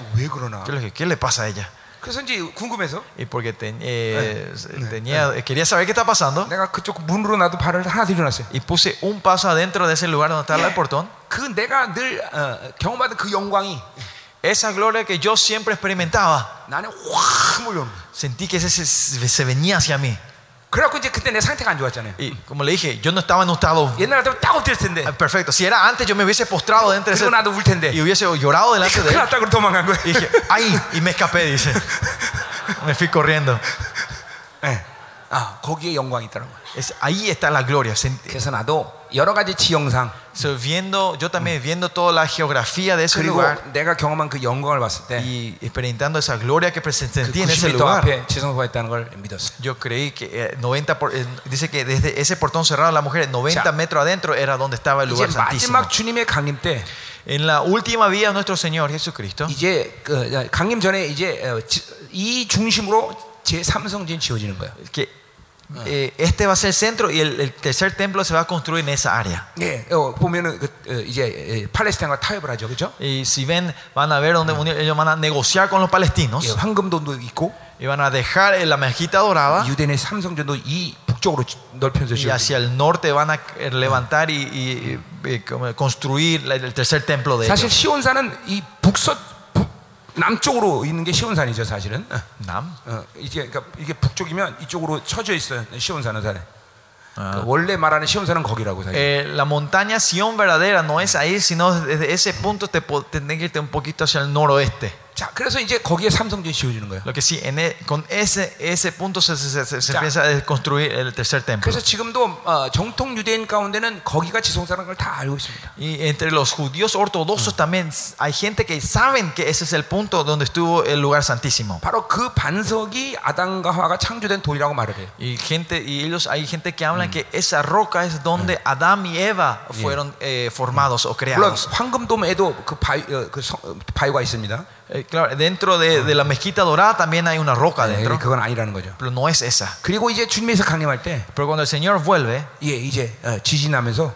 Yo ¿qué le pasa a ella? 그래서 이제 궁금해서 Y porque ten- eh, tenía, quería saber qué está pasando. 내가 그쪽 문으로 나도 발을 하나 들여놨어요. Y puse un paso adentro de ese lugar donde estaba el portón. 그 내가 늘 어, 경험받은 그 영광이 Esa gloria que yo siempre experimentaba, 나는 확 몰려오는 거야. sentí que ese se, se venía hacia mí. 그래갖고 이제 그때 내 상태가 안 좋았잖아요. Y como le dije, yo no estaba en un estado 옛날 같으면 딱 엎드릴 텐데. ah, perfecto. Si era antes, yo me hubiese postrado dentro de 그리고 ese 나도 울 텐데. y hubiese llorado delante de 큰일 él. 났다 그러고 도망간 거야. Y dije, ¡ay! Y me escapé, dice. Me fui corriendo. 예. 아, 거기에 영광이 있더라고요. Es, ahí está la gloria. Sentí- 그래서 나도 여러 가지 지형상 so, viendo, yo también viendo toda la geografía de ese 그리고 lugar 내가 경험한 그 영광을 봤을 때 y experimentando esa gloria que 그 sentí en ese 90m lugar. 앞에 지성소가 있다는 걸 믿었어요. Yo creí que eh, 90 por- eh, dice que desde ese portón cerrado la mujer 90 Ya. metros adentro era donde estaba el 이제 lugar santísimo. 마지막 주님의 강림 때 En la última vida de nuestro Señor Jesucristo, 이제 그 강림 전에 이제 어, 지- 이 중심으로 제 삼성진 지어지는 거예요. que eh, este va a ser el centro y el, el tercer templo se va a construir en esa área. 예, 어, 보면은 그, 어, 이제 예, 팔레스타인과 타협을 하죠, 그렇죠? Y si ven, van a ver donde unir- ellos van a negociar con los palestinos 예, 황금돈도 있고 y van a dejar eh, la mezquita dorada 유대인의 삼성전도 이 북쪽으로 넓혀서 y 지어. hacia el norte van a eh, levantar y, y- y, como construir la- el tercer templo de 사실 ellos. 시온산은 이 북서 북, 남쪽으로 있는 게 시온산이죠, 사실은. 어, Nam. 어, 이게 그러니까 이게 북쪽이면 이쪽으로 쳐져 있어요, 시온산은. Ah. 그 원래 말하는 시온산은 거기라고 사실. Eh, la montaña Sion verdadera no es ahí, sino desde ese punto te tendrás que irte un poquito hacia el noroeste. 자, 그래서 이제 거기에 삼성전 지어지는 거예요. Lo que sí, en e- con ese, ese punto se, se- se- se Ya. empieza a construir el tercer templo. 그래서 지금도 어, 정통 유대인 가운데는 거기가 지성사라는 걸 다 알고 있습니다. Y entre los judíos ortodoxos también hay gente que saben que ese es el punto donde estuvo el lugar santísimo. 바로 그 반석이 아담과 하와가 창조된 돌이라고 말을 해요. Y gente y ellos hay gente que hablan que esa roca es donde Adán y Eva fueron eh, formados o 물론 creados. 황금돔에도 그 바위 어, 그 성- 어, 바위가 있습니다. Eh, claro, dentro de, de la mezquita dorada también hay una roca 네, dentro, 그건 아니라는 거죠. pero no es esa. 그리고 이제 주님에서 강림할 때 Pero cuando el Señor vuelve, 예, 이제 어, 지진하면서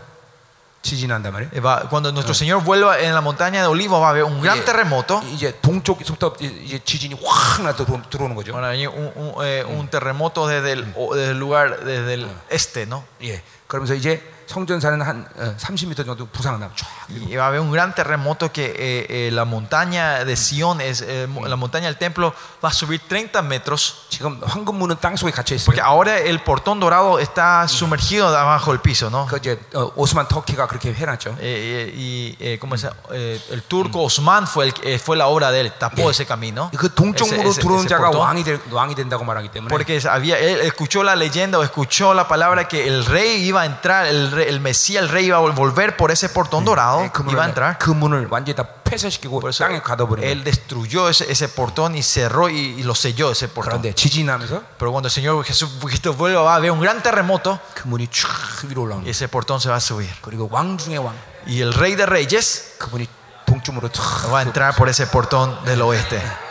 지진한단 말이에요. eh, va- cuando nuestro Señor vuelva en la montaña de Olivos va a haber un gran 예, terremoto. 이제 동쪽부터 이제 지진이 확 나서 들어오는 거죠. Bueno, hay un, un, eh, un terremoto desde el, o- desde el lugar, desde el este, ¿no? 예. 그러면서 이제 성전사는 한 어, 30m 정도 부상나 쫙. Y va a haber un gran terremoto que eh, eh, la montaña de Sion, es, eh, mo- la montaña del templo, va a subir 30 metros. 지금 황금문은 땅 속에 갇혀 Porque 있어요. ahora el portón dorado está sumergido abajo del piso, ¿no? 그 이제 어, 오스만 터키가 그렇게 해놨죠. Eh, eh, y eh, ¿cómo es? Eh, el turco Osman fue, el, que- eh, fue la obra de él, tapó ese camino. 그 동쪽으로 ese- 들어온 ese 자가 portón. 왕이, 될, 왕이 된다고 말하기 때문에 Porque había, él escuchó la leyenda o escuchó la palabra que el rey iba a entrar, el, rey- el Mesías, el rey iba a volver por ese portón dorado, 예, 그 iba a 문을, entrar. 그 문을 완전히 다 폐쇄시키고 Por eso 땅에 가둬버린 거예요. él destruyó ese, ese portón y cerró y, y lo selló ese portón. 그런데 지진하면서 Pero cuando el Señor Jesucristo vuelva va a haber un gran terremoto 그 문이 쫙 위로 올라오는 y 거예요. ese portón se va a subir. 그리고 왕 중의 왕 Y el rey de reyes 그분이 동쪽으로 쫙 va a entrar por ese portón del oeste. (laughs)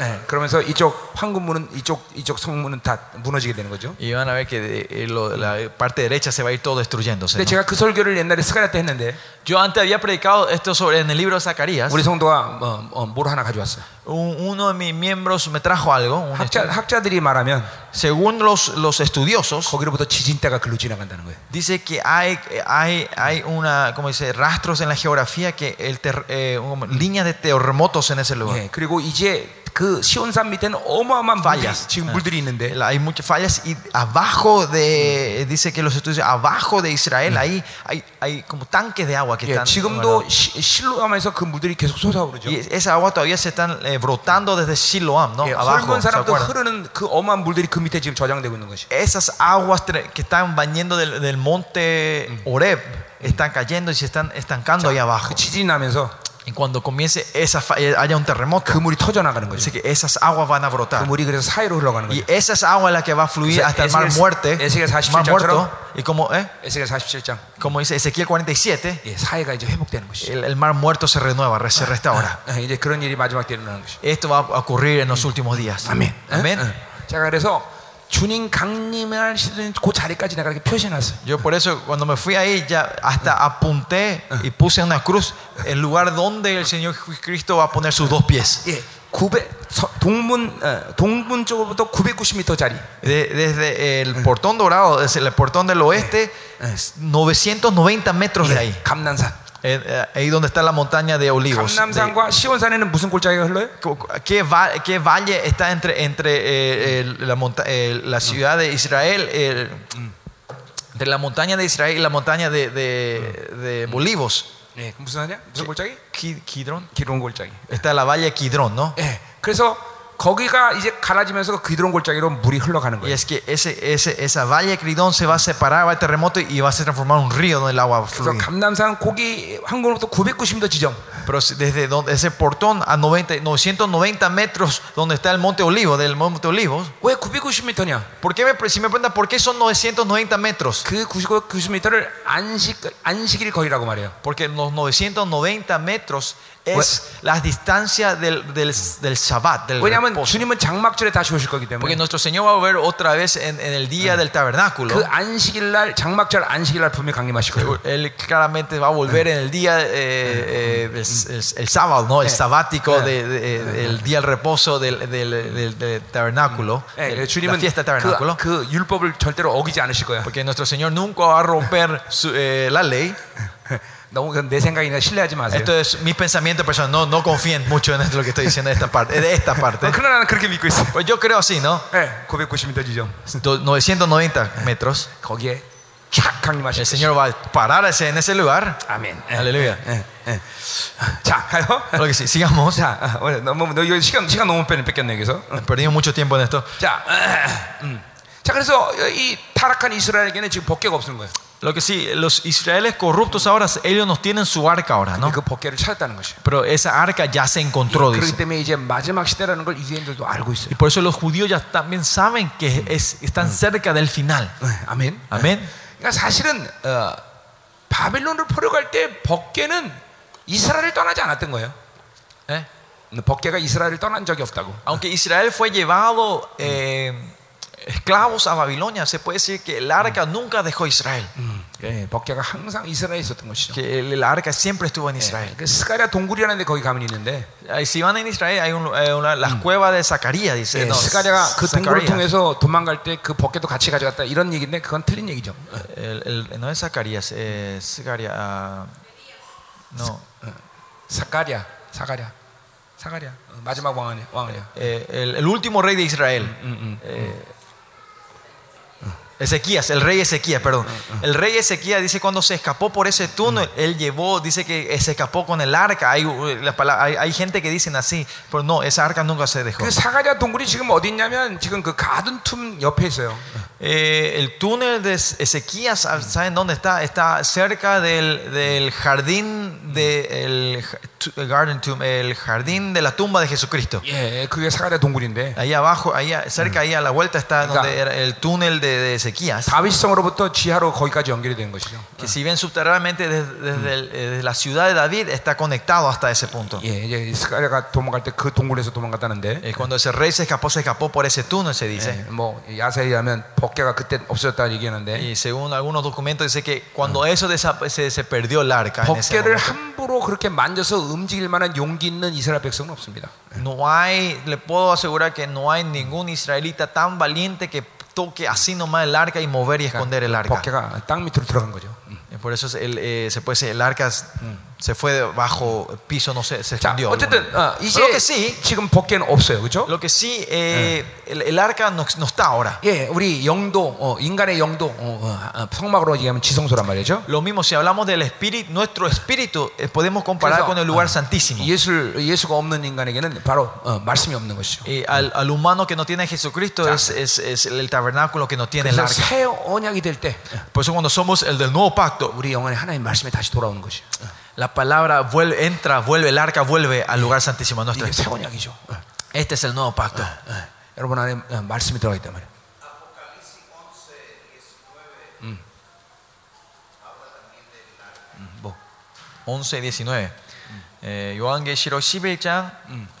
예, 그러면서 이쪽 황금문은 이쪽 이쪽 성문은 다 무너지게 되는 거죠. Y van a ver que eh, lo- la parte derecha se va a ir todo destruyéndose. 근데 ¿no? 제가 그 설교를 옛날에 스가랴 때 했는데 Yo antes había predicado esto sobre en el libro de Zacarías. 우리 성도가 어, 어, 뭘 하나 가져왔어요. Un- uno de mis miembros me trajo algo. un 학자 estudio. 학자들이 말하면 Según los, los estudiosos, 거기로부터 지진대가 글로 지나간다는 거예요. dice que hay, hay, hay una, como dice, rastros en la geografía que el ter- eh, un- líneas de terremotos en ese lugar. 예, 그리고 이제 그 시온산 밑에는 어마어마한 물들이, fallas. 지금 Eh. 물들이 있는데 La- Hay muchas fallas y abajo de, dice que los estudios, abajo de Israel ahí hay, hay como tanques de agua que 예, están. 지금도 bueno, 시- 실로암에서 그 물들이 계속 솟아오르죠. y esa agua todavía se están eh, brotando desde Siloam, ¿no? 예, abajo. 헐몬 ¿se 사람도 acuerdan? 흐르는 그 어마한 물들이 그 밑에 지금 저장되고 있는 것이. Esas aguas tre- que están bañando del, del monte Oreb están cayendo y se están estancando ahí abajo. 그 지진이 나면서 Y cuando comience esa fa- eh, haya un terremoto, 그 물이 터져 나가는 dice 거죠. que esas aguas van a 그 brotar. 물이 그래서 사이로 흘러가는 Y 거죠. esas aguas las que va a fluir Ese- hasta el mar Ezequiel- muerte, Ezequiel 47 mar muerto. 장처럼. Y como, eh, 에스겔 47장. como dice Ezequiel 47, 예, 사이가 이제 회복되는 것이죠. el, el mar muerto se renueva, se restaura. 예, 이제 그런 일이 마지막 때 일어나는 것이죠. Esto va a ocurrir en los últimos días. 아멘. Amén. 예? 예. 제가 그래서 주님 강림할 시는 그 자리까지 내가 이렇게 표시해놨어요. Yo por eso cuando me fui ahí ya hasta apunté y puse en una cruz el lugar donde el Señor Cristo va a poner sus dos pies. 예, 900 서- 동문 어, 동문 쪽으로부터 990m짜리 De- desde el portón dorado, desde el portón del oeste, es 990 metros de ahí. 감난산. Eh, eh, ahí donde está la montaña de olivos. De- 감남산과 시온산에는 무슨 골짜기가 흘러요? ¿Qué, va- qué valle está entre, entre eh, el- la, monta- eh, la ciudad de Israel, el- entre la montaña de Israel y la montaña de, de, de Olivos? 예, 무슨 하냐? 무슨 골짜기? Ki- Kidron. 기론 골짜기. Está la valle Kidron, ¿no? 예, 그래서 거기가 이제 갈라지면서 그 기론 골짜기로 물이 흘러가는 Y 거예요. es que ese, ese, esa valle Kidron se va a separar, va a terremoto y va a se transformar en un río donde el agua 그래서 fluye. 감남산 고기 항구로부터 990m 지점. Pero si- desde donde, ese portón a 90, 990 metros donde está el monte Olivo, del monte Olivos, 왜 990m냐? ¿por qué me, si me preguntan por qué son 990 metros? 그 90m를 안식 안식일 거리라고 말해요. Porque los 990 metros es la distancia del, del, del Shabbat, del 왜냐하면 reposo. 주님은 장막절에 다시 오실 거기 Porque 때문에 nuestro Señor va a volver otra vez en, en el día del tabernáculo. 그 안식일 날 장막절 안식일 날 분명히 강림하실 거예요. Él claramente va a volver en el día, eh, eh, el, el- el sábado, ¿no? El sabático, de- de- de- el día del reposo del, del- del- del tabernáculo, 예, el- la 주님은 fiesta del tabernáculo. 그, 그 율법을 절대로 어기지 않으실 거야. Porque nuestro Señor nunca va a romper su- eh, la ley. (laughs) 너무 그건 내 생각이니까 신뢰하지 마세요. Esto es mi pensamiento personal. No, no confíen mucho en lo que estoy diciendo de esta parte. De esta parte. 어, 그러나 나는 그렇게 믿고 있어요. Pues yo creo así, ¿no? 예, 990m 지점. Do- 990 metros. 거기에 촥 강림하실 El Señor va a pararse en ese lugar. 아멘. 예, 할렐루야. 예, 예. 자, 가요. Lo que sí, sigamos. 자, 아, 오늘 너무 너 이거 시간 시간 너무 뺐네 뺐겠네 여기서. 어. Perdimos mucho tiempo en esto. 자, 음. 자 그래서 이 타락한 이스라엘에게는 지금 법궤가 없는 거예요. Lo que sí, los israelíes corruptos ahora, ellos no tienen su arca ahora, ¿no? 그 법궤를 찾았다는 것이에요. Pero esa arca ya se encontró, 그렇기 dice. 때문에 이제 마지막 시대라는 걸 유대인들도 알고 있어요. Y por eso los judíos ya también saben que es, están cerca del final. 네, 아멘. Amén. 그러니까 사실은 어, 바벨론을 포로갈 때 법궤는 이스라엘을 떠나지 않았던 거예요. ¿Eh? 법궤가 이스라엘을 떠난 적이 없다고. Aunque Israel fue llevado eh, esclavos a Babilonia, se puede decir que el arca nunca dejó a Israel. 예, 법궤가 항상 이스라엘에 있었던 것이죠. Que el, el arca siempre estuvo en 예, Israel. 그 스가랴 동굴이라는 데 거기 가면 있는데 Ahí, Si van en Israel, hay un- eh, una, las cuevas de Zacarías, dice. 예, no, 스가랴가 그 동굴을 Zacarías. 통해서 도망갈 때 그 법궤도 같이 가져갔다 이런 얘기인데 그건 틀린 얘기죠. El- el- no es Zacarías, es Zacarías. ah, no. 사가랴, 사가랴, 사가랴 어, 마지막 왕이야. 왕이야. Eh, el, el último rey de Israel. 음, 음. Eh, Ezequías, el rey Ezequías, perdón. El rey Ezequías dice cuando se escapó por ese túnel, él llevó, dice que se escapó con el arca. Hay, uh, la palabra- hay, hay gente que dicen así, pero no, esa arca nunca se dejó. 그 사가랴 동굴이 지금 어디 있냐면 지금 그 가든 툼 옆에 있어요. Eh, el túnel de Ezequías, ¿saben dónde está? Está cerca del, del jardín de el, garden tomb, el jardín de la tumba de Jesucristo. 예, 그게 사가랴 동굴인데 Ahí abajo, ahí cerca, ahí a la vuelta está Venga. donde era el túnel de, de Ezequías. 다윗성으로부터 지하로 거기까지 연결이 된 것이죠. Que si bien subterráneamente desde, desde el- eh, desde la ciudad de David está conectado hasta ese punto. 예, 이제 스가랴가 도망갈 때 그 동굴에서 도망갔다는데 Eh, Cuando ese rey se escapó, se escapó por ese túnel, se dice. 예, 뭐 야세히 하면 법궤가 그때 없어졌다는 얘기하는데 Y según algunos documentos dice que cuando eso desa- se, se perdió el arca, en ese 법궤를 momento, 함부로 그렇게 만져서 움직일 만한 용기 있는 이스라엘 백성은 없습니다. no hay, le puedo asegurar que no hay ningún israelita tan valiente que toque así nomás el arca y mover y esconder el arca. por eso el, eh, se puede decir, el arca se fue bajo el piso, no sé, se 자, escondió. 어쨌든 어, 이제 Lo que sí, 지금 법궤는 없어요, 그렇죠? lo que sí, eh, el, el arca no, no está ahora. 예, 우리 영도 어, 인간의 영도 어, 어, 성막으로 얘기하면 지성소란 말이죠. Lo mismo, si hablamos del espíritu, nuestro espíritu, eh, podemos comparar 그래서, con el lugar 어, santísimo. 예수 예수가 없는 인간에게는 바로 어, 말씀이 없는 것이죠. Y al, al humano que no tiene a Jesucristo es, es, es el tabernáculo que no tiene el 그래서 arca. 새 언약이 될 때 Por eso cuando somos el del nuevo pacto, 우리 영혼에 하나님 말씀이 다시 돌아오는 것이죠. la La palabra vuelve, entra, vuelve, el arca vuelve al lugar santísimo nuestro. 이게 새 언약이죠. 어, Este es el nuevo pacto. 어. 여러분 안에 어, 말씀이 들어가 있단 말이에요. 뭐 11, 19. 예, 요한계시록 11장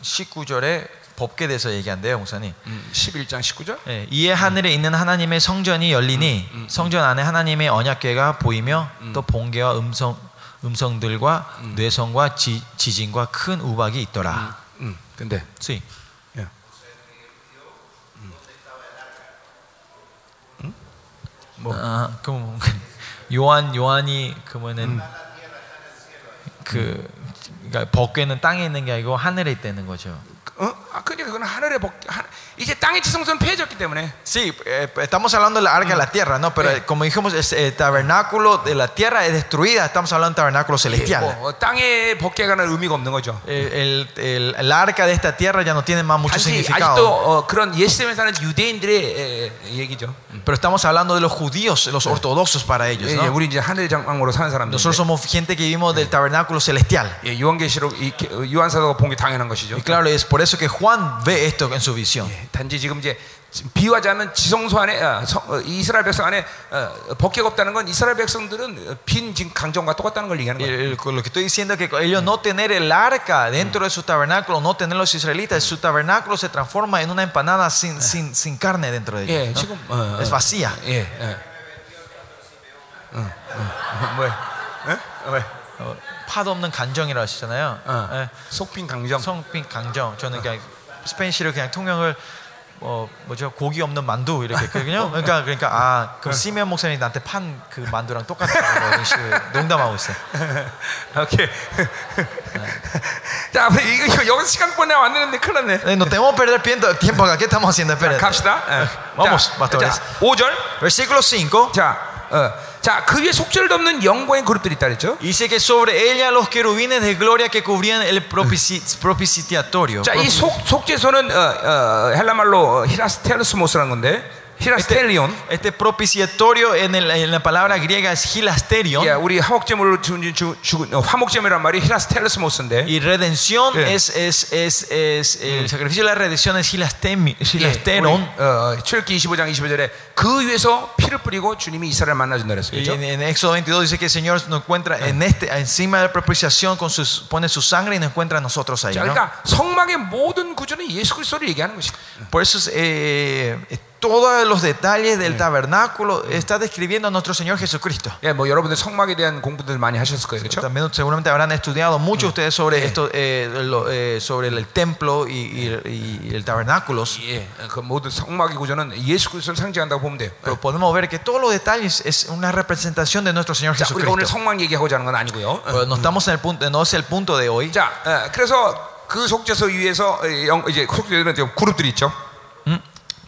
19절에 법궤 대해서 얘기한대요, 목사님. 음, 11장 19절. 예, 이에 하늘에 있는 하나님의 성전이 열리니 성전 안에 하나님의 언약궤가 보이며 또 번개와 음성 음성들과 뇌성과 지, 지진과 큰 우박이 있더라. 음, 근데 sí. 예. 아, 그럼 요한 요한이 그러면은 그 그러니까 법궤는 땅에 있는 게 아니고 하늘에 있다는 거죠. 어? 아, 그러니까 그건 하늘에 복 하, 이제 땅의 지성소는 폐해졌기 때문에 Sí, eh, estamos hablando de la arca de la tierra, ¿no? Pero Sí. como dijimos, es- el tabernáculo de la tierra es destruida, estamos hablando del tabernáculo celestial. 뭐, 어, 땅에 복개가는 의미가 없는 거죠. Eh, el, el- el arca de esta tierra ya no tiene más mucho 단지 significado. 아직도 어, 그런 예수님에 사는 유대인들의 에, 얘기죠. Pero estamos hablando de los judíos, los ortodoxos para ellos, 예, ¿no? 우리 이제 하늘의 장막으로 사는 사람들. Nosotros somos gente que vivimos del tabernáculo celestial. 예, 요한계시록 이- 어, 요한사도가 본 게 당연한 것이죠. Y claro, es por eso que Juan ve esto en su visión. 예, 단지 지금 이제 지금 비유하지 않는 지성소 안에 어, 성- 어, 이스라엘 백성 안에 어, 법계가 없다는 건 이스라엘 백성들은 어, 빈 지금 강정과 똑같다는 걸 얘기하는 Y 거예요. el- lo que estoy diciendo es que ellos no tener el arca dentro de su tabernáculo, no tener los israelitas, su tabernáculo se transforma en una empanada sin, sin, sin carne dentro de 예, ellos. ¿no? 지금 어, 어, Es vacía. 예, 예. 어, 어, 뭐야? 어? 왜? 어, 파도 없는 간정이라고 하시잖아요. 어. 예, 속빈 강정. 성빈 강정. 저는 그냥 스페인시로 그냥 통역을 어 뭐죠 고기 없는 만두 이렇게 했거든요. (laughs) 그러니까 그러니까 아 그럼 시면 목사님이 나한테 판 그 만두랑 똑같다고 이런 식으로 (laughs) 농담하고 있어요. (laughs) 오케이. 자, 이거, 여기서 시간 끝내 왔는데 큰일 났네. No tenemos perder tiempo. ¿Qué estamos haciendo? 갑시다. 예. Vamos, 자, pastores. 자, 5절. Versículo 5. 자, 어, 자, 그 위에 속절도 없는 영광의 그룹들이 있다 그랬죠? Dice que sobre ella los querubines de gloria que cubrían el propici- propiciatorio. 자, 이 속, 속죄소는 어, 어, 헬라말로 히라스텔스모스라는 건데 히라스텔리온. Este propiciatorio en, el- en la palabra griega es hilasterion. 예, 우리 화목제물로 주, 주, 주, 어, 화목제물이란 말이 히라스텔스모스인데 Y redención Sí. es, es, es, es el sacrificio de la redención es hilastemi- 예, hilasteron. 우리, 어, 출기 25장 25절에 그 위에서 피를 뿌리고 주님이 이스라엘 만나준다 그랬어요. Y 그렇죠? en, en Éxodo 22 dice que el Señor nos encuentra en este, encima de la propiciación, con sus, pone su sangre y nos encuentra a nosotros ahí. 자, ¿no? 그러니까 성막의 모든 구조는 예수 그리스도를 얘기하는 것이. Por eso es, eh, eh, todos los detalles del tabernáculo está describiendo a nuestro Señor Jesucristo. 예, 뭐 여러분들 성막에 대한 공부들 많이 하셨을 거예요, 그렇죠? También seguramente habrán estudiado mucho ustedes sobre esto, eh, lo- eh, sobre el templo y, y- y el tabernáculos. 예, 그 모든 성막의 구조는 예수 그리스도를 상징한다고 보면 돼요. Pero podemos ver que todos los detalles es una representación de nuestro Señor 자, 우리가 오늘 Jesucristo. 성막 얘기하고자 하는 건 아니고요. Pero no estamos en el punto, no es el punto de hoy. 자, 어, 그래서 그 속죄소 위에서 어, 영- 이제 속죄소는 이제 그룹들이 있죠.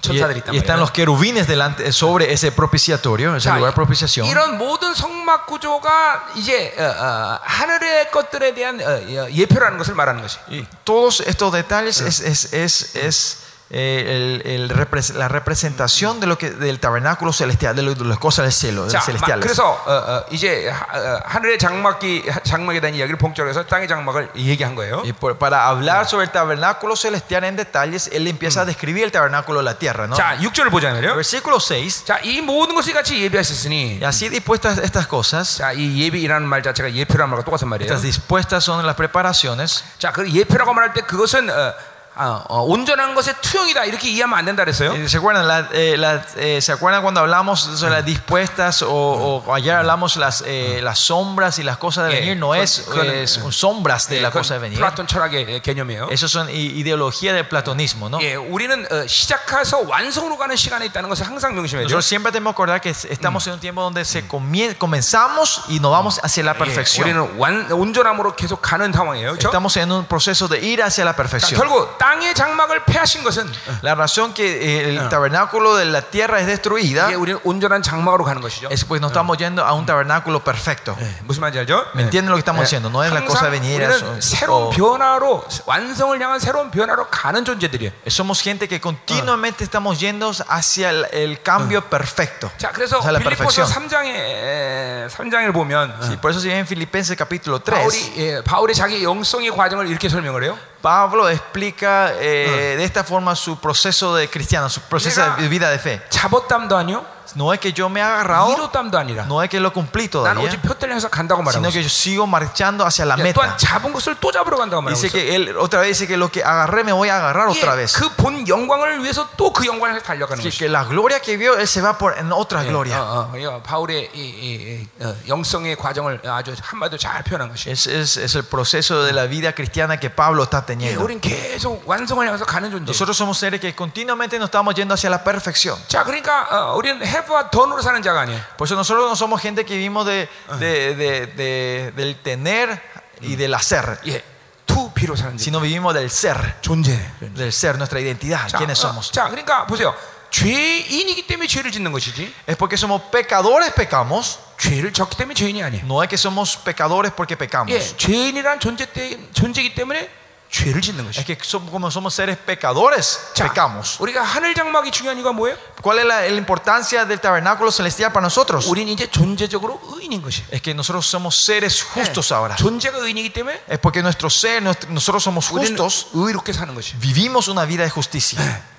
Y, 천사들이 있단 y están 말이에요. los querubines delante sobre ese propiciatorio, ese 자, lugar de propiciación. 이런 모든 성막 구조가 이제 어, 어, 하늘의 것들에 대한 어, 어, 예표라는 것을 말하는 것이. Y todos estos detalles es, es, es, es, eh, el- el repres- la representación de lo que, del tabernáculo celestial, de, lo- de las cosas del cielo, de 자, las 마- celestiales. 그래서 어, 어, 이제 하, 어, 하늘의 장막기 장막에 대한 이야기를 본격으로 해서 땅의 장막을 얘기한 거예요. Y por- para hablar sobre el tabernáculo celestial en detalles, él empieza a describir el tabernáculo de la tierra. ¿no? 자, 6절을 보자면요. Versículo 6. 자, 이 모든 것이 같이 예비하셨으니 Y así dispuestas estas cosas, 자, 이 예비라는 말 자체가 예표라는 말과 똑같은 말이에요. estas dispuestas son las preparaciones. 자, 그 예표라고 말할 때 그것은 어, 아, 어, 온전한 것의 투영이다 이렇게 이해하면 안 된다 그랬어요. Eh, ¿Se acuerdan, la- eh, la- eh, ¿Se acuerdan cuando hablamos sobre las dispuestas o, o ayer hablamos las, eh, las sombras y las cosas de Yeah. venir? No es, Con- con- es sombras de 예, la 그건 cosa de venir. 플라톤 철학의 개념이에요. Eso son i- ideología del platonismo, ¿no? 예, 우리는 어, 시작해서 완성으로 가는 시간에 있다는 것을 항상 명심해야 돼요. Nosotros siempre tenemos que acordar que estamos en un tiempo donde se comie- comenzamos y nos vamos hacia la 예, perfección. 우리는 완, 온전함으로 계속 가는 상황이에요. 그렇죠? Estamos en un proceso de ir hacia la 자, perfección. 결국 땅의 장막을 폐하신 것은 어, La razón que eh, el tabernáculo de la tierra es destruida 이게 우리는 온전한 장막으로 가는 것이죠. es pues no estamos yendo a un tabernáculo perfecto. 예, 무슨 말인지 알죠? ¿Me entienden lo que estamos diciendo? No es la cosa 항상 de venir a 우리는 eso- 새로운 o- 변화로 완성을 향한 새로운 변화로 가는 존재들이에요. Somos gente que continuamente estamos yendo hacia el, el cambio perfecto. 자, 그래서 O sea, la 빌립보서 perfección. 3장에 3장을 보면 Sí, por eso si ven en Filipenses capítulo 3, 바울이 예, 바울의 자기 영성의 과정을 이렇게 설명을 해요. Pablo explica eh, de esta forma su proceso de cristiano, su proceso Mira. de vida de fe. 잡었담도 아니요. No es que yo me he agarrado, 이뤘담도 아니라. no es que lo cumplí 난 todavía, 오직 표대를 향해서 간다고 말하고 sino 있어요. que yo sigo marchando hacia la 예, meta. 또한 잡은 것을 또 잡으러 간다고 말하고 Dice 있어요. que él otra vez dice que lo que agarré me voy a agarrar otra vez. 그 본 영광을 위해서 또 그 영광을 향해서 달려가는 Que, 것이죠. que la gloria que vio él se va por en otra gloria. 어, 어, 어, 바울의 이, 이, 이, 어, 영성의 과정을 아주 한마디로 잘 표현한 것이에요. Es, es, es el proceso de la vida cristiana que Pablo está 예, teniendo. 우리는 계속 완성을 향해서 가는 존재. Nosotros somos seres que continuamente nos estamos yendo hacia la perfección. 자, 그러니까 어, 우리는 have와 done으로 사는 자가 아니에요. Por eso nosotros no somos gente que vivimos de, de- de- de- del tener y del hacer, 예, to be로 사는 자. sino vivimos del ser, 존재. del ser, nuestra identidad, 자, quiénes 어, somos. 자, 그러니까 보세요. 죄인이기 때문에 죄를 짓는 것이지. Es porque somos pecadores, pecamos. 죄를 졌기 때문에 죄인이 아니에요. No es que somos pecadores porque 예, pecamos. 죄인이란 존재 때 존재이기 때문에 죄를 짓는 Es 것이에요. que somos, como somos seres pecadores, 자, pecamos. 우리가 하늘 장막이 중요한 이유가 뭐예요? ¿Cuál es la, la importancia del tabernáculo celestial para nosotros? 우리는 이제 존재적으로 의인인 것이에요. Es que nosotros somos seres justos 예, ahora. 존재가 의인이기 때문에 Es porque nuestro ser, nuestro- nosotros somos 우리는 justos, 의롭게 사는 것이에요. vivimos una vida de justicia.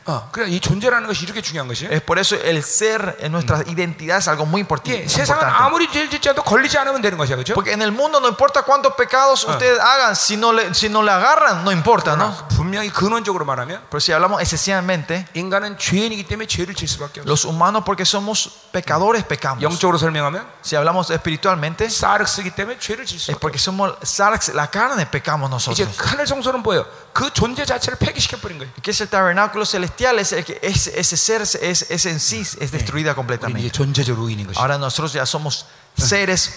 어, 그러니까 이 존재라는 것이 이렇게 중요한 것이에요. Es por eso el ser en nuestra identidad es algo muy import- 예, 세상은 importante. 아무리 죄를 짓지 않아도 걸리지 않으면 되는 것이야, 그렇죠? Porque en el mundo no importa cuántos pecados ustedes hagan, si no, le, si no le agarran, no importa, ¿no? 분명히 근원적으로 말하면 Pero si hablamos esencialmente, 인간은 죄인이기 때문에 죄를 질 수밖에 없어요. los humanos porque somos pecadores pecamos. 영적으로 설명하면 Si hablamos espiritualmente, 사르스기 때문에 죄를 질 es 수밖에 porque somos sarx, la carne pecamos 이제 nosotros. 하늘 성소는 뭐예요? 그 존재 자체를 폐기시켜 버린 거예요. ¿Qué es el tabernáculo celestial? Es el que es- ese ser es, es en sí es destruida 우리 이제 completamente. 존재적으로 의인인 것이. Ahora nosotros ya somos seres,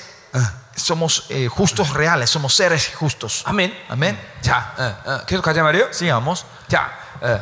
somos eh, justos reales, somos seres justos. 아멘. Amén. 자, 어, 어, 계속 가자 말이에요. Sigamos. 자, 어,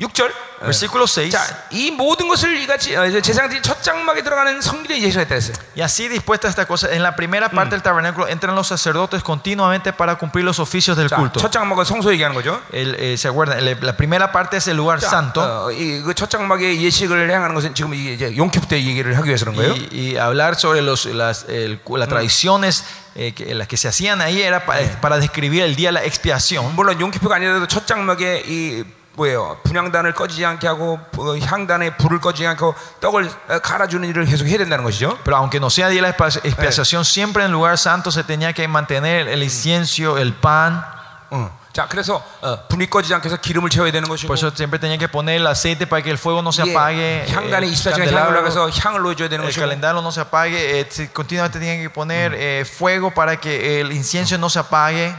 6절. Versículo 6. 자, 이 모든 것을 이같이 어, 이제 제사장들이 첫 장막에 들어가는 성길에 예수했다 했어요. Y así dispuesta esta cosa, en la primera parte del tabernáculo entran los sacerdotes continuamente para cumplir los oficios del 자, culto. 첫 장막은 성소 얘기하는 거죠. El, eh, ¿Se acuerdan? El- la primera parte es el lugar 자, santo. 어, 이첫 장막의 예식을 행하는 것은 지금 이게 이제 용키프 때 얘기를 하기 위해서 그런 거예요. Y, y hablar sobre los, las, el- las tradiciones eh, que, las que se hacían ahí era pa- para describir el día de la expiación. 물론 용키프가 아니라도 첫 장막에 이 뭐예요 분향단을 꺼지지 않게 하고 어, 향단에 불을 꺼지지 않게 하고 떡을 어, 갈아주는 일을 계속 해야 된다는 것이죠. Pero aunque no sea día de la expa- expiación, siempre en el lugar santo se tenía que mantener el incienso, el pan. 어. 자, 그래서 어, 불이 꺼지지 않게 해서 기름을 채워야 되는 것이고 Por eso siempre tenía que poner el aceite para que el fuego no se 예, apague. 향단에 el 24시간 향을 candelabro, 올라가서 향을 넣어줘야 되는 el 것이고 calendario no se apague. eh, si- continuamente tenían que poner eh, fuego para que el incienso no se apague.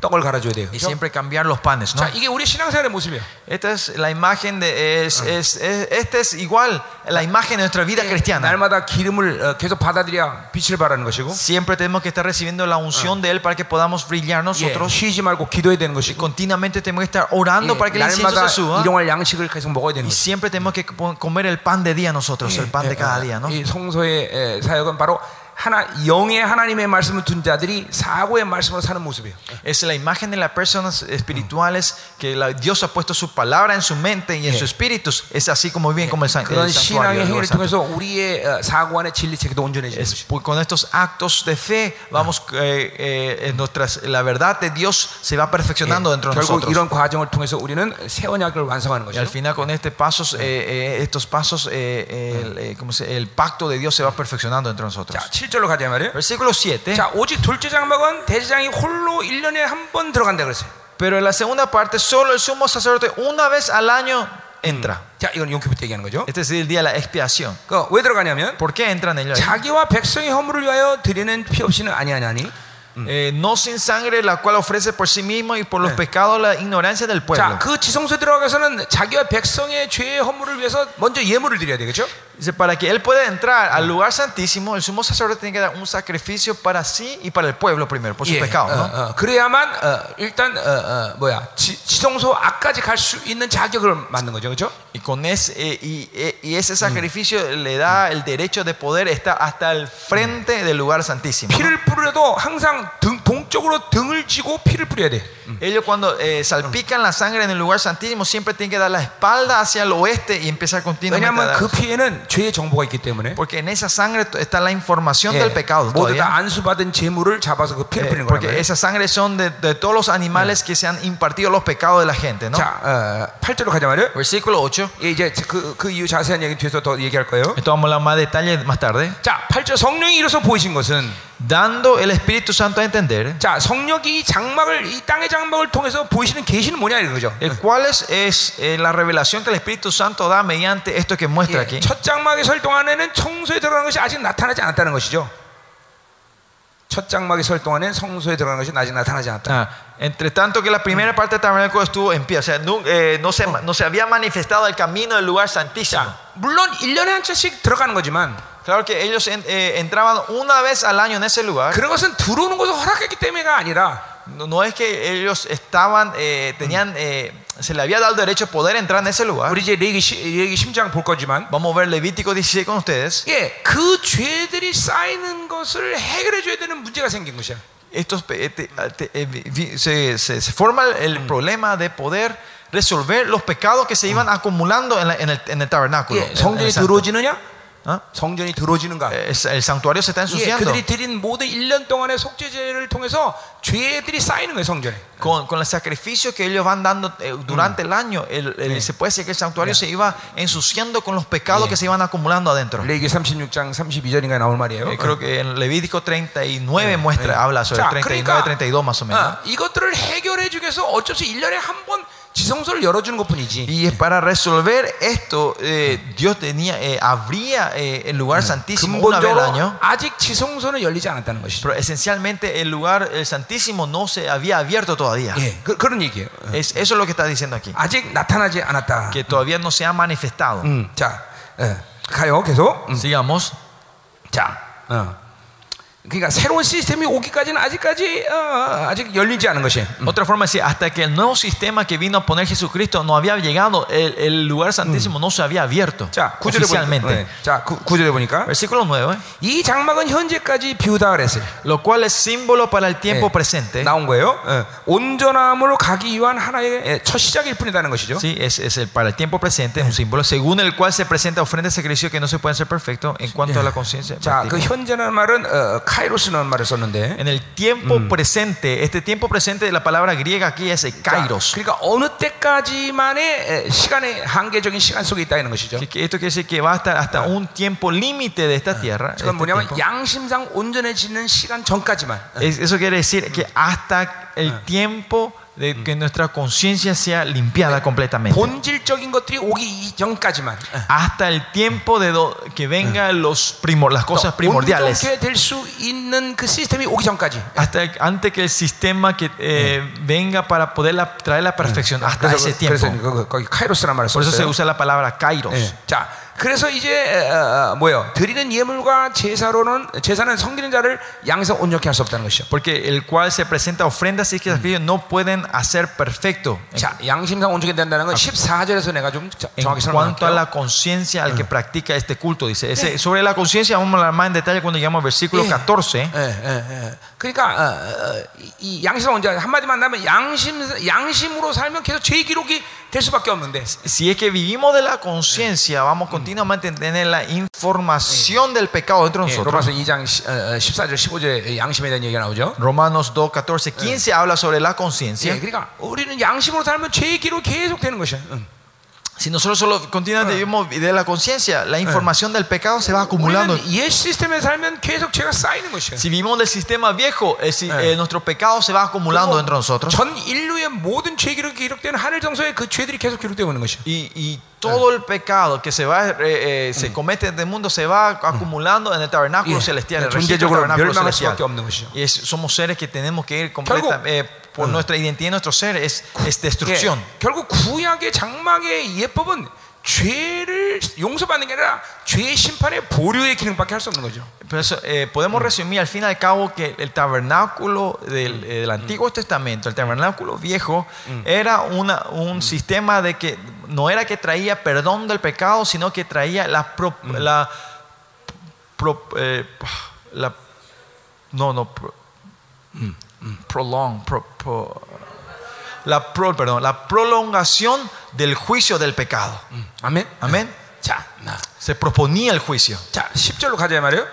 떡을 갈아줘야 돼요. Y 그렇죠? siempre cambiar los panes. ¿no? 자, 이게 우리 신앙생활의 모습이에요. Esta es la imagen de. Es, es, es- esta es igual la imagen de nuestra vida cristiana. 날마다 기름을 어, 계속 받아들여야 빛을 발하는 것이고 Siempre tenemos que estar recibiendo la unción de Él para que podamos brillar 예, nosotros. 쉬지 말고 기도해야 되는 Y 것이고 continuamente tenemos que estar orando 예, para que el incienso 날마다 se suba. 일용할 양식을 계속 먹어야 되는 Y 것이고 siempre tenemos que co- comer el pan de día nosotros, el pan de cada día, ¿no? 이 성소의 에, 사역은 바로 하나 영의 하나님의 말씀을 둔 자들이 사고의 말씀으로 사는 모습이에요. Es la imagen de las personas espirituales que la- Dios ha puesto su palabra en su mente y en sus espíritus. Es así como viven como el, san- el 그런 santuario. 신앙의 el lugar 행위를 santo. 통해서 우리의 어, 사고 안에 진리 체계도 온전해지는 Es 것이죠. por- con estos actos de fe vamos eh, eh, en nuestras la verdad de Dios se va perfeccionando dentro de 결국 nosotros. 이런 과정을 통해서 우리는 새 언약을 완성하는 Y al 것이죠. final con este pasos, eh, eh, estos pasos, eh, eh, el, eh, ¿cómo se- el pacto de Dios se va perfeccionando entre nosotros. 자, 7절로 가자 말이에요. Versículo 7. 자, 오직 둘째 장막은 대제장이 홀로 1년에 한 번 들어간다 그랬어요. Pero en la segunda parte, solo el sumo sacerdote una vez al año entra. 자, 이건 용키부 때 얘기하는 거죠. Este es el día de la expiación. 그왜 들어가냐면 ¿Por qué entran ellos? 자기와 백성의 허물을 위하여 드리는 피 없이는 아니하냐니. Eh, no sin sangre, la cual ofrece por sí mismo y por los pecados la ignorancia del pueblo. 자, 그 지성소에 들어가서는 자기와 백성의 죄의 허물을 위해서 먼저 예물을 드려야 되겠죠? Dice, para que él pueda entrar al lugar santísimo, el sumo sacerdote tiene que dar un sacrificio para sí y para el pueblo primero, por su 예, pecado. 어, ¿no? 어, 그래야만 어, 일단 어, 어, 뭐야 지, 지성소 앞까지 갈 수 있는 자격을 만든 거죠, 그렇죠? Y con ese, eh, y, eh, y ese sacrificio le da el derecho de poder estar hasta el frente del lugar santísimo. ¿no? 피를 뿌려도 항상 등, 동쪽으로 등을 지고 피를 뿌려야 돼. Ellos cuando eh, salpican la sangre en el lugar santísimo siempre tienen que dar la espalda hacia el oeste y empezar continuamente. a 왜냐하면 dar- 그 피에는 죄의 정보가 있기 때문에 Porque en esa sangre está la información 예, del pecado. 모두 todavía. 다 안수받은 재물을 잡아서 그 피를 Eh, 뿌리는 porque 거란 말이에요. esa sangre son de, de todos los animales que se han impartido los pecados de la gente. ¿no? 자, 어, 8절로 가자 말이에요. Versículo 8. 예, 이제 그, 그 이유 자세한 얘기 뒤에서 더 얘기할 거예요. Esto vamos a hablar más detalle más tarde. 자, 8절 성령이 이로써 보이신 것은 Dando el Espíritu Santo a entender 자, 성령이 이 장막을 이 땅의 장막을 통해서 보이시는 계시는 뭐냐 이거죠. el cuál es, es, eh, la revelación que el Espíritu Santo da mediante esto que muestra 예, aquí. 첫 장막에 설 동안에는 청소에 들어가는 것이 아직 나타나지 않았다는 것이죠. 첫 장막에 설 동안에는 성소에 들어가는 것이 아직 나타나지 않았다. Ah, entre tanto que la primera parte del tabernáculo estuvo en pie, o sea, no, eh, no se, no se había manifestado el camino del lugar santísimo. 자, 물론 1년에 한 차씩 들어가는 거지만 Claro que ellos en- eh, entraban una vez al año en ese lugar. 그런 것은 들어오는 것을 허락했기 때문에가 아니라 No, no es que ellos estaban, eh, tenían, eh, se le había dado el derecho de poder entrar en ese lugar. 우리 이제 레기, 시, 레기 심장 볼 거지만 Vamos a ver Levítico 16 con ustedes. 예, 그 죄들이 쌓이는 것을 해결해 줘야 되는 문제가 생긴 것이야. Estos, pe- te- te- eh, vi- se, se- se forma el problema de poder resolver los pecados que se iban acumulando en, la- en el, en el tabernáculo. 예, en- en el 성전이 santo. 들어지느냐? ¿Ah? 성전이 들어지는가? Es- El santuario se está 예, ensuciando. 그들이 드린 모든 1년 동안의 속죄제를 통해서 죄들이 쌓이는 거예요, 성전에. Con, con el sacrificio que ellos van dando eh, durante el año, el- el- se puede decir que el santuario se iba ensuciando con los pecados que se iban acumulando adentro. 레기 36장 32절인가 나올 말이에요. Eh, creo que en Levítico 39 muestra, habla sobre 자, 39, 32 más o menos. 아, 이것들을 해결해 주기 위해서 어쩔 수 1년에 한 번 지성소를 열어주는 것 뿐이지. Y es para resolver esto, eh, Dios tenía, eh, habría eh, el lugar santísimo una vez al 근본적으로 año, 아직 지성소는 열리지 않았다는 것이죠. pero esencialmente el lugar el santísimo no se había abierto todavía. 예, 그, 그런 얘기예요. Es, eso es lo que está diciendo aquí, 아직 나타나지 않았다. que todavía no se ha manifestado. 음, 자, 예, 가요 계속. 음, Sigamos. 자, 어. 그러니까 새로운 시스템이 오기까지는 아직까지 어, 아직 열리지 않은 것이. 음. Otra forma de decir, hasta que el nuevo sistema que vino a poner Jesucristo no había llegado, el, el lugar santísimo no se había abierto 자, 구절에 보니까, oficialmente. 네. 자, 구, 구절에 보니까 Versículo 9, 이 장막은 현재까지 비우다 그랬어요. lo cual es símbolo para el tiempo 예, presente. 나온 거예요. 예, 온전함으로 가기 위한 하나의 예, 첫 시작일 뿐이라는 것이죠. Sí, es, es el, para el tiempo presente, un símbolo según el cual se presenta ofrenda de sacrificio que no se pueden ser perfectos en cuanto a la conciencia. 자, 그 práctica. 현재라는 말은 어, 카이로스라는 말을 썼는데 En el tiempo presente, este tiempo presente de la palabra griega aquí es el 자, kairos. 그러니까 어느 때까지만의 에, 시간의 한계적인 시간 속에 있다는 것이죠. Que- que Esto quiere decir que va a estar hasta un tiempo límite de esta tierra. 그건 este 뭐냐면 tiempo. 양심상 온전해지는 시간 전까지만. Es- Eso quiere decir que hasta el tiempo de que nuestra conciencia sea limpiada completamente. 본질적인 것들이 오기 이전까지만. Hasta el tiempo de do- que vengan los primor- las cosas primordiales. 온전케 될수 있는 그 시스템이 오기 전까지. Hasta el- antes que el sistema que eh, venga para poder la- traer la perfección. Hasta 그래서, ese tiempo. 그래서 그- 거기 카이로스라는 말을 Por eso se 썼어요. usa la palabra kairos. 예. 자, 그래서 이제 어, 어, 뭐요? 드리는 예물과 제사로는 제사는 섬기는 자를 양에서 온전케 할 수 없다는 것이죠. Porque el cual se presenta ofrendas y sacrificios no pueden hacer perfecto. En, 자, 양심상 온전케 된다는 건 14절에서 내가 좀 자- en 정확히 cuanto a 설명할게요. la conciencia al que practica este culto, dice. Ese- sobre la conciencia vamos a hablar más en detalle cuando llegamos al versículo 예. 14. 예, 예, 예. 그러니까 어, 어, 이- 이 양심상 온전 한마디만 하면 양심 양심으로 살면 계속 죄 기록이 될 수밖에 없는데 Si es que vivimos de la conciencia, vamos continuamente a tener la información del pecado dentro de 예, nosotros. 로마서 2장 시- 어, 어, 14절 15절에 양심에 대한 얘기가 나오죠. Romanos 2, 14, 15 habla sobre la conciencia. 예, 그러니까 우리는 양심으로 살면 죄 기록이 계속 되는 것이야. 응. Si nosotros solo continuamente vivimos de la conciencia, la información del pecado se va acumulando. 우리는 옛 시스템에 살면 계속 죄가 쌓이는 것이야. Si vivimos del sistema viejo, el si- eh, nuestro pecado se va acumulando dentro de nosotros. 전 인류의 모든 죄 기록이 기록되는 하늘 정서에 그 죄들이 계속 기록되고 있는 것이야. Y, y todo el pecado que se va eh, eh, se comete en el mundo se va acumulando en el tabernáculo 예, celestial, el registro del 존재적으로 tabernáculo 멸망할 celestial. 수밖에 없는 것이죠. Y es- somos seres que tenemos que ir completa, 결국- eh, por nuestra identidad, nuestro ser es, es destrucción. 예, 결국 구약의 장막의 예법은 죄를 용서받는 게 아니라 죄의 심판의 보류의 기능밖에 할 수 없는 거죠. Pero eso, eh, podemos resumir al fin y al cabo que el tabernáculo del, eh, del Antiguo Testamento, el tabernáculo viejo, era una- un sistema de que no era que traía perdón del pecado, sino que traía la, pro- la, pro- eh, la- no, no, pro- prolong, pro- pro- la, pro- perdón, la prolongación del juicio del pecado. 아멘. Amén. 자, 나. Se proponía el juicio. 자, 10절로 가자 말이에요.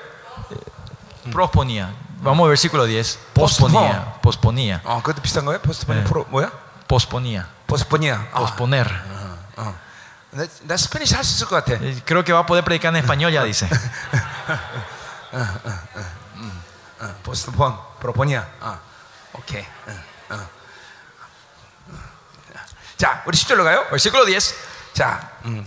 Prosponía. Vamos al versículo 10. Posponía. Posponía. 어, 그것도 비슷한 거예요? 포스트폰이 네. 프로 뭐야? Posponía. 포스트폰이야. 아, Posponer. 어. 나, 나 스페니시 할 수 있을 것 같아. Eh, Creo que va a poder predicar en (laughs) español, ya dice. 어, 포스트폰, 프로폰이야. 어. 오케이. 어, 어. 어. 자, 우리 10절로 가요. Versículo 10. 자, 음,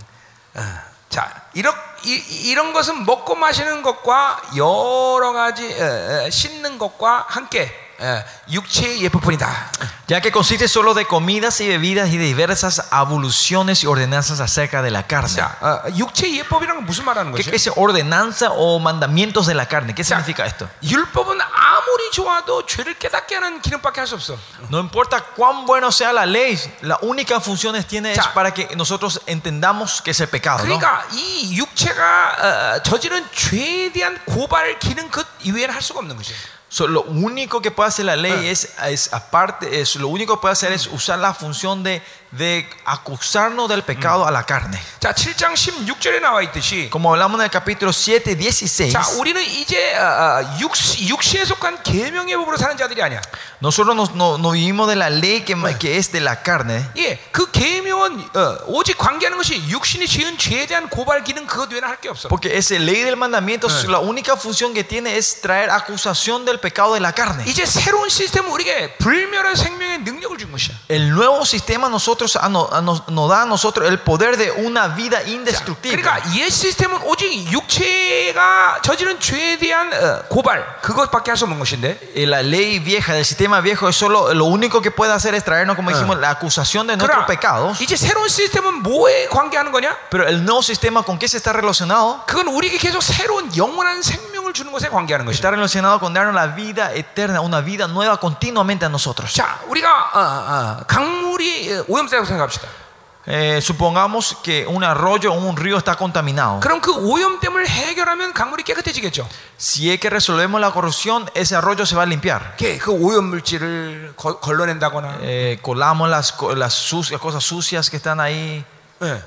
어, 자, 이런 이, 이런 것은 먹고 마시는 것과 여러 가지 어, 어, 씻는 것과 함께 어, 육체의 예법뿐이다. Ya que consiste solo de comidas y bebidas y de diversas aboluciones y ordenanzas acerca de la carne. 자, 어, 육체의 예법이란 건 무슨 말하는 ¿Qué 것이에요? es ordenanza o mandamientos de la carne? ¿Qué significa esto? 율법은 아무리 좋아도 죄를 깨닫게 하는 기능밖에 할 수 없어. No importa cuán bueno sea la ley, la única función que tiene es Ya. para que nosotros entendamos que es el pecado. ¿no? 그러니까 이 육체가 어, So, lo único que puede hacer la ley ah. es, es aparte, es, lo único que puede hacer es usar la función de de acusarnos del pecado a la carne. 자, 7장 16절에 나와 있듯이 Como hablamos en el capítulo 7, 16, 자, 우리는 이제 어, 어, 육시, 육시에 속한 계명의 법으로 사는 자들이 아니야. nosotros no, no- no vivimos de la ley que, que es de la carne. 예, 그 계명은 어, 오직 관계하는 것이 육신이 지은 죄에 대한 고발 기능 그것 외에는 할 게 없어. Porque esa ley del mandamiento, la única función que tiene es traer acusación del pecado de la carne. 이제 새로운 시스템은 우리에게 불멸의 생명의 능력을 준 것이야. El nuevo sistema nosotros, a no- a nos, nos da a nosotros el poder de una vida indestructible. 그러니까 옛 시스템은 오직 육체가 저지른 죄에 대한 어, 고발 그것밖에 할 수 없는 것인데 Eh, La ley vieja del sistema viejo es solo lo único que puede hacer es traernos, como dijimos, la acusación de nuestros 그러나 pecados. 이제 새로운 시스템은 뭐에 관계하는 거냐? Pero el nuevo sistema, ¿con qué se está relacionado? 그건 우리에게 계속 새로운 영원한 생명 을 주는 것에 관계하는 것이다. Está relacionado con darnos la vida eterna, una vida nueva continuamente a nosotros. 자, 우리가 어, 어, 강물이 어, 오염되다고 생각합시다. Eh, supongamos que un arroyo o un río está contaminado. 그럼 그 오염됨을 해결하면 강물이 깨끗해지겠죠. Si es que resolvemos la corrupción, ese arroyo se va a limpiar. 이렇게 그 오염 물질을 거- 걸러낸다거나, Eh, colamos las, co- las sucias, cosas sucias que están ahí, 예.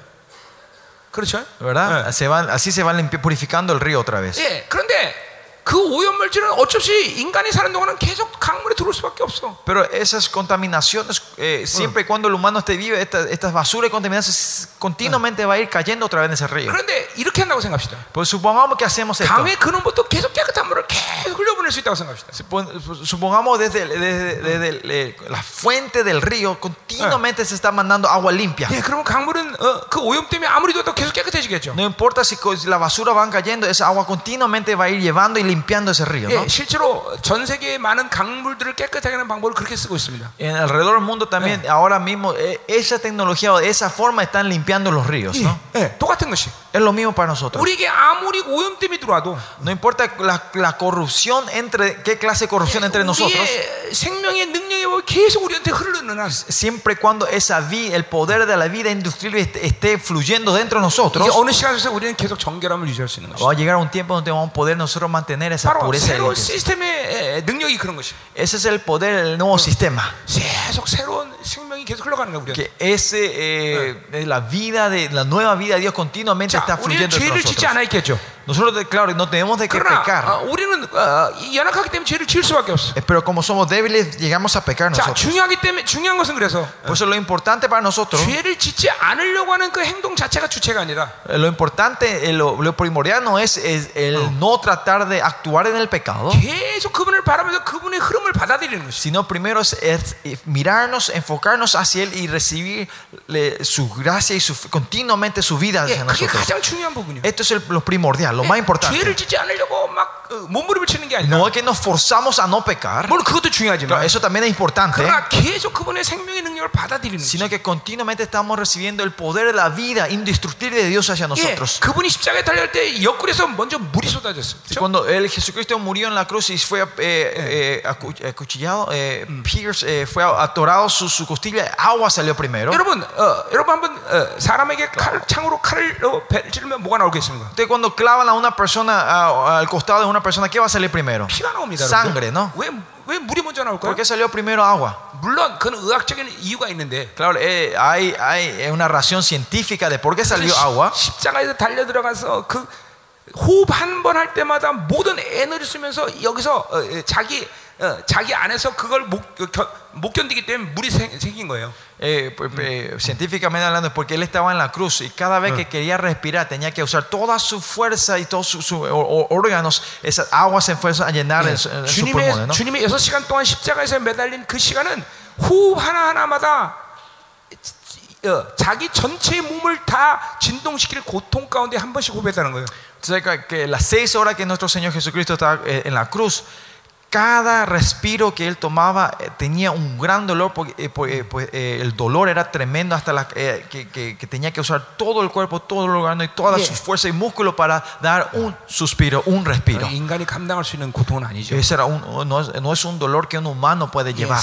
그렇죠? ¿verdad? Se van, así se va limpi- purificando el río otra vez. 예. 그런데 그 오염 물질은 어쩔 수 없이 인간이 사는 동안은 계속 강물에 들어올 수밖에 없어. Pero esas contaminaciones, eh, siempre y cuando el humano esté vivo, esta- estas basuras y contaminaciones continuamente va a ir cayendo otra vez en ese río. 그런데 이렇게 한다고 생각합시다. Pues supongamos que hacemos esto. 강의 근원부터 계속 깨끗한 물을 계속 흘려보낼 수 있다고 생각합시다. Supo- Supongamos desde, desde- desde el- eh, la fuente del río continuamente se está mandando agua limpia. 예, 그러면 강물은 어, 그 오염 때문에 아무리 둬도 계속 깨끗해지겠죠. No importa si co- si la basura van cayendo, esa agua continuamente va a ir llevando y limpiando ese río. ¿no? 예, 실제로 전 세계의 많은 강물들을 깨끗하게 하는 방법을 그렇게 쓰고 있습니다. En alrededor del mundo también, ahora mismo, eh, esa tecnología o de esa forma están limpiando los ríos. ¿no? 예, 예, 똑같은 것이. Es lo mismo para nosotros. 우리에게 아무리 오염 때문에 들어와도 No importa la, la corrupción entre, qué clase de corrupción entre nosotros, 우리의 생명의 능력의 법이 계속 우리한테 흐르는 한 siempre y cuando esa vida, el poder de la vida industrial esté, esté fluyendo dentro de 이게 nosotros, 어느 시간에서 우리는 계속 정결함을 유지할 수 있는 것이. va a llegar un tiempo donde vamos a poder nosotros mantener esa 바로 pureza. y 새로운 limpieza. 시스템의 에, 능력이 그런 것이. Ese es el poder del nuevo sistema. 계속 새로운 생명이 계속 흘러가는 거야 우리. Que ese, eh, de la vida, de la nueva vida de Dios continuamente 자, está 우리는 fluyendo entre 죄를 짓지 nosotros. 않아 있겠죠. Nosotros, de- claro, no tenemos de qué 그러나 pecar. 어, 우리는 어, 이 연약하기 때문에 죄를 지을 수밖에 없어. Eh, Pero como somos débiles, llegamos a pecar 자, nosotros. 중요하기 때문에 중요한 것은 그래서 Por eso lo importante para nosotros, 죄를 짓지 않으려고 하는 그 행동 자체가 주체가 아니라 eh, lo importante, eh, lo, lo primordial no es, es el no tratar de actuar en el pecado, 계속 그분을 바라면서 그분의 흐름을 받아들이는 것이. sino primero es, es, eh, mirarnos, enfocarnos hacia Él y recibir le- su gracia y su, continuamente su vida 예, hacia 그게 nosotros. 가장 중요한 부분이에요. Esto es el- lo primordial, lo más importante. 죄를 짓지 않으려고 막 어, 몸부림을 치는 게 아니라 No es que nos forzamos a no pecar. 물론 그것도 Claro, 중요하지만 eso también es importante. 그러나 계속 그분의 생명의 능력을 받아들이는 Sino 거죠. que continuamente estamos recibiendo el poder de la vida indestructible de Dios hacia 예, nosotros. 그분이 십자가에 달릴 때 옆구리에서 먼저 물이 쏟아졌어요. 그렇죠? Cuando el Jesucristo murió en la cruz y fue eh, eh, acu- acuchillado, eh, Pierce, eh, fue atorado su, su costilla, agua salió primero. 여러분, 어, 여러분 한번 어, 사람에게 칼, 창으로 칼을 어, 배- 찌르면 뭐가 나오겠습니까? Entonces, cuando clavan a una persona a- al costado de una persona, ¿qué va a salir primero? 피가 나옵니다. Sangre, ¿no? 왜, 왜 물이 먼저 나올까요? ¿Por qué salió primero agua? 물론 그는 의학적인 이유가 있는데 Claro, eh, hay, hay una razón científica de por qué salió agua. 십- 십자가에서 달려 들어가서 그 호흡 한 번 할 때마다 모든 에너지 쓰면서 여기서 어, 어, 자기 어, 자기 안에서 그걸 못, 어, 겨- 못 견디기 때문에 물이 생, 생긴 거예요. Eh, eh, científicamente hablando, porque él estaba en la cruz y cada vez que quería respirar tenía que usar toda su fuerza y todos sus ó- órganos, esas aguas se fuerzan a llenar en, su- en sus pulmones. 주님의 ¿no? 주님의 여섯 시간 동안 십자가에서 매달린 그 시간은 호흡 하나 하나마다 어, 자기 전체 몸을 다 진동시킬 고통 가운데 한 번씩 호흡했다는 거예요. Entonces, que- que las seis horas que nuestro Señor Jesucristo eh, en la cruz, cada respiro que él tomaba eh, tenía un gran dolor, porque, eh, eh, pues, el dolor era tremendo hasta la, que, tenía que usar todo el cuerpo, todo el órgano y toda yeah. su fuerza y músculo para dar un suspiro, un respiro. Ese era un, oh, no, es, un dolor que un humano puede llevar.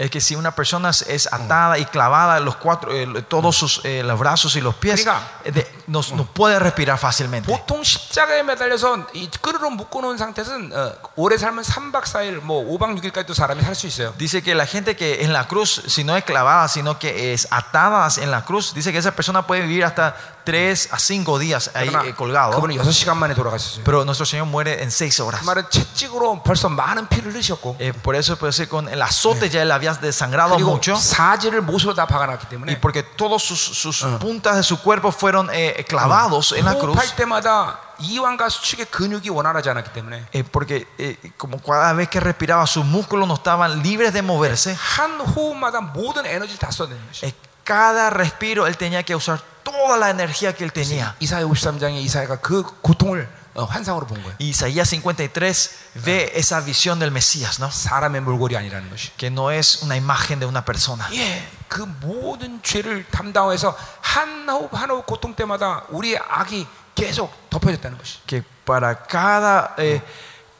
Es que si una persona es atada y clavada los cuatro, todos sus, los brazos y los pies, de, no, no puede respirar fácilmente. 보통 십자가에 매달려서 이 끈으로 묶어놓은 상태는 어, 오래 살면 3박 4일, 뭐 5박 6일까지도 사람이 살 수 있어요. Dice que la gente que en la cruz, si no es clavada, sino que es atada en la cruz, dice que esa persona puede vivir hasta 3 a 5 días ahí 그러나 eh, colgado. 그분은 6시간 만에 돌아가셨어요. Pero nuestro Señor muere en 6 horas. 그 말은 채찍으로 벌써 많은 피를 흘리셨고 Eh, por eso puede ser con el azote ya él había desangrado 그리고 mucho. 사지를 못으로 다 박아놨기 Y 때문에 porque todos sus, sus puntas de su cuerpo fueron eh, clavados en la cruz. 호흡할 때마다 이완과 수축의 근육이 원활하지 않았기 때문에 Eh, porque eh, como cada vez que respiraba sus músculos no estaban libres de moverse. 한 호흡마다 모든 에너지를 다 쏟아내는 것이 Eh, cada respiro él tenía que usar toda la energía que él tenía. 이사야 53장에 이사야가 그 고통을 어, 환상으로 본 거예요. Y Isaías 53 ve esa visión del Mesías, ¿no? 사람의 몰골이 아니라는 것이. Que no es una imagen de una persona. 예, 그 모든 죄를 담당해서 한 호흡 한 호흡 고통 때마다 우리의 악이 계속 덮여졌다는 것이. Que para cada, eh,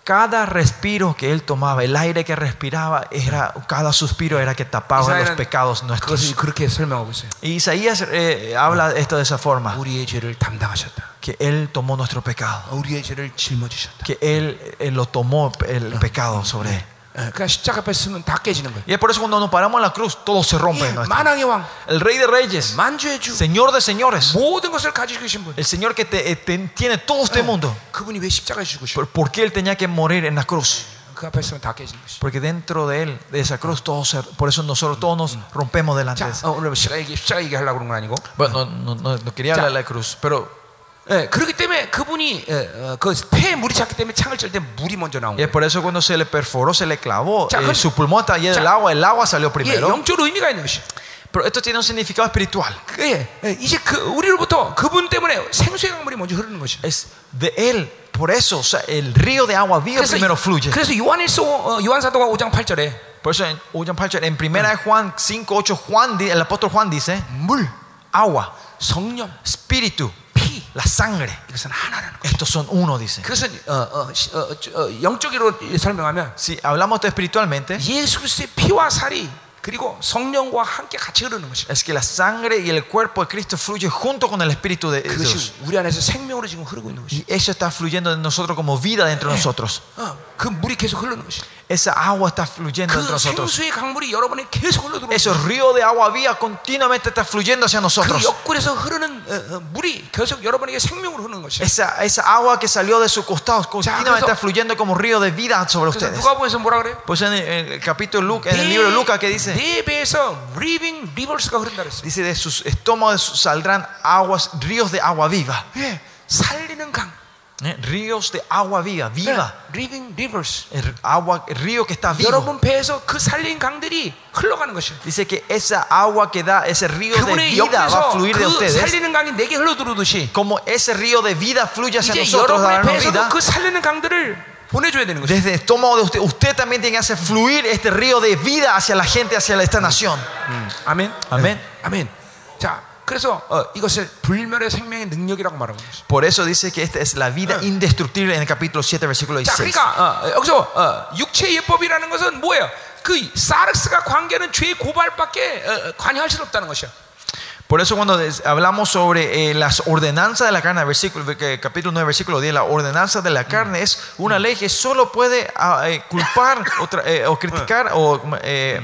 cada respiro que él tomaba, el aire que respiraba, era, cada suspiro era que tapaba los pecados nuestros. Y Isaías eh, habla esto de esa forma. Que él tomó nuestro pecado. Que él lo tomó el pecado sobre él. 예, 그러니까 십자가 앞에 서면 다 깨지는 거예요. Y es por eso cuando nos paramos en la cruz, todo se rompe. 예, en nuestro- 만왕의 왕, El rey de reyes, 만주의 주, señor de señores, 모든 것을 가지고 계신 분. el señor que te- eh, te- tiene todo este mundo. 그분이 왜 십자가에 죽으시 ¿Por, por qué él tenía que morir en la cruz? 그 앞에 서면 다 깨지는 것이. Porque dentro de él, de esa cruz, todos se- por eso nosotros todos nos rompemos delante 자, de eso. 어, 오늘 십자가 얘기, 십자가 얘기하려고 그런 건 아니고. Bueno, no, no- no- no quería hablar de la cruz, pero 예, 그렇기 때문에 그분이 예, 어, 그 폐에 물이 찼기 때문에 창을 찔 때 물이 먼저 나온 y es 거예요. por eso cuando se le perforó, se le clavó, 자, eh, 그럼- su pulmón está lleno del 자, agua, el agua salió 예, primero. 영적으로 의미가 있는 것이. Pero esto tiene un significado espiritual. 그, 예, 예, 이제 그 우리로부터 그분 때문에 생수의 강물이 먼저 흐르는 것이. Es de él, por eso, o sea, el río de agua viva primero fluye. 그래서 요한일서 어, 요한사도가 5장 8절에 Por eso en, William Palcher, en primera de Juan 5, 8, Juan, di- el apóstol Juan dice, 물, agua, 성령, espíritu, 피 la sangre, 이것은 하나라는 거. estos son uno, dice. 그것은 어, 어, 시- 어, 저, 어, 영적으로 설명하면 Si hablamos de espiritualmente, 예수 그리스도의 피와 살이 그리고 성령과 함께 같이 흐르는 것이. es que la sangre y el cuerpo de Cristo fluye junto con el espíritu de Dios. 그것이 우리 안에서 생명으로 지금 흐르고 있는 것이. Y eso está fluyendo en nosotros como vida dentro de nosotros. 어, 그 물이 계속 흐르는 것이. Esa agua está fluyendo entre 그 nosotros. 생수의 강물이 여러분에 계속 흘러 들어오고. Ese río de agua viva continuamente está fluyendo hacia 그 nosotros. 옆구리에서 흐르는 어, 어, 물이 계속 여러분에게 생명으로 흐르는 것이. Esa, esa agua que salió de sus costados continuamente 그래서- está fluyendo como río de vida sobre 그래서 ustedes. 누가복음에서 뭐라 그래요? Pues en el, en el capítulo Luca, en el libro de Lucas que dice, 네 배에서 living rivers가 흐른다 그랬어요. dice de sus estómagos saldrán aguas, ríos de agua viva. 예, 살리는 강. ¿eh? ríos de agua viva, viva. 리빙 리버스. El agua, el río que está vivo. 여러분 배에서 그 살린 강들이 흘러가는 것이야. Dice que esa agua que da, ese río de 그분의 vida va a 영에서 fluir de 그 ustedes. 살리는 강이 내게 흘러들어오듯이 Como ese río de vida fluye hacia 이제 nosotros, a 여러분의 darnos 배에서도 vida. 그 살리는 강들을 보내줘야 되는 것이야. Desde el estómago de usted, usted también tiene que hacer fluir este río de vida hacia la gente, hacia esta nación. 아멘. 아멘. 네. 아멘. 자, 그래서 어, 이것을 불멸의 생명의 능력이라고 말하고 있어요. Por eso dice que esta es la vida indestructible en el capítulo 7, versículo 자, 16. 그러니까 어, 여기서 어, 육체 예법이라는 것은 뭐예요? 그 사르스가 관계는 죄 고발밖에 어, 관여할 수 없다는 것이야. Por eso cuando des- hablamos sobre eh, las ordenanzas de la carne, versículo, que- capítulo 9, versículo 10, la ordenanza de la carne es una ley que solo puede ah, eh, culpar o, tra- eh, o criticar o eh,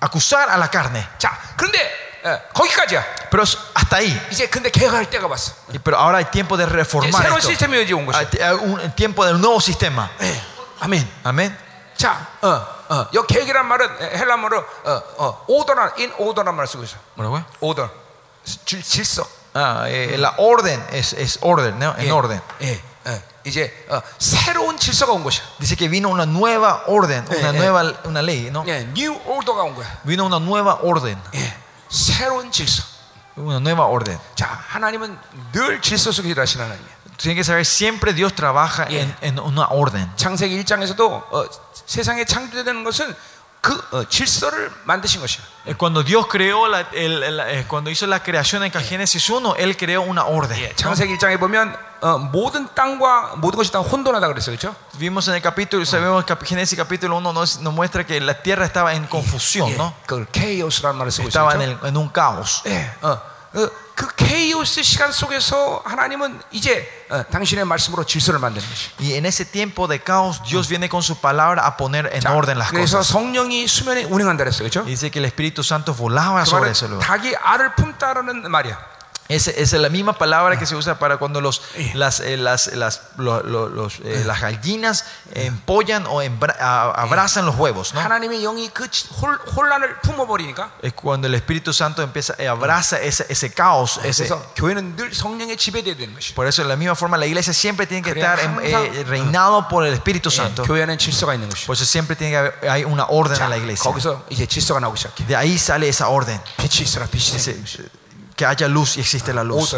acusar a la carne. 자, 그런데 어, 거기까지야. Pero es hasta ahí. 이제 근데 개혁할 때가 왔어. Y- Pero ahora hay tiempo de 이제 reformar 새로운 esto. 시스템이 이제 온 Hay 것이야. t- hay un tiempo del nuevo sistema. 예, 아멘. Amén. 자, 어, 어, 여 계획이란 말은 에, 헬라어로 어, 어, 오더란 인 오더란 말을 쓰고 있어. Bueno, 오더, 질, 질서. Ah, eh, la orden es, es orden, ¿no? En 예, orden. 예, 예. 이제 어, 새로운 질서가 온 것이야. Dice que vino una nueva orden, Eh, una eh. nueva una ley, ¿no? 예, 뉴 오더가 온 거야. Vino una nueva orden, 예, 새로운 질서. una nueva orden. 자, 하나님은 늘 질서 속에 일하시는 하나님이야. Tienen que saber, siempre Dios trabaja en, en una orden. 창세기 1장에서도 어, 세상에 창조되는 것은 Cuando Dios creó la, el, el, cuando hizo la creación en Génesis 1, él creó una orden. Vimos en el capítulo, sabemos que Génesis capítulo 1 nos, nos, muestra que la tierra estaba en confusión, ¿no? Estaba en, el, en un caos. 예, 어, 어, 그 케이오스 시간 속에서 하나님은 이제 어, 당신의 말씀으로 질서를 만드는 것이. Y en ese tiempo de caos, Dios viene con su palabra a poner en 자, orden las 그래서 cosas. 성령이 수면에 운행한다 그랬어요. 그렇죠? Dice que el Espíritu Santo volaba 그 sobre 말은 ese lugar. 닭이 알을 품다라는 말이야. Es, es la misma palabra que se usa para cuando los, las, eh, las, las, los, eh, las gallinas empollan o embra, abrazan los huevos. ¿no? Es cuando el Espíritu Santo empieza eh, abraza ese, ese caos. Ese, por eso, de la misma forma, la iglesia siempre tiene que estar eh, reinado por el Espíritu Santo. Por eso siempre tiene que haber hay una orden en la iglesia. De ahí sale esa orden. ese, que haya luz y existe la luz.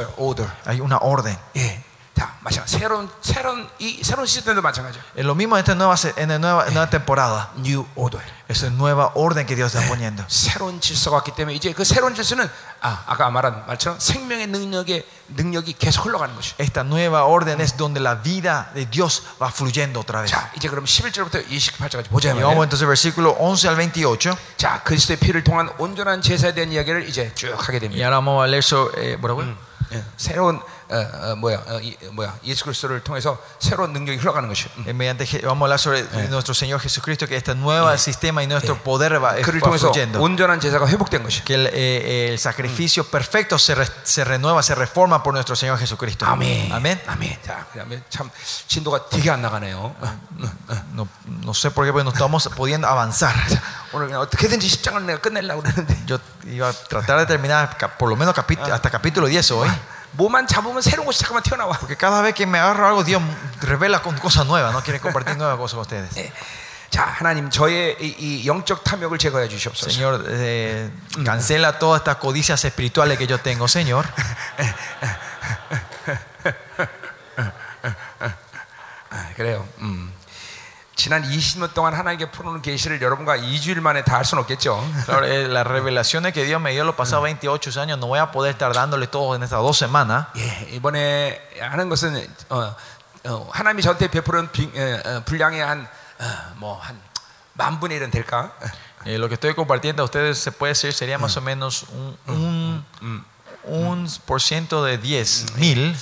Hay una orden. Eh, 자, 마찬가지. 새로운 새로운 이 새로운 시스템도 마찬가지야. Lo mismo en esta nueva, en la nueva, nueva temporada. 뉴 오더. Es una nueva orden que Dios está poniendo. 새로운 질서가 왔기 때문에 이제 그 새로운 질서는 아, 아까 말한 말처럼 생명의 능력의 능력이 계속 흘러가는 것이. Esta nueva orden es donde la vida de Dios va fluyendo otra vez. 자, 이제 그럼 11절부터 28절까지 보자 Y vamos entonces versículo 11 al 28. 자, 그리스도의 피를 통한 온전한 제사에 대한 이야기를 이제 쭉 하게 Y 됩니다. ahora vamos a leer sobre, eh, ¿뭐라고요? 예, 새로운 어, 어, 뭐야 어, 이, 뭐야 예수 그리스도를 통해서 새로운 능력이 흘러가는 것이. 음. Eh, mediante, Je- vamos a hablar sobre nuestro Señor Jesucristo, que este nuevo sistema y nuestro poder va, eh, 그를 va 통해서 fluyendo. 온전한 제사가 회복된 것이. Que el, eh, el sacrificio perfecto se, re- se renueva, se reforma por nuestro Señor Jesucristo. 아멘. Amén. 아멘. 자, 그다음에 참 진도가 되게 안 나가네요. No, no sé por qué, pero no estamos pudiendo avanzar. 오늘 그냥 어떻게든지 10장을 내가 끝내려고 그러는데 Yo iba a tratar de terminar cap- por lo menos capi- hasta capítulo 10 hoy. 뭐만 잡으면 새로운 것이 잠깐만 튀어나와. Porque cada vez que me agarro algo, Dios revela con cosas nuevas, no quiere compartir nuevas cosas con ustedes. 예. 자, 하나님 저의 이, 이 영적 탐욕을 제거해 주시옵소서. Señor, eh, cancela todas estas codicias espirituales que yo tengo, Señor. (laughs) 아, 그래요. 음. 지난 20년 동안 하나님께 풀어놓은 계시를 여러분과 2주일 만에 다 할 수는 없겠죠. Claro, eh, las revelaciones que Dios me dio los pasados 28 años, no voy a poder estar dándole todo en estas dos semanas. 예, 이번에 하는 것은 어, 어, 하나님이 저한테 베푸는 비, 어, 어, 분량의 한뭐한 만분의 1은 될까? Eh, lo que estoy compartiendo a ustedes se puede decir sería más o menos un, un, un por ciento de 10 mil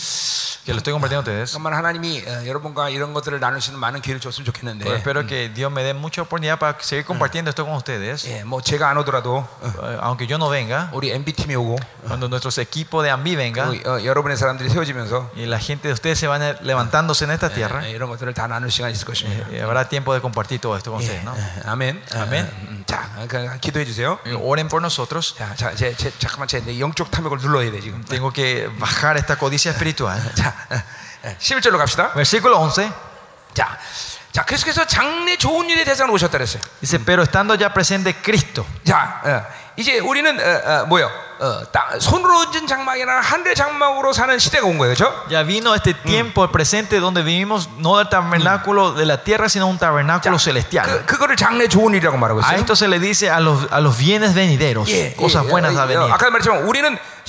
que lo estoy compartiendo a ustedes. 정말 하나님이 어, 여러분과 이런 것들을 나눌 수 있는 많은 기회를 줬으면 Pero 좋겠는데, espero que Dios me dé mucha oportunidad para seguir compartiendo esto con ustedes. 예, 뭐 제가 안 오더라도 어, Eh, Aunque yo no venga, 우리 MB 팀이 오고 cuando nuestros equipos de AMBI venga 또, 어, 여러분의 사람들이 세워지면서 y la gente de ustedes se van levantándose en esta tierra, 예, 이런 것들을 다 나눌 시간이 있을 것입니다. eh, habrá tiempo de compartir todo esto con ustedes. ¿no? 예, 아멘. 아멘. 어, 음, 자, 그, 기도해 주세요. Eh, Oren por nosotros. 자, 자, 제, 제, 잠깐만 제 영적 탐욕을 눌러야 돼 지금. Tengo que bajar esta codicia espiritual. 자, 어, 예, 11절로 갑시다. Versículo 11. 자, 자, 계속해서 장래 좋은 일의 대상으로 오셨다 그랬어요. Dice, pero estando ya presente Cristo. 자, 어, 이제 우리는 어, 어, 뭐요? Ya vino este tiempo presente donde vivimos no del tabernáculo de la tierra sino un tabernáculo celestial. A esto se le dice a los a los bienes venideros, cosas buenas a venir.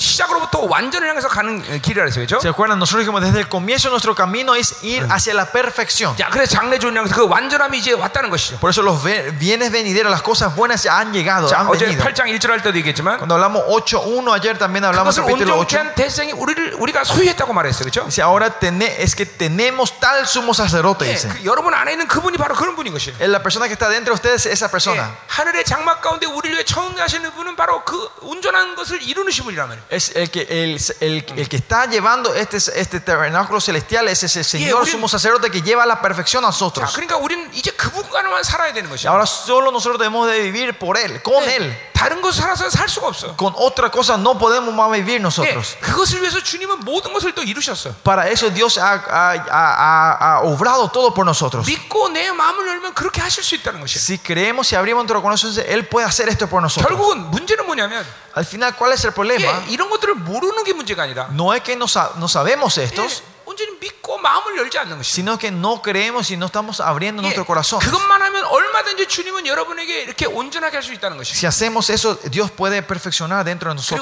아까 말했지만 우리는 시작으로부터 완전을 향해서 가는 어, 길이라 했어요, 그렇죠? ¿Se acuerdan? Nosotros dijimos desde el comienzo nuestro camino es ir hacia la perfección. 자, 그래서 장래 좋은 향해서 그 완전함이 이제 왔다는 것이죠. Por eso los ve- bienes venideros, las cosas buenas ya han llegado, 자, han 어제 venido. 8장 1절 할 때도 얘기했지만 Cuando hablamos 8.1, ayer también hablamos 그것을 capítulo 온전케 8. 한 대생이 우리를 우리가 소유했다고 말했어요, 그렇죠? Dice, ahora tene- es que tenemos tal sumo sacerdote, 예, dice. 그 여러분 안에 있는 그분이 바로 그런 분인 것이에요. Es la persona que está dentro de ustedes, esa 예, persona. 하늘의 장막 가운데 우리를 위해 처음하시는 분은 바로 그 온전한 것을 이루시는 분이란 말이에요. Es el que, el, el- el que está llevando este, este tabernáculo celestial, es ese Señor 우린- sumo sacerdote que lleva a la perfección a 자, nosotros. 그러니까 우리는 이제 그분과만 살아야 되는 Y 것이야. ahora solo nosotros debemos de vivir por Él, con 예, Él. 다른 것을 살아서 살 수가 없어. Con otra cosa no podemos más vivir 예, nosotros. 그것을 위해서 주님은 모든 것을 또 이루셨어. Para eso Dios ha, ha- ha- ha- ha obrado todo por nosotros. 믿고 내 마음을 열면 그렇게 하실 수 있다는 것이야. Si creemos y abrimos nuestro corazón, Él puede hacer esto por nosotros. 결국은 문제는 뭐냐면 Al final, ¿cuál es el problema? 예, 이런 것들을 모르는 게 문제가 아니라 No es que no, sa- no sabemos 예, estos, 온 sino que no creemos y no estamos abriendo nuestro corazón. Si hacemos eso, Dios puede perfeccionar dentro de nosotros.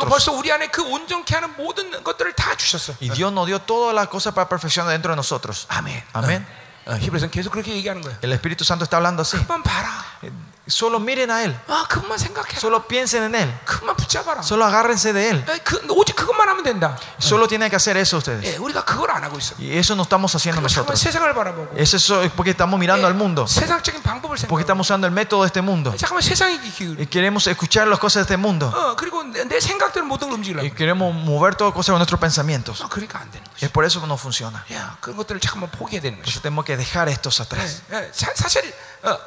Y Dios nos dio todas las cosas para perfeccionar dentro de nosotros. Amén. Amén. El Espíritu Santo está hablando así. 그만 봐라. Solo miren a Él. 아, 그것만 생각해. Solo piensen en Él. 그것만 붙잡아라. Solo agárrense de Él. 에, 그, 오직 그것만 하면 된다. Solo tienen que hacer eso ustedes. 예, 우리가 그걸 안 하고 있어. Y eso no estamos haciendo 그럼 잠깐만 nosotros. 세상을 바라보고 Eso es porque estamos mirando al mundo. 세상적인 방법을 Porque 생각하고 estamos usando el método de este mundo. 잠깐만 세상에 기울이 Y queremos escuchar las cosas de este mundo. 어, 그리고 내, 내 생각들을 모든 걸 움직이려고 Y queremos mover todas cosas con nuestros pensamientos. 어, 그러니까 안 되는 거지 Es por eso que no funciona. 야, 그런 것들을 잠깐만 포기해야 되는 Por 거지 eso tenemos que dejar estos atrás. 예, 예, 사, 사실 어,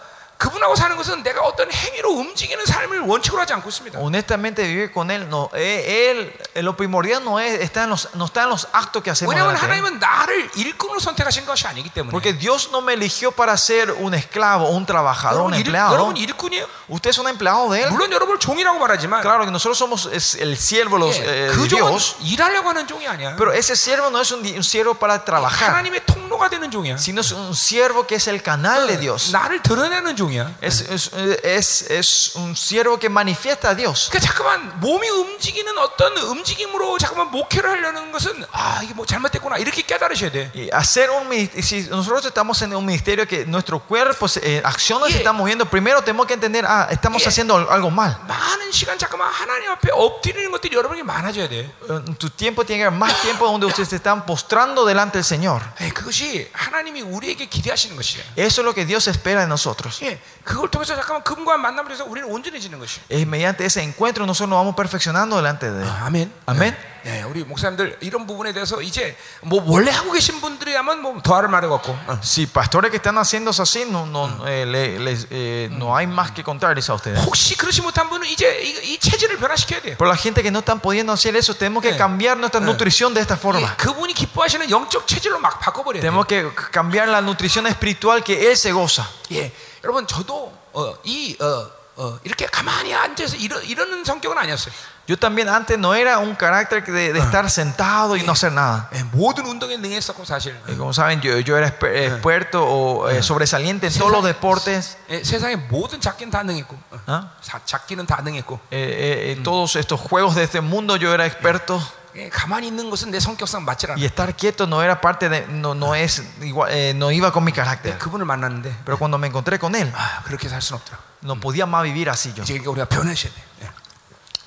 그분하고 사는 것은 내가 어떤 행위로 움직이는 삶을 원칙으로 하지 않고 있습니다 Honestamente, vivir con Él, no, eh, él, eh, lo primordial no, es, está en los, no está en los actos que hacemos. 왜냐하면 delante de él. 하나님은 나를 일꾼으로 선택하신 것이 아니기 때문에 Porque Dios no me eligió para ser un esclavo, un trabajador, un 여러분, 일, empleado. 여러분 일꾼이에요 Usted es un empleado de Él. 물론 여러분을 종이라고 말하지만 Claro que nosotros somos es el siervo los, 예, eh, 그 de 종은 Dios. 일하려고 하는 종이 아니야 Pero ese siervo no es un, di- un siervo para trabajar, 하나님의 통로가 되는 종이야 sino es un siervo que es el canal de Dios. 나를 드러내는 종 이야 Es, es, es, es un siervo que manifiesta a Dios. 그러니까 잠깐만 몸이 움직이는 어떤 움직임으로 잠깐만 목회를 하려는 것은 아 이게 뭐 잘못됐구나 이렇게 깨달으셔야 돼. Y hacer un mi- y si nosotros estamos en un ministerio que nuestro cuerpo, eh, acciones se Yeah. están moviendo, primero tenemos que entender, ah, estamos Yeah. haciendo algo mal. 많은 시간 잠깐만 하나님 앞에 엎드리는 것들이 여러분에게 많아져야 돼. En tu tiempo tiene que haber más tiempo donde ustedes se están postrando delante del Señor. 예, 그것이 하나님이 우리에게 기대하시는 것이야. Eso es lo que Dios espera de nosotros. 예, 그걸 통해서 잠깐만 그분과 만남을 해서 우리는 온전해지는 것이야. Es mediante ese encuentro nosotros nos vamos perfeccionando delante de Él. 아멘. 아멘. 예, 우리 목사님들 이런 부분에 대해서 이제 뭐 원래 하고 계신 분들이라면 뭐 더할 말이 없고. 어. Si pastores que están haciendo eso así, no, no, eh, le- les, eh, no hay más que contarles a ustedes. 혹시 그러지 못한 분은 이제 이, 이 체질을 변화시켜야 돼요. Por la gente que no están pudiendo hacer eso, tenemos que Yeah. cambiar nuestra nutrición de esta 예, forma. 그분이 기뻐하시는 영적 체질로 막 바꿔버려야 돼요. Tenemos que cambiar la nutrición espiritual que Él se goza. 예, 여러분 저도 어, 이 어, 어, 이렇게 가만히 앉아서 이러, 이러는 성격은 아니었어요. Yo también antes no era un carácter de, de estar sentado y no hacer nada. 예, 모든 운동에 능했었고 사실. Y como saben, yo, yo era exper- experto o eh, sobresaliente en todos los deportes. 예, 세상의 모든 작기는 다 능했고, 어, ¿ah? 사- 작기는 다 능했고. Eh, eh, eh, todos estos juegos de este mundo yo era experto. 예, 가만히 있는 것은 내 성격상 맞지 않아. Y estar quieto no era parte de, no, no es igual, eh, no iba con mi carácter. 그분을 만났는데 Pero cuando me encontré con él, 아, 그렇게 살 수는 없더라. no podía más vivir así yo. 이제 그러니까 우리가 변하셔야 돼. 예.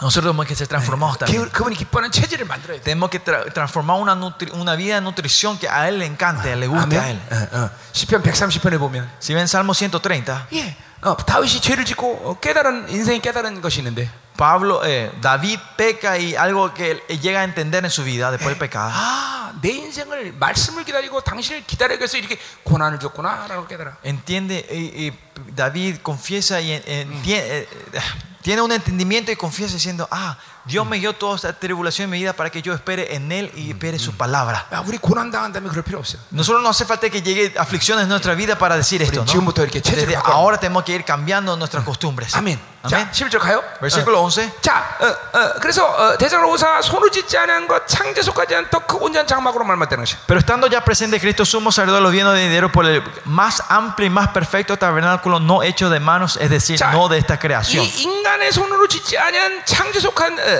Nosotros tenemos que ser transformados también. 그, 그분이 기뻐하는 체질을 만들어야 돼. Tenemos que tra- transformar una, nutri- una vida de nutrición que a él le encante, le guste a él. 어, 어. 시편 130편에 보면 Si ven Salmo 130, 예, 어, 다윗이 죄를 짓고 어, 깨달은 인생이 깨달은 것이 있는데 Pablo, eh, David peca y algo que él llega a entender en su vida después del pecado. 아, 내 인생을 말씀을 기다리고 당신을 기다리기 위해서 이렇게 고난을 줬구나라고 깨달아. Entiende, y, y David confiesa y en- entie- eh, eh, tiene un entendimiento y confiesa diciendo, ah, Dios me dio toda esta tribulación en mi vida para que yo espere en Él y espere su palabra. 야, 우리 고난 당한다면 그럴 필요 없어요. Nosotros no hace falta que llegue aflicciones en nuestra vida para decir esto. 우리 ¿no? 지금부터 이렇게 체질을 Desde 바꿔. ahora tenemos que ir cambiando nuestras costumbres. 아멘. Amén. 자, 11절 가요. Versículo 11. 자, 어, 어, 그래서 어, 대장로사 손으로 짓지 않은 것 창제소까지 않은 더그 온전 장막으로 말맞다는 것이. Pero estando ya presente Cristo, sumo sacerdote de los bienes de dinero por el más amplio y más perfecto tabernáculo no hecho de manos, es decir, 자, no de esta creación. 이 인간의 손으로 짓지 아니한 창제속한 어, 어, 어, 장막.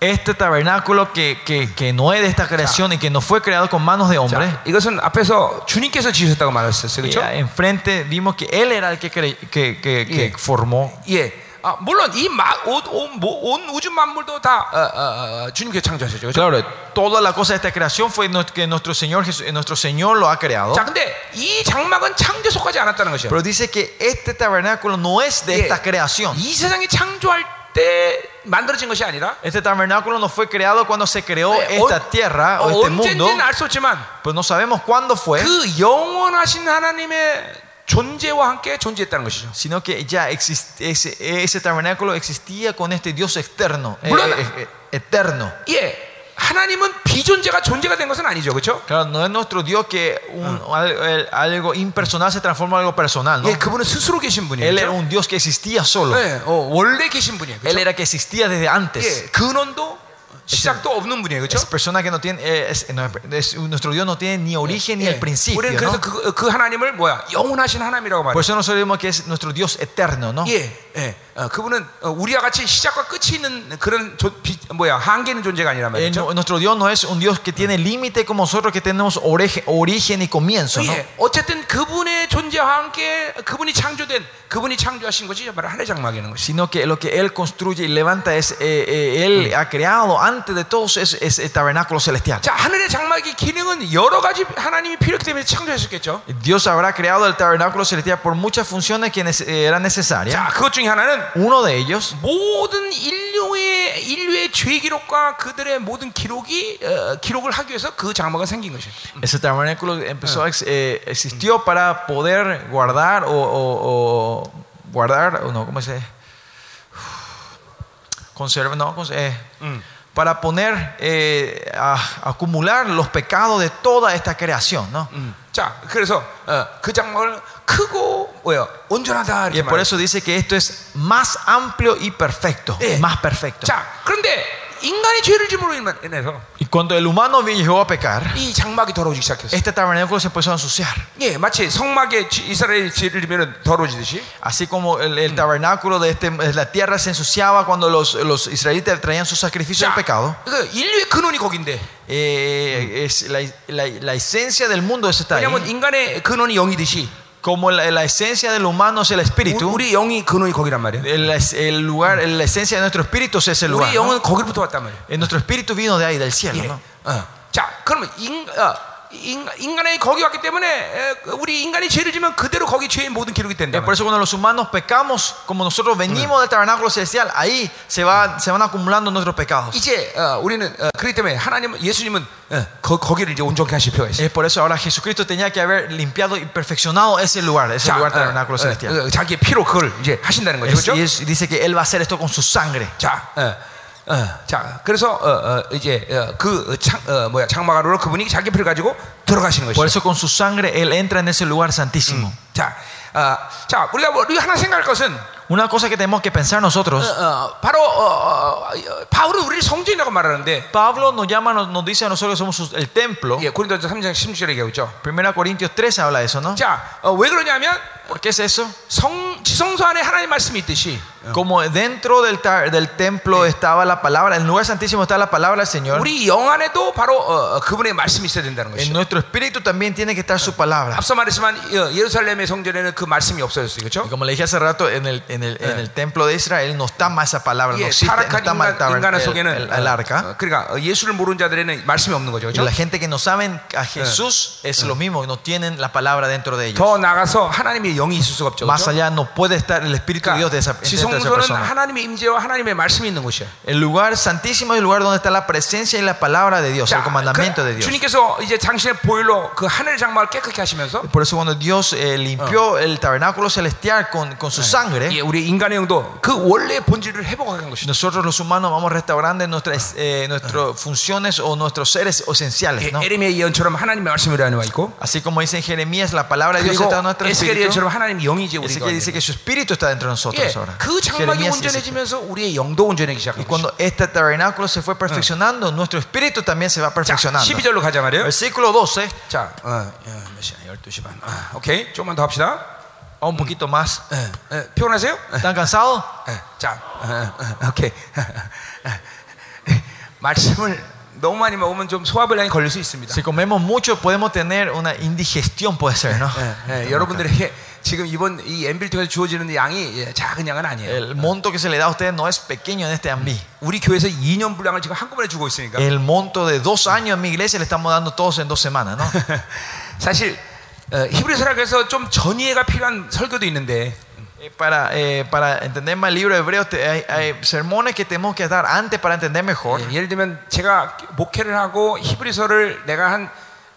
Este tabernáculo que, que, que no es de esta creación y que no fue creado con manos de hombre. 자, 이것은 앞에서 주님께서 지으셨다고 말했었어요, Y 그렇죠? enfrente vimos que Él era el que, cre- que, que, que Yeah. formó. 예. 아, 물론 이 마, 온, 온, 뭐, 온 우주 만물도 다 어, 어, 어, 주님께서 창조하셨죠, 그렇죠? Claro, toda la cosa de esta creación fue no- que nuestro Señor, Jesús- eh, nuestro Señor lo ha creado. 자, 근데 이 장막은 창조 속하지 않았다는 것이요. Pero dice que este tabernáculo no es de 예. esta creación. 이 세상이 창조할 때 만들어진 것이 아니라 Este tabernáculo no fue creado cuando se creó 예, esta 언- tierra o 어, este mundo. 언젠지는 알 수 없지만 Pues no sabemos cuándo fue, 그 영원하신 하나님의 존재와 함께 존재했다는 것이죠. sino que ya exist- ese, ese tabernáculo existía con este Dios externo, eh, 물론- eh, eh, eterno. 예, 하나님은 비존재가 존재가 된 것은 아니죠, 그렇죠? Claro, no es nuestro Dios que un- al- el- algo impersonal se transforma en algo personal. ¿no? 예, 그분은 스스로 계신 분이에요. Él era 그렇죠? un Dios que existía solo. 예, 어, 원래 계신 분이에요. Él 그렇죠? era que existía desde antes. 예, 근원도 시작도 없는 분이에요, 그렇죠? Es persona que no tiene, eh, es- no, es- nuestro Dios no tiene ni origen ni 예, el principio. 우리는 그래서 ¿no? 그, 그 하나님을 뭐야 영원하신 하나님이라고 Por 말해요. eso nosotros decimos que es nuestro Dios eterno, ¿no? 예, 예, 어, 그분은 어, 우리와 같이 시작과 끝이 있는 그런 조, 비, 뭐야 한계 있는 존재가 아니란 Eh, 말이죠. nuestro Dios no es un Dios que tiene límite como nosotros que tenemos oreje- origen y comienzo. 예, 어쨌든 그분의 존재와 함께 그분이 창조된 그분이 창조하신 것이 바로 하나의 장막이라는 것이. Sino que lo que Él construye y levanta es, eh, eh, Él ha creado antes de todos es, es el tabernáculo celestial. 자, 하늘의 장막의 기능은 여러 가지 하나님이 필요했기 때문에 창조하셨겠죠. Dios habrá creado el tabernáculo celestial por muchas funciones que eh, eran necesarias. 자, 그것 중에 하나는 Uno de ellos 모든 인류의 인류의 죄 기록과 그들의 모든 기록이 어, 기록을 하기 위해서 그 장막은 생긴 것이에요. Ese tabernáculo empezó, a ex- eh, existió para poder guardar o, o- o guardar, o no, ¿cómo se dice? Conserva, no, cons- eh, para poner, eh, a- acumular los pecados de toda esta creación, ¿no? 음. 자, 그래서 어, 그 장막을 크고 뭐야 온전하다 y por eso dice que esto es más amplio y perfecto, más perfecto. Y cuando el humano llegó a pecar, este tabernáculo se empezó a ensuciar. Así como el, el tabernáculo de, este, de, la tierra se ensuciaba cuando los, los israelitas traían su sacrificio del pecado. Eh, es la, la, la, esencia del mundo es esta ahí 왜냐하면 인간의 근원이 영이듯이 Como la, la esencia del humano es el espíritu, 우리 영이 근원이 거기란 말이에요. el, el lugar, la esencia de nuestro espíritu es ese lugar. 우리 ¿no? 영은 거기로부터 왔단 말이에요. Eh, Nuestro espíritu vino de ahí, del cielo. 예. ¿no? 어. 자, 그러면 인, 어, por eso cuando los humanos pecamos, como nosotros venimos del este tabernáculo celestial, ahí se, va, se van acumulando nuestros pecados. Es por eso ahora Jesucristo tenía que haber limpiado y perfeccionado ese lugar, ese lugar tabernáculo celestial. Y dice que él va a hacer esto con su sangre. 자, 어, 어, 자, 그래서 어, 어, 이제 어, 그 창, 어, 뭐야 장막으로 그분이 자기 피를 가지고 들어가시는 Por 것이죠. eso con su sangre Él entra en ese lugar santísimo. 자, 어, 자, 우리가 뭐, 우리가 하나 생각할 것은 Una cosa que tenemos que pensar 어, nosotros, 어, 바로 어, 어, 어, 바울은 우리를 성전이라고 말하는데 Pablo nos llama, nos, nos dice a nosotros que somos el templo. 예, 고린도서 3장 16절에 얘기하고 있죠. 1 Corintios 13 habla de eso, ¿no? 자, 어, 왜 그러냐면 ¿Por qué es eso? 성 지성소 안에 하나님 말씀이 있듯이 Como dentro del, tar- del templo estaba la palabra, en el lugar santísimo está la palabra del Señor, 우리 영 안에도 바로 어, 어, 그분의 말씀이 있어야 된다는 en 것이죠. nuestro espíritu también tiene que estar su palabra. 앞서 말했지만 어, 예루살렘의 성전에는 그 말씀이 없어졌어요, Y 그렇죠? como le dije hace rato, en el, en el, en el templo de Israel no está más esa palabra, no 예, existe, no 타락한 está más el, 인간, taber- 인간의 el- 속에는 el- el arca. 어, 그러니까 어, 예수를 모르는 자들에는 말씀이 없는 거죠, Y 그렇죠? la gente que no saben a Jesús es lo mismo, no tienen la palabra dentro de ellos. 더 나가서 하나님의 영이 있을 수가 없죠. Más 그렇죠? allá no puede estar el Espíritu de Dios de esa, 그러 habita esa persona. El lugar santísimo es el lugar donde está la presencia y la palabra de Dios, el comandamiento de Dios. Por eso cuando Dios eh, limpió el tabernáculo celestial con, con su sangre, nosotros los humanos vamos restaurando nuestras, eh, nuestras funciones o nuestros seres esenciales. ¿no? Así como dice en Jeremías, la palabra de Dios está en nuestro espíritu. Así que dice que su espíritu está dentro de nosotros ahora. 그 장막이 Jeremías y Ezequiel. 온전해지면서 우리의 영도 온전해지기 Y 시작하고 cuando este tabernáculo se fue perfeccionando, nuestro espíritu también se va 자, perfeccionando. 12절로 가자 말이에요. Versículo 12, 자, 어, 어, 몇 시야? 12시 반. 아, 오케이. 조금만 더 합시다. o un poquito más. 예, 예, 피곤하세요? ¿Están cansados? 예, 자, 어, 어, 오케이. 말씀을 너무 많이 먹으면 좀 소화불량이 걸릴 수 있습니다. Si comemos mucho, podemos tener una indigestión, puede ser, ¿no? 예, 예, 여러분들에게 지금 이번 이 엠빌 통해서 주어지는 양이 예, 작은 양은 아니에요. El monto que se le da a ustedes no es pequeño en este ambi. 우리 교회에서 2년 분량을 지금 한꺼번에 주고 있으니까 El monto de dos años en mi iglesia le estamos dando todos en dos semanas, ¿no? 사실 어, 히브리서락에서 좀 전이해가 필요한 설교도 있는데 Eh, Para, eh, para entender más el libro de Hebreos, te- hay, hay sermones que tenemos que dar antes para entender mejor. 예, 예를 들면 제가 목회를 하고 히브리서를 내가 한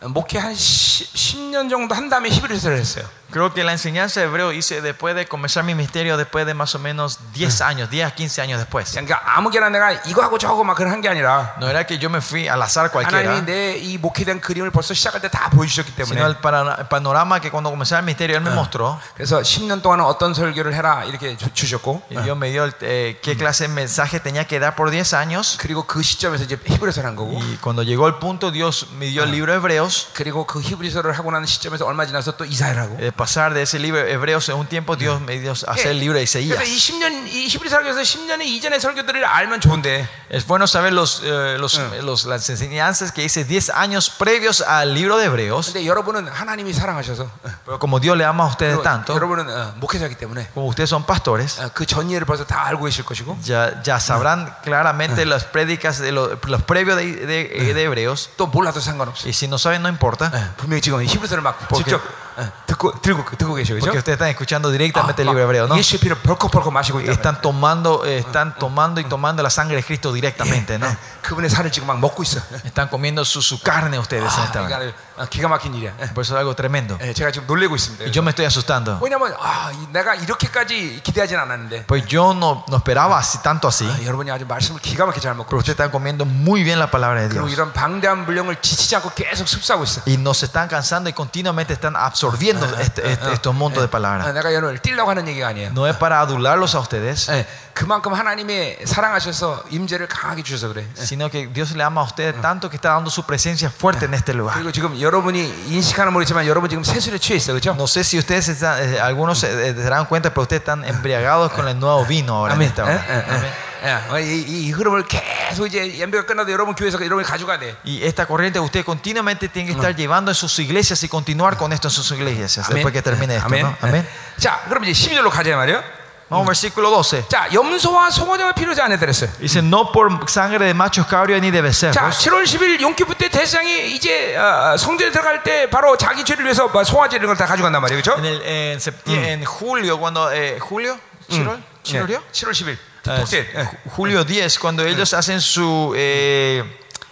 어, 목회 한 10, 10년 정도 한 다음에 히브리서를 했어요. Creo que la enseñanza de Hebreo hice después de comenzar mi misterio, después de más o menos 10 años, 10 a 15 años después. 그러니까 아무개나 내가 이거 하고 저거 하고 막 그런 한 게 아니라 No era que yo me fui al azar cualquiera, 하나님이 내 이 목회에 대한 그림을 벌써 시작할 때 다 보여주셨기 sino 때문에 el para- panorama que cuando comenzaba el misterio Él me mostró. 그래서 10년 동안은 어떤 설교를 해라 이렇게 주, 주셨고 Y Dios me dio el, eh, qué clase de mensaje tenía que dar por 10 años. 그리고 그 시점에서 이제 히브리서를 한 거고 Y cuando llegó el punto, Dios me dio el libro de Hebreos. 그리고 그 히브리서를 하고 나는 시점에서 얼마 지나서 또 이사야를 하고 Eh, pasar de ese libro de Hebreos en un tiempo, Dios me dio a hacer el libro de 그래서 이 Isaías. 10년 이 히브리 설교에서 10년의 이전의 설교들을 알면 좋은데 Es bueno saber los, eh, los, los- las enseñanzas que hice 10 años previos al libro de Hebreos. 근데 여러분은 하나님이 사랑하셔서 Pero como Dios le ama a ustedes 그리고 tanto, 여러분은 어, 목회자이기 때문에 como ustedes son pastores, 어, 그 전이해를 벌써 다 알고 계실 것이고 ya, ya sabrán claramente las prédicas de los, los previos de, de- de Hebreos. 또 몰라도 상관없어. Y si no saben, no importa. 어, 분명히 지금 히브리서를 막 porque- 직접 어, 듣고 들고 듣고 계셔 그죠? Porque ustedes están escuchando 아, directamente el libro de Hebreos, ¿no? 예수의 피를 벌컥벌컥 마시고 Y 있다. están tomando, eh, están tomando y tomando la sangre de Cristo directamente, ¿no? 그분의 살을 지금 막 먹고 있어. Están comiendo su, su carne ustedes en 아, esta hora. 그러니까 어, 기가 막힌 일이야. 예, Por eso es algo tremendo. 예, 제가 지금 놀래고 있습니다. Y yo me estoy asustando. 왜냐면 아, 이- 내가 이렇게까지 기대하진 않았는데 Pues yo no, no esperaba así, tanto así. 아, 여러분이 아주 말씀을 기가 막히게 잘 먹고 Pero ustedes están comiendo muy bien la palabra de 그리고 Dios. 이런 방대한 물량을 지치지 않고 계속 흡수하고 있어. Y nos están cansando y continuamente están absorbiendo este- este- estos montos de 아, palabra. 내가 여러분을 뛸라고 하는 얘기가 아니에요. No es para adularlos a ustedes, 예, 그만큼 하나님의 사랑하셔서 임재를 강하게 주셔서 그래. 예. sino que Dios le ama a ustedes tanto que está dando su presencia fuerte en este lugar. 그리고 지금 여러분이 인식하는 모르겠지만 여러분 지금 세술에 취해 있어, 그렇죠? No sé si ustedes están, eh, algunos se, eh, se darán cuenta, pero ustedes están embriagados con el nuevo vino ahora en 아멘. esta 예, hora. 예, Amén. 예. 예, 이, 이 흐름을 계속 이제 연배가 끝나도 여러분 교회에서 여러분이 가져가야 돼. Y esta corriente usted continuamente tiene que estar llevando en sus iglesias y continuar con esto en sus iglesias 아멘. después que termine esto. 아멘. ¿no? Amén. 예. 자, 그럼 이제 12절로 가자 말이요. Vamos versículo 12. 자, 염소와 송아지가 필요하지 않았다 그랬어요. Dice, no por sangre de machos cabríos ni de 자, becerros. 7월 10일 용키프 때 대장이 이제 어, 성전에 들어갈 때 바로 자기 죄를 위해서 뭐 송아지 이런 걸 다 가져간단 말이에요, 그렇죠? En, el, en, septie- en julio, cuando... eh, ¿Julio? ¿Chirol? ¿Chirolio? 7월 10일. Eh. 예. Julio 10, cuando ellos hacen su... eh,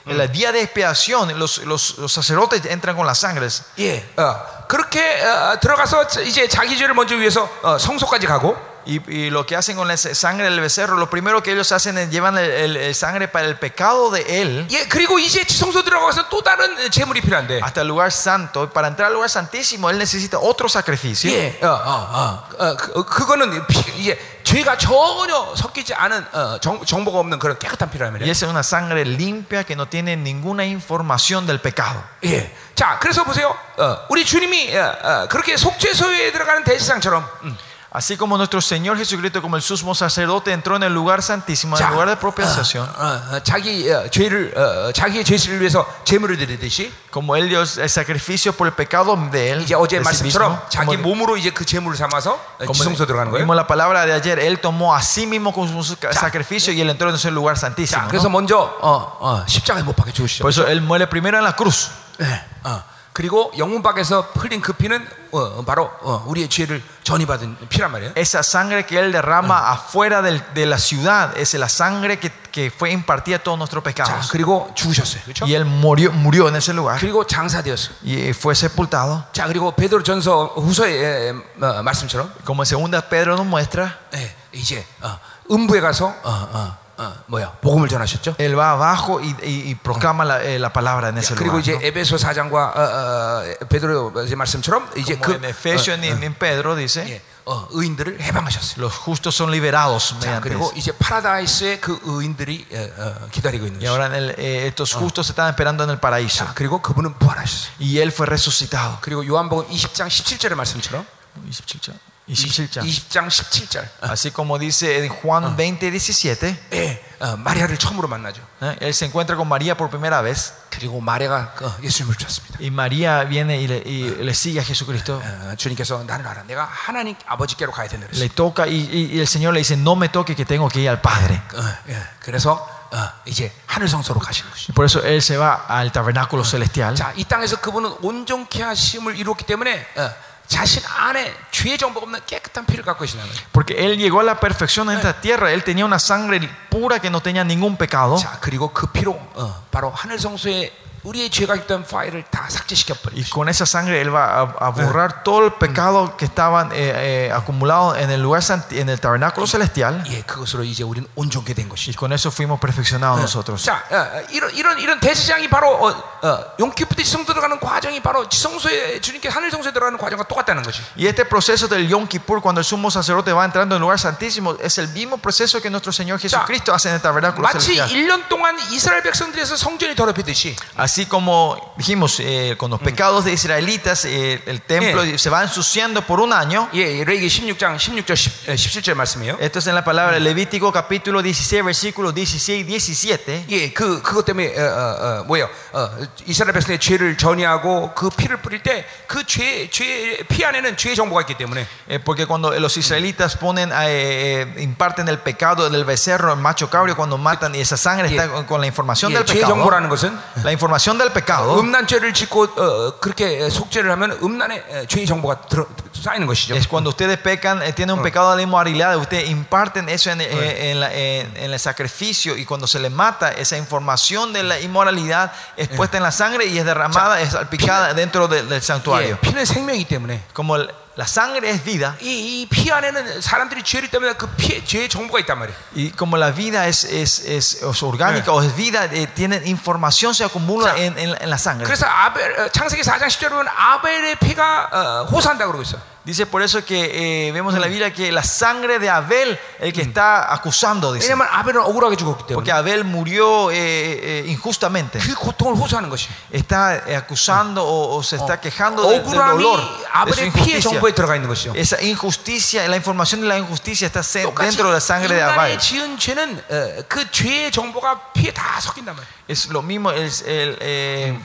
el día de expiación, los, los, los sacerdotes entran con las sangres. 예, 어, 그렇게 어, 들어가서 이제 자기 죄를 먼저 위해서 어, 성소까지 가고 Y, y lo que hacen con la sangre del becerro, lo primero que ellos hacen es llevan el, el- el sangre para el pecado de él 예, 그리고 이제 성소 들어가서 또 다른 제물이 필요한데 hasta el lugar santo. Y para entrar al lugar santísimo, él necesita otro sacrificio. 예, 어, 어, 어, 어, 그, 그거는 피, 이제 죄가 전혀 섞이지 않은 어, 정, 정보가 없는 그런 깨끗한 피라는 Y es una sangre limpia que no tiene ninguna información del pecado. 예, 자, 그래서 보세요. 어, 우리 주님이 어, 어, 그렇게 속죄소에 들어가는 대지상처럼 음, Así como nuestro Señor Jesucristo, como el sumo sacerdote, entró en el lugar santísimo, en el lugar de propiciación, 어, 어, 자기 어, 죄를 어, 자기의 죄를 위해서 제물을 드리듯이 como Él dio el sacrificio por el pecado de Él, 이제 어제 de sí mismo, 말씀처럼 자기 como, 몸으로 이제 그 제물을 삼아서 어, como 지성소 들어가는 거예요. vimos la palabra de ayer, Él tomó a sí mismo con su sacrificio y Él entró en ese lugar santísimo. 자, ¿no? 그래서 먼저 어, 어, 십자가에 못 박혀 죽으시죠. Por eso Él muere primero en la cruz. 예, 어. 그리고 영문박에서 흘린 그 피는 어, 바로 어, 우리의 죄를 전이받은 피란 말이에요. Esa sangre que Él derrama afuera del- de la ciudad es la sangre que, que fue impartida a todos nuestros 자, pecados. 그리고 죽으셨어요. 그렇죠? Y Él murió, murió en ese lugar 그리고 장사되었어요. y fue sepultado. 자, 그리고 베드로전서 후서의 에, 어, 말씀처럼 Como en segunda Pedro nos muestra, 예, 이제 어, 음부에 가서 어, 어, 어, 뭐야 복음을 전하셨죠. Él va abajo y, y- y proclama la, eh, la palabra en ese 그리고 lugar. 이제. 에베소 4장과 어, 어, 베드로 이제 말씀처럼 이제 Como 그 en Efesios y en Pedro dice, 예, 어, 의인들을 해방하셨어요. los justos son liberados 자, mediante 그리고 eso. 이제 파라다이스의 그 의인들이 어, 어, 기다리고 있는 Y 거죠. ahora en el- eh, estos justos están esperando en el paraíso. 자, 그리고 그분은 부활하셨어요. Y Él fue resucitado. 그리고 요한복음 20장 17절의 말씀처럼 27장. 27장. 20장 17절. Así como dice en Juan 20, 17, 예, 어, 마리아를 처음으로 만나죠. ¿eh? Él se encuentra con María por primera vez. 그리고 마리아가 그 예수님을 쫓습니다. Y María viene y le, y le sigue a Jesucristo. 어, 주님께서 나를 알아. 내가 하나님 아버지께로 가야 된다 그랬어요. Le toca y, y- y el Señor le dice, no me toque que tengo que ir al Padre. 어, 예, 그래서 어, 이제 하늘 성소로 가시는 것이죠. Y por eso Él se va al tabernáculo celestial. 자, 이 땅에서 그분은 온전케 하심을 이루었기 때문에 어, 자신 안에 죄의 정복 없는 깨끗한 피를 갖고 계시는 거예요. Porque Él llegó a la perfección en esta tierra. Él tenía una sangre pura que no tenía ningún pecado. 자, 그리고 그 피로 어, 바로 하늘 성소에 우리의 죄가 있던 파일을 다 삭제시켜 Y 버리죠. con esa sangre Él va a, a borrar todo el pecado que estaban eh, eh, acumulados en el lugar santi- en el tabernáculo celestial. 예, 그것으로 이제 우리는 온전케 된 Y 것이죠. con eso fuimos perfeccionados nosotros. 자, 어, 어, 이런 이런 이런 대제장이 바로 어, 어, 용키프 때 지성 들어가는 과정이 바로 지성소에 주님께 하늘 성소에 들어가는 과정과 똑같다는 거지. Y este proceso del Yom Kippur, cuando el sumo sacerdote va entrando en el lugar santísimo, es el mismo proceso que nuestro Señor Jesucristo hace en el tabernáculo 마치 celestial. 1년 동안 이스라엘 백성들에서 성전이 더럽히듯이 Así como dijimos, eh, con los pecados de israelitas, eh, el templo Eh. se va ensuciando por un año. 예, 레이기 16장 16절 10, 17절 말씀이에요. Esto es en la palabra de Levítico capítulo 16, versículos 16 y 17. 예, 그 그것 때문에 어, 어, 어, 뭐예요? 어, 이스라엘 백성의 죄를 전이하고 그 피를 뿌릴 때 그 죄 죄 피 안에는 죄의 정보가 있기 때문에 Eh, porque cuando los israelitas ponen, eh, eh, imparten el pecado del becerro, el macho cabrio, cuando matan y esa sangre Y- está con- con la información 예, del 죄의 pecado. 정보라는 것은 La información del pecado 음란죄를 짓고 어, 그렇게 속죄를 하면 음란의 어, 죄의 정보가 들어, 쌓이는 것이죠. es cuando ustedes pecan, eh, tienen un pecado de inmoralidad, ustedes imparten eso en, eh, en la- en- en el sacrificio y cuando se le mata, esa información de la inmoralidad es puesta en la sangre y es derramada, es salpicada dentro de- del 예, santuario. 피는 생명이기 때문에 Como el- la sangre es vida 이 피 안에는 사람들이 죄를 때문에 그 피의 죄의 정보가 있단 말이에요. y como la vida es, es, es- es orgánica o es vida, eh, tienen información, se acumula 자, en, en la- en la sangre. 그래서 아벨 어, 창세기 4장 10절 보면 아벨의 피가 어, 호소한다고 그러고 있어. Dice por eso que eh, vemos en la Biblia que la sangre de Abel, el que está acusando, dice. 왜냐하면 아벨은 억울하게 죽었기 때문에 Porque Abel murió eh, eh, injustamente. 그 고통을 호소하는 것이. Está eh, acusando o, o se está quejando de- del 억울함이 dolor, de su 아벨의 피의 injusticia. 정보에 들어가 있는 것이죠. Esa injusticia, la información de la injusticia está se- 똑같이 dentro de la sangre de Abel. 인간이 지은 죄는 어, 그 죄의 정보가 피에 다 섞인단 말이에요. Es lo mismo, es el, eh,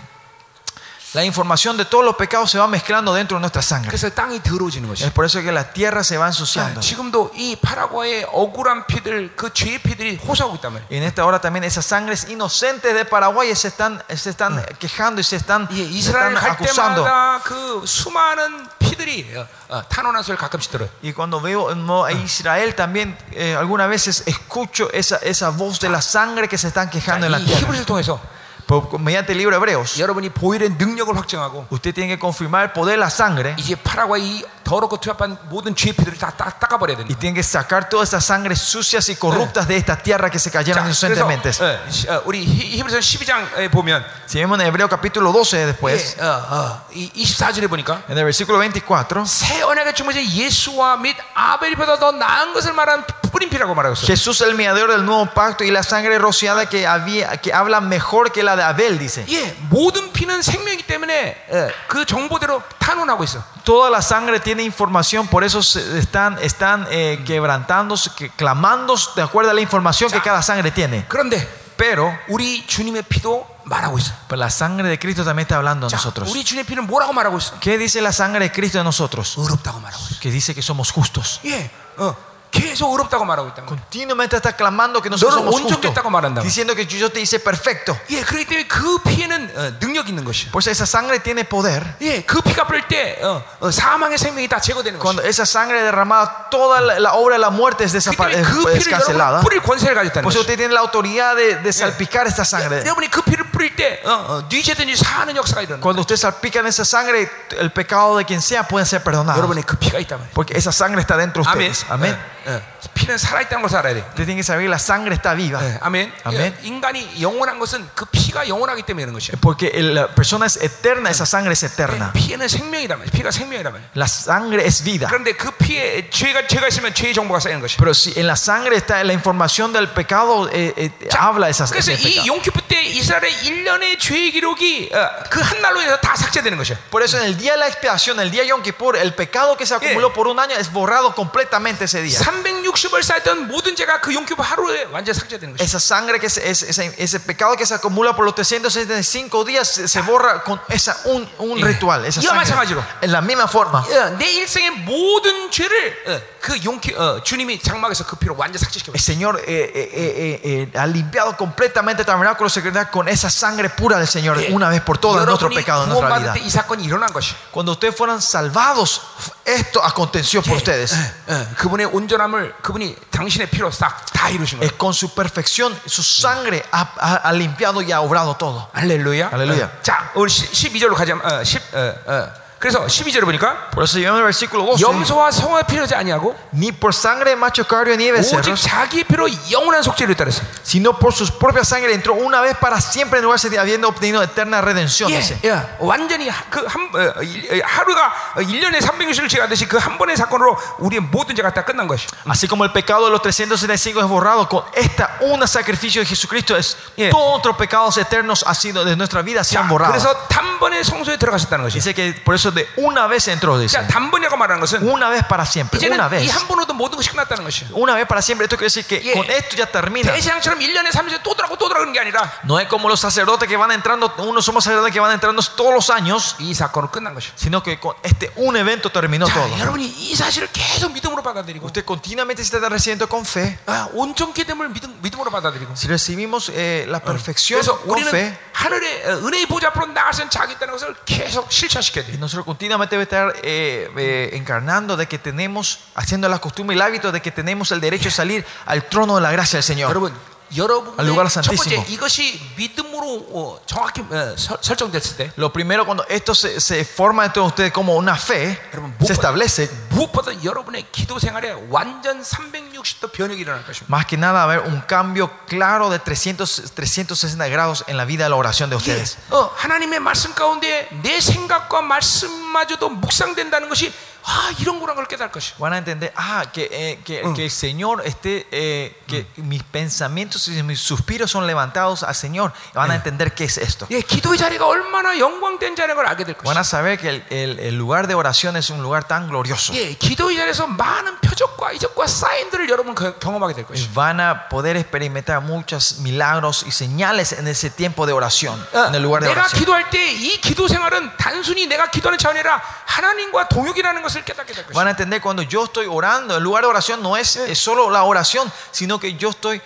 la información de todos los pecados se va mezclando dentro de nuestra sangre. 그래서 땅이 더러워지는 Es 것이죠. por eso que la tierra se va 아, ensuciando. 지금도 이 파라과의 억울한 피들, 그 죄의 피들이 호소하고 있단 말이에요. Y en esta hora también esas sangres inocentes de Paraguay se están, se están quejando y se están, 예, se están 이스라엘 갈 acusando. 때마다 그 수많은 피들이 어, 어, 탄원한소를 가끔씩 들어요. Y cuando veo no, a Israel también, eh, algunas veces escucho esa, esa voz de la sangre que se están quejando en la 이 tierra. 히브리서를 통해서 Por- mediante el libro de Hebreos, 여러분이 보일의 능력을 확증하고 usted tiene que confirmar el poder de la sangre 이제 파라과이 더럽고 투합한 모든 죄의 피들을 다 닦- 닦아버려야 y 된다. tiene que sacar todas esas sangres sucias y corruptas de esta tierra que se cayeron 자, inocentemente. 그래서 어, 시- 어, 우리 히- 히브리서 12장에 보면 Si vemos en Hebreo capítulo 12 después, 예, 어, 어, 이 24절에 보니까 en el versículo 24, 새 언약의 중보자 예수와 및 아벨보다 더 나은 것을 말하는 뿌린 피라고 말하고 있어요. Jesús el mediador del nuevo pacto y la sangre rociada que, había, que habla mejor que la de Abel, dice. 예, 모든 피는 생명이기 때문에 예, 그 정보대로 탄원하고 있어. Toda la sangre tiene información, por eso se están, están eh, quebrantándose, que- clamando de acuerdo a la información que cada sangre tiene. 그런데 Pero, 우리 주님의 피도 말하고 있어. pero la sangre de Cristo también está hablando a 자, nosotros. 우리 주님의 피는 뭐라고 말하고 있어? ¿Qué dice la sangre de Cristo de nosotros? 의롭다고 말하고 있어. Que dice que somos justos. 예, 어, 계속 의롭다고 말하고 있다는 거예요. Continuamente está clamando que nosotros 너를 somos 온전했다고 말한다고. justos. Diciendo que yo te hice perfecto. 예, 그렇기 때문에 그 피에는 어, 능력 있는 것이야. Pues esa sangre tiene poder. 예, 그 피가 뿌릴 때 어, 어, 사망의 생명이 다 제거되는 Cuando 것이야. esa sangre derramada, toda la, la obra de la muerte es, 그렇기 desapa- 때문에 es- 그 es 피를 cancelada. 여러분 뿌릴 권세를 가졌다는 Pues 것이야. usted tiene la autoridad de, de salpicar esta sangre. 여러분이 그 피를 뿌릴 때 어, 어, 뉘제든지 사는 역사가 일어나. Cuando usted salpica en esa sangre, el pecado de quien sea puede ser perdonado. 여러분의 그 피가 있단 말이야. Porque esa sangre está dentro de 아멘. ustedes. Amén. 어, 예. 어. 피는 살아있다는 걸 알아야 돼. Usted tiene que saber que la sangre está viva. 예, 아멘. 아멘. 예, 인간이 영원한 것은 그 피가 영원하기 때문에 그런 것이야. Porque el- la persona es eterna, esa sangre es eterna. 예, 피에는 생명이란 말이야. 피가 생명이란 말이야. La sangre es vida. 그런데 그 피에 죄가 죄가 있으면 죄의 정보가 쌓이는 것이야. Pero si en la sangre está la información del pecado, eh, eh, habla esa 그래서 ese 이 pecado. 용키프 때 이스라엘의 1년의 죄의 기록이 그 한 날로 인해서 다 삭제되는 것이야. Por eso en el día de la expiación, el día de Yom Kippur, el pecado que se acumuló por un año es borrado completamente ese día. 360 을 쌓였던 모든 죄가 그 용키프 하루에 완전 히 삭제되는 것이야. Esa sangre que se- es, ese, ese pecado que se acumula por los 365 días se, se borra con esa un, un 예. ritual. Esa 이와 sangre. 마찬가지로. En la misma forma. 어, 내 일생의 모든 죄를 어, 그 용키 어, 주님이 장막에서 그 피로 완전 삭제시켜. El Señor eh, eh, eh, eh, eh, ha limpiado completamente el tabernáculo secretal con esa sangre pura del Señor una vez por todas nuestro 여러분이 pecado en nuestra 구원받을 vida. 때 이 사건이 일어난 것이. Cuando ustedes fueran salvados, esto aconteció por ustedes. 어, 그분의 온전함을 그분이 당신의 피로 싹 다 이루신 거예요. Es con su perfección, su sangre ha, ha- ha limpiado y ha obrado todo. 할렐루야. 할렐루야. 어, 자, 우리 12절로 가자면 어, 10, 어, 어. 그래서 12절을 보니까 Por eso llevamos el versículo 12. 염소와 성화에 필요하지 아니하고 Ni por sangre de macho cabrío ni de 오직 becerros, 자기의 피로 영원한 속죄를 따랐어. sino por su propia sangre entró una vez para siempre en lugar de habiendo obtenido eterna redención. dice. 예, 예, 완전히 그한 하루가 1년에 360일 제가듯이 그 한 번의 사건으로 우리의 모든 죄가 다 끝난 것이. Así como el pecado de los 365 es borrado con esta una sacrificio de Jesucristo es Yeah. todos nuestros pecados eternos ha sido de nuestra vida se 자, han borrado. 그래서 단번에 성소에 들어가셨다는 것이. Dice que por eso de una vez entró dice. 자, 단번이라고 말하는 것은 Una vez para siempre, 이제는 una 이 vez. 한 번으로도 모든 것이 끝났다는 것이. Una vez para siempre. Esto quiere decir que Yeah. con esto ya termina. 대시장처럼 1년에 30일 또 들어가고 또 들어가는 게 아니라 No es como los sacerdotes que van entrando, unos somos sacerdotes que van entrando todos los años, 이 사건은 끝난 것이. sino que con este un evento terminó 자, todo. 여러분이 이 사실을 계속 믿음으로 받아들이고 Usted continuamente se está recibiendo con fe. 아, 온전케 됨을 믿음, 믿음으로 받아들이고 Si recibimos eh, la perfección 그래서 con 우리는 fe, 하늘의 어, 은혜의 보좌 앞으로 나가서는 자기 있다는 것을 계속 실천시켜야 y 돼. nosotros continuamente debe estar eh, eh, encarnando de que tenemos, haciendo la costumbre y el hábito de que tenemos el derecho de salir al trono de la gracia del Señor. 여러분, al lugar santísimo. Lo primero cuando esto se, forma dentro de ustedes como una fe, se establece. Más que nada, a ver un cambio claro de 360 grados en la vida de la oración de ustedes. 어, 하나님의 말씀 가운데 내 생각과 말씀마저도 묵상된다는 것이 아 이런 거란 걸 깨달을 것이. Van a entender, ah, que, eh, que, que el Señor esté, eh, que mis pensamientos y mis suspiros son levantados al Señor. Van a entender qué es esto. 예, 기도의 자리가 얼마나 영광된 자리인 걸 알게 될 Van 것이. a saber que el, el- el lugar de oración es un lugar tan glorioso. 예, 기도의 자리에서 많은 표적과 이적과 사인들을 여러분 거- 경험하게 될 Y 것이. van a poder experimentar muchos milagros y señales en ese tiempo de oración, 어, en el lugar de 내가 oración. 기도할 때 이 기도 생활은 단순히 내가 기도하는 차원이 아니라 하나님과 동역이라는 것을 깨닫게 될 때 Van a entender cuando yo estoy orando, el lugar de oración no es, solo la oración, sino que yo estoy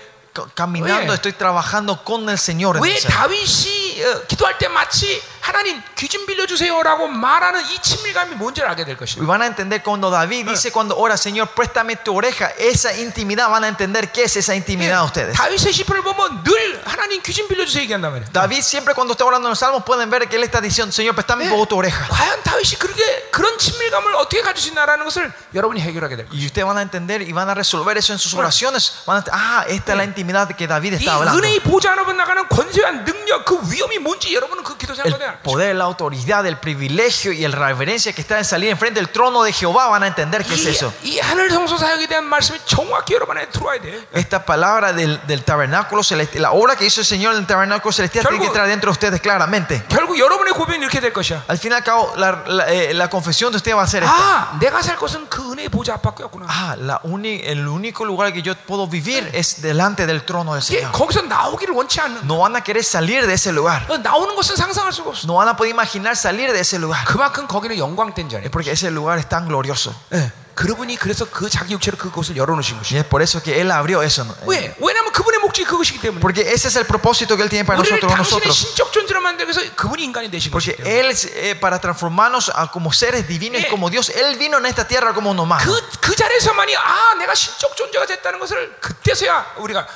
caminando, Oye. estoy trabajando con el Señor. en 왜 ese- 다윗이 어, 기도할 때 마치 하나님 귀 좀 빌려주세요라고 말하는 이 친밀감이 뭔지를 알게 될 것이. Y van a entender cuando David dice cuando ora, Señor, préstame tu oreja, esa intimidad, van a entender qué es esa intimidad ustedes. 다윗의 시편을 보면 늘 하나님 귀 좀 빌려주세요 얘기한단 말이야. David siempre cuando está orando en los salmos pueden ver que él está diciendo, Señor, préstame un poco tu oreja. 과연 다윗이 그렇게 그런 친밀감을 어떻게 가질 수 있나라는 것을 여러분이 해결하게 될 거예요. Y ustedes van a entender y van a resolver eso en sus oraciones. Van a, ah, esta es la intimidad que David 이 está hablando. 은혜의 보좌 안으로 나가는 권세와 능력 그 위험이 뭔지 여러분은 그 기도 El 생활에 poder, la autoridad, el privilegio y la reverencia que está en salir enfrente del trono de Jehová van a entender qué es eso. 이, 이 하늘 성소 사역에 대한 말씀이 정확히 여러분 안에 들어와야 돼. Esta palabra del, del tabernáculo celestial, la obra que hizo el Señor en el tabernáculo celestial tiene que entrar dentro de ustedes claramente. 결국 여러분의 고백은 이렇게 될 것이야. Al fin y al cabo, la, la, eh, la confesión de ustedes va a ser esta. 아, 내가 살 것은 그 은혜의 보좌 앞밖에없구나. Ah, la uni- el único lugar que yo puedo vivir es delante del trono del 이게 Señor. 거기서 나오기를 원치 않는. No van a querer salir de ese lugar. 어, 나오는 것은 상상할 수가 없어. No van a poder imaginar salir de ese lugar. 그만큼 거기는 영광된 Es 자리야. porque ese lugar es tan glorioso. 예. 그분이 그래서 그 자기 육체로 그것을 열어놓으신 것이에요. por eso que Él abrió eso. 왜? 왜냐하면 그분의 목적이 그것이기 때문에. Porque ese es el propósito que Él tiene para nosotros. 당신의. 신적 존재로 만들기 위해서 그분이 인간이 되신 Porque 것이기 때문에. Él, eh, para transformarnos a como seres divinos Yeah. como Dios, Él vino en esta tierra como un humano. 그, 그 자리에서만이 아 내가 신적 존재가 됐다는 것을 그때서야 우리가.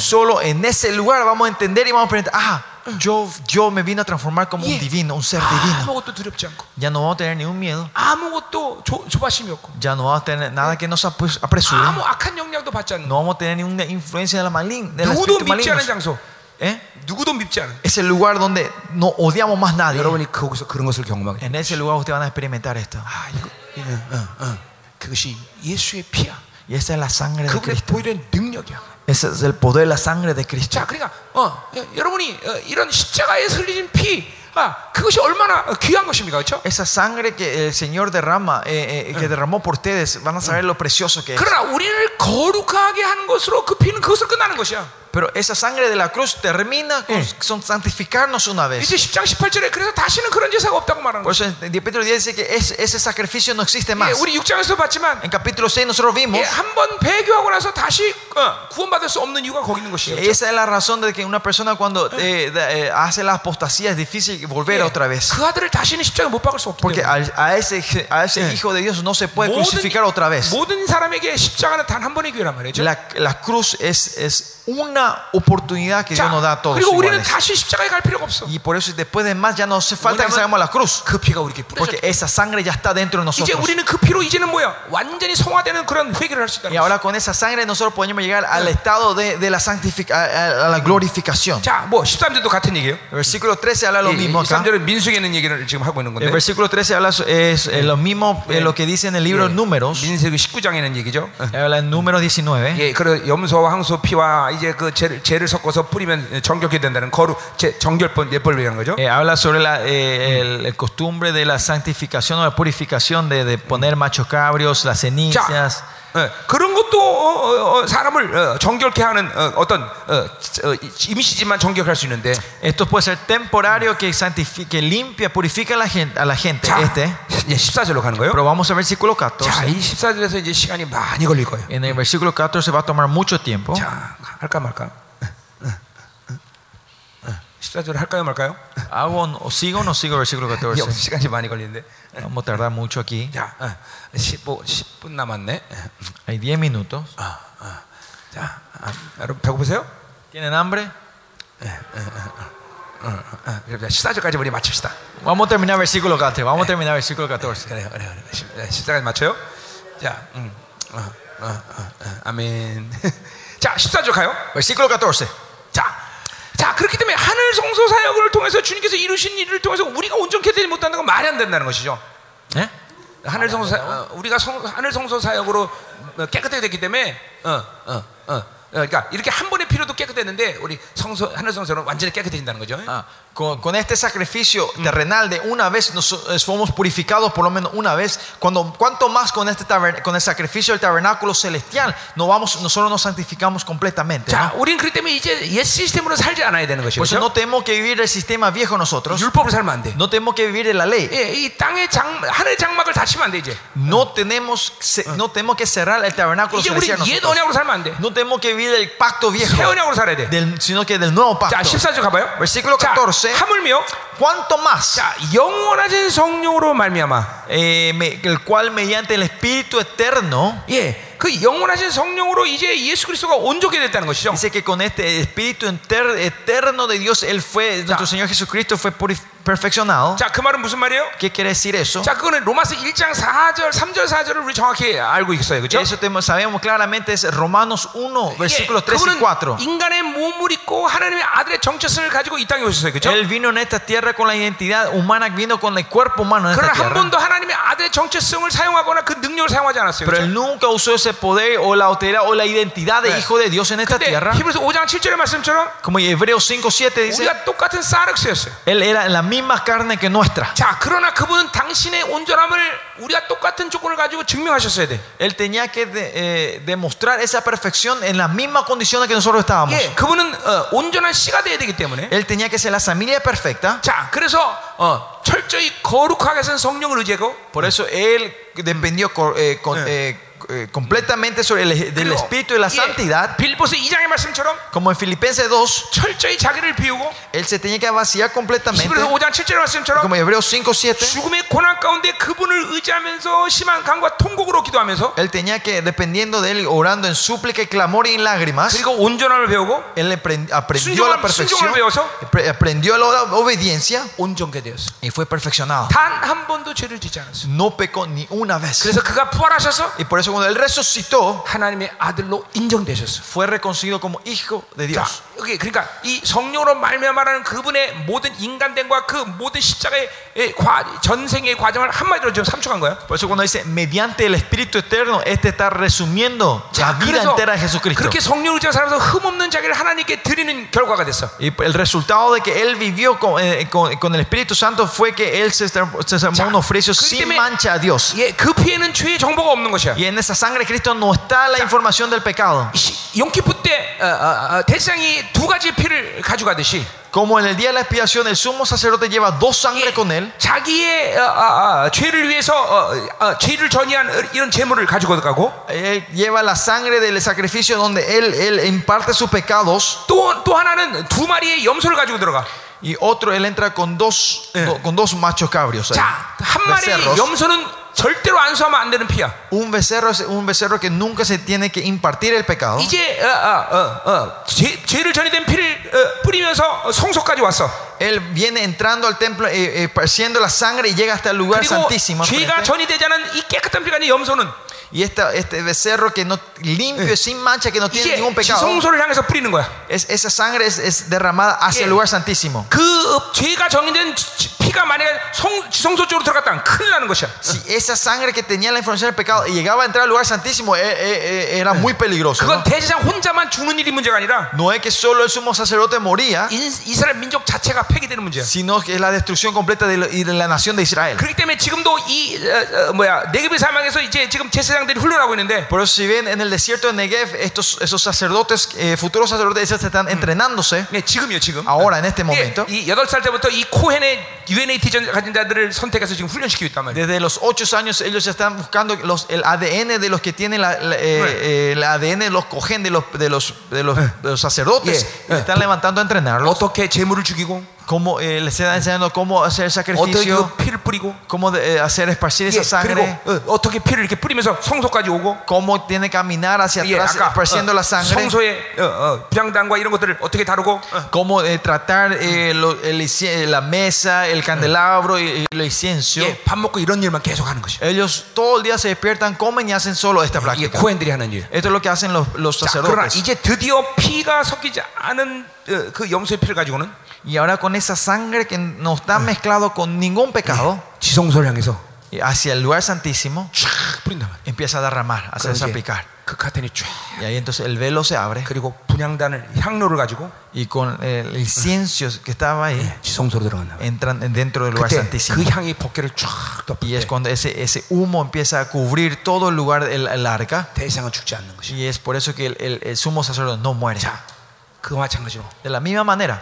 Solo en ese lugar vamos a entender y vamos a aprender, ah, yo, yo me vine a transformar como un divino, un ser divino. Ya no vamos a tener ningún miedo. Ya no vamos a tener nada que nos apresure. No vamos a tener ninguna influencia de la maligna. De la ¿Eh? Es el lugar donde no odiamos más nadie. En ese lugar ustedes van a experimentar esto. 아 이거 어, 어, 어. 그것이 예수의 피야 Y esa es la sangre de 그분의 Cristo. 보이는 능력이야 Ese es el poder de la sangre de Cristo. 자 그러니까 어, 여- 여러분이 어, 이런 십자가에서 흘리는 피 아, 그것이 얼마나 어, 귀한 것입니까 그렇죠? Esa sangre que el Señor derrama, eh, eh, que derramó por ustedes, van a saber lo precioso que es. 그러나 우리를 거룩하게 하는 것으로 그 피는 그것을 끝나는 것이야 Pero esa sangre de la cruz termina con, con santificarnos una vez. 이제 10장 18절에 그래서 다시는 그런 제사가 없다고 말하는 Por 거예요 eso en Pedro dice que es- ese sacrificio no existe 예, más. 우리 6장에서 봤지만 En capítulo 6 nosotros vimos, 예, 한번 배교하고 나서 다시 어, 구원받을 수 없는 이유가 거기 있는 것이죠 esa es la razón de que una persona cuando eh, de- eh, hace la apostasía es difícil volver otra vez. 그 아들을 다시는 십자가에 못 박을 수 없기 Porque 때문에 a, a ese, a ese hijo de Dios no se puede crucificar otra vez. 모든 사람에게 십자가는 단 한 번의 기회란 말이죠 La, la cruz es, es una oportunidad que Dios 자, nos da a todos. 그리고 우리는 iguales. 다시 십자가에 갈 필요가 없어 Y por eso después de más ya no hace falta que 왜냐면 salgamos a la cruz. 그 피가 우리에게 뿌려져 Porque esa sangre ya está dentro de 이제 nosotros. 우리는 그 피로 이제는 뭐야 완전히 성화되는 그런 회개를 할 수 Y 있다는 거죠 ahora con esa sangre nosotros podemos llegar al estado de, de la santificación, a, la glorificación. 자뭐 13절도 같은 얘기예요 El versículo 13 habla lo 이- 이 mismo acá. 13절은 민수에게 있는 얘기를 지금 하고 있는 건데 El versículo 13 habla es eh, lo mismo eh, lo que dice en el libro de Números. 민수기 19장에 있는 얘기죠 어. Habla en Números 19. 예, 그래 염소와 황소 피와 이제 그 죄를, 죄를 섞어서 뿌리면 정결케 된다는 거룩 제, 정결법 예법이라는 거죠. Eh, habla sobre la eh, el, el costumbre de la santificación o la purificación de, de poner machos cabrios, las cenizas. 예, 그런 것도 어, 어, 어, 사람을 어, 정결케 하는 어, 떤 임시지만 정결할 수 있는데 Esto puede ser temporario que, santifique, que limpia, purifica a la gente. A la gente 자, este. 이제 14절로 가는 거예요. Pero vamos al versículo 자, 14. 이 14절에서 이제 시간이 많이 걸릴 거예요. En el versículo 14 va a tomar mucho tiempo. 자, 할까 말까? 14절 할까요 말까요? ¿Hago sigo o no sigo el versículo 14? 영- 시간이 많이 걸리는데. Vamos a tardar mucho aquí. 자, 어, 15, 10분 남았네. Hay 10 minutos. 아, 아. 자, 아, 여러분 배고프세요? ¿Tienen hambre? 아, 14절까지 우리 마칩시다. Vamos a terminar el versículo 14. Vamos a terminar el versículo 14. 그래요, 그래요, 그래요. 14까지 맞춰요? 자, 음, 어, 어, 어, 어, 아멘. (laughs) 자, 14절 가요. Versículo 14. 자, 자, 그렇기 때문에 하늘 성소 사역을 통해서 주님께서 이루신 일을 통해서 우리가 온전케 되지 못한다는 건 말이 안 된다는 것이죠. ¿Eh? 하늘 성소 사, 어, 우리가 성, 하늘 성소 사역으로 어, 깨끗하게 됐기 때문에 어, 어, 어, 어, 그러니까 이렇게 한 번의 피로도 깨끗했는데 우리 성소 하늘 성소는 완전히 깨끗해진다는 거죠. Ah, con, con este sacrificio terrenal de una vez nos eh, somos purificados por lo menos una vez. Cuando, cuanto más con, este taber- con el sacrificio del tabernáculo celestial, no vamos, nosotros nos santificamos completamente. 자, ¿no? 우리는 그렇기 때문에 이제 옛 시스템으로 살지 않아야 되는 것이죠. Por eso 그렇죠? no tenemos que vivir el sistema viejo nosotros. 율법으로 살면 안 돼. No tenemos que vivir de la ley. 예, 이 땅의 장 하늘의 장막을 닫히면 안 돼 이제. No tenemos, se- no tenemos que cerrar el tabernáculo 이제 우리 celestial 옛 nosotros. 언약으로 살면 안 돼. No tenemos que vivir del pacto viejo, 새 언약으로 살아야 돼. del- sino que del nuevo 자, pacto. 14절 가봐요. Versículo 자, 14. 하물며 ¿Cuánto más? 자, 영원하신 성령으로 말미암아. Eh, me- el cual mediante el Espíritu eterno 예. 그 영원하신 성령으로 이제 예수 그리스도가 온전케 됐다는 것이죠. Dice que con este espíritu enter- eterno de Dios, Él fue, nuestro Señor Jesucristo fue puri- perfeccionado. 자, 그 말은 무슨 말이에요? ¿Qué quiere decir eso? 자, 그거는 로마서 1장 4절, 3절, 4절을 우리 정확히 알고 있어요. Que 그렇죠? eso tenemos- sabemos claramente es Romanos 1, versículos 3 y 그거는 4. 인간의 몸을 입고 하나님의 아들의 정체성을 가지고 이 땅에 오셨어요. 그렇죠? Él vino en esta tierra con la identidad humana, vino con el cuerpo humano en esta 그러나 한 tierra. 번도 하나님의 아들의 정체성을 사용하거나 그 능력을 사용하지 않았어요. Pero 그렇죠? Él nunca usó ese poder o la autoridad o la identidad de 네. hijo de Dios en esta 근데 tierra. 히브리서 5장 7절의 말씀처럼 Como Hebreos 5, 7 dice, 우리가 똑같은 사르스였어요. Él era la misma carne que nuestra. 자, 그러나 그분은 당신의 온전함을 우리가 똑같은 조건을 가지고 증명하셨어야 돼. Él tenía que de- eh, demostrar esa perfección en las mismas condiciones que nosotros estábamos. 예, 그분은 어, 온전한 씨가 돼야 되기 때문에. Él tenía que ser la familia perfecta. 자, 그래서 어, 철저히 거룩하게 해서 성령을 의지하고 Por eso él dependió eh, con- eh, eh, completamente sobre el, del 그리고, espíritu y la 예, santidad. 빌보스 2장의 말씀처럼 Como en Filipenses 2, 철저히 자기를 비우고 él se tenía que vaciar completamente. 히브리서 5장 7절의 말씀처럼 Como Hebreos 5, 7. 죽음의 고난 가운데 그분을 의지하면서 심한 간과 통곡으로 기도하면서 Él tenía que, dependiendo de él, orando en súplica, y clamor y en lágrimas, 그리고 온전함을 배우고 él apren- aprendió la 순종을- perfección, 순종을 배워서 apre- aprendió la obediencia 온전케 되었어. y fue perfeccionado. 단 한 번도 죄를 짓지 않았어. No pecó ni una vez. 그래서 그가 부활하셔서 Y por eso cuando él resucitó, 하나님의 아들로 인정되셨어. fue reconocido como hijo de 자, Dios. 여기 그러니까 이 성령으로 말미암아라는 그분의 모든 인간됨과 그 모든 십자가의 예, 과, 전생의 과정을 한마디로 지금 삼축한 거야. Por eso cuando dice mediante el Espíritu Eterno, este está resumiendo la vida 그래서 entera de Jesucristo. 그렇게 성령을 의지하는 살면서 흠없는 자기를 하나님께 드리는 결과가 됐어. Y el resultado de que él vivió con, eh, con- con el Espíritu Santo fue que él se, se 자, armó un ofrecio 그렇기 sin 때문에 mancha a Dios. 예, 그 피에는 죄의 정보가 없는 것이야. Y en esa sangre de Cristo no está la información del pecado. 시- 용키프 때 어, 어, 어, 대상이 두 가지 피를 가져가듯이 Como en el día de la expiación, el sumo sacerdote lleva dos sangre con él. 자기의 어, 어, 어, 죄를 위해서 어, 어, 죄를 전이한 이런 제물을 가지고 가고 Él lleva la sangre del sacrificio donde él, él imparte sus pecados. 또, 또 하나는 두 마리의 염소를 가지고 들어가. Y otro, él entra con dos, do- con dos machos cabrios. ahí. 자, 한 마리의 becerros. 염소는 절대로 안수하면 안 되는 피야. Un becerro es un becerro que nunca se tiene que impartir el pecado. 이제 어, 어, 어, 어, 죄, 죄를 전이된 피를 어, 뿌리면서 성소까지 왔어. Él viene entrando al templo, eh, eh, esparciendo la sangre y llega hasta el lugar 그리고 santísimo. 죄가 frente. 전이 되지 않은 이 깨끗한 피가 아닌 염소는 Y esta, este becerro que no limpio, sin mancha, que no tiene 이제 ningún pecado, 지성소를 향해서 뿌리는 거야. es, esa sangre es, es derramada hacia 예. el lugar santísimo. 그 죄가 정의된 지- 지- 피가 만약에 성, 지성소 쪽으로 들어갔다면 큰일 나는 것이야. Si esa sangre que tenía la información del pecado y llegaba a entrar al lugar santísimo, eh, eh, eh, era muy peligroso. 그건 ¿no? 대제사장 혼자만 죽는 일이 문제가 아니라 No es que solo el sumo sacerdote moría, 인- 이스라엘 민족 자체가 폐기되는 문제야. sino que es la destrucción completa de, la- y de la nación de Israel. 그렇기 때문에 지금도 이 어, 어, 뭐야 네겝의 사망에서 이제 지금 제사장들이 훈련하고 있는데 Por eso si ven en el desierto de Negev, estos, esos sacerdotes, eh, futuros sacerdotes, esos están entrenándose 네, 지금이요 지금. ahora en este 예, momento. 이 여덟 살 때부터 이 코헨의 UNAT 전- 가진 자들을 선택해서 지금 훈련시키고 있단 말이에요. Desde los ocho años ellos están buscando los, el ADN de los que tienen la, la- eh, eh, el ADN de los cogen de los, de los, de los, de los sacerdotes. Yeah. Y están levantando a entrenarlos. 어떻게 재물을 죽이고 Cómo, eh, les están enseñando cómo hacer el 어떻게 sacrificio, 그 피를 뿌리고 cómo de- eh, hacer esparcir 예, esa 그리고 sangre, 어, 어떻게 피를 이렇게 뿌리면서 성소까지 오고 cómo tiene que caminar hacia 예, atrás 아까 esparciendo 어, la sangre. 성소의 어, 어, 불량단과 이런 것들을 어떻게 다루고 어, cómo eh, tratar eh, lo- el inci- la mesa, el candelabro y, y el incienso. 예, 밥 먹고 이런 일만 계속 하는 것이야. Ellos todo el día se despiertan, comen y hacen solo esta 이게 práctica. 코헨들이 하는 일. Esto es lo que hacen los, los 자, 그러나 sacerdotes. 이제 드디어 피가 섞이지 않은 어, 그 염소의 피를 가지고는 Y ahora con esa sangre que no está mezclado con ningún pecado, 지성소를 향해서 y hacia el lugar santísimo, 쫙 뿌린단 말이야. empieza a derramar, a hacer 그럼 이제 salpicar. 그 카텐이 쫙 Y ahí entonces el velo se abre 그리고 분향단을 향로를 가지고 y con el incienso que estaba ahí, 지성소로 들어간다. entran dentro del lugar 그때 santísimo. 그 향이 법궤를 쫙 덮을 Y es 때 cuando ese, ese humo empieza a cubrir todo el lugar del el arca. 대상은 죽지 않는 것이. Y es por eso que el, el- el sumo sacerdote no muere. 자, 그와 마찬가지로 De la misma manera,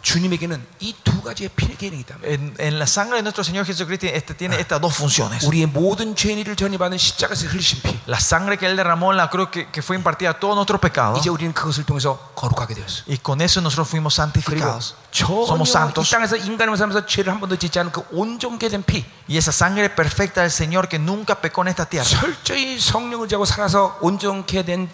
주님에게는 이 두 가지의 피의 기능이 있다. en, en la sangre de nuestro Señor Jesucristo este tiene estas dos funciones. 우리의 모든 죄인을 전이받은 십자가에서 흘리신 피. La sangre que Él derramó en la cruz que, que fue impartida a todos nuestros pecados. 이제 우리는 그것을 통해서 거룩하게 되었어. Y con eso nosotros fuimos 그리고 santificados. 전혀 Somos 이 santos. 땅에서 인간을 살면서 죄를 한 번도 짓지 않은 그 온전케 된 피. Y esa sangre perfecta del Señor que nunca pecó en esta tierra. 철저히 성령을 자고 살아서 온전케 된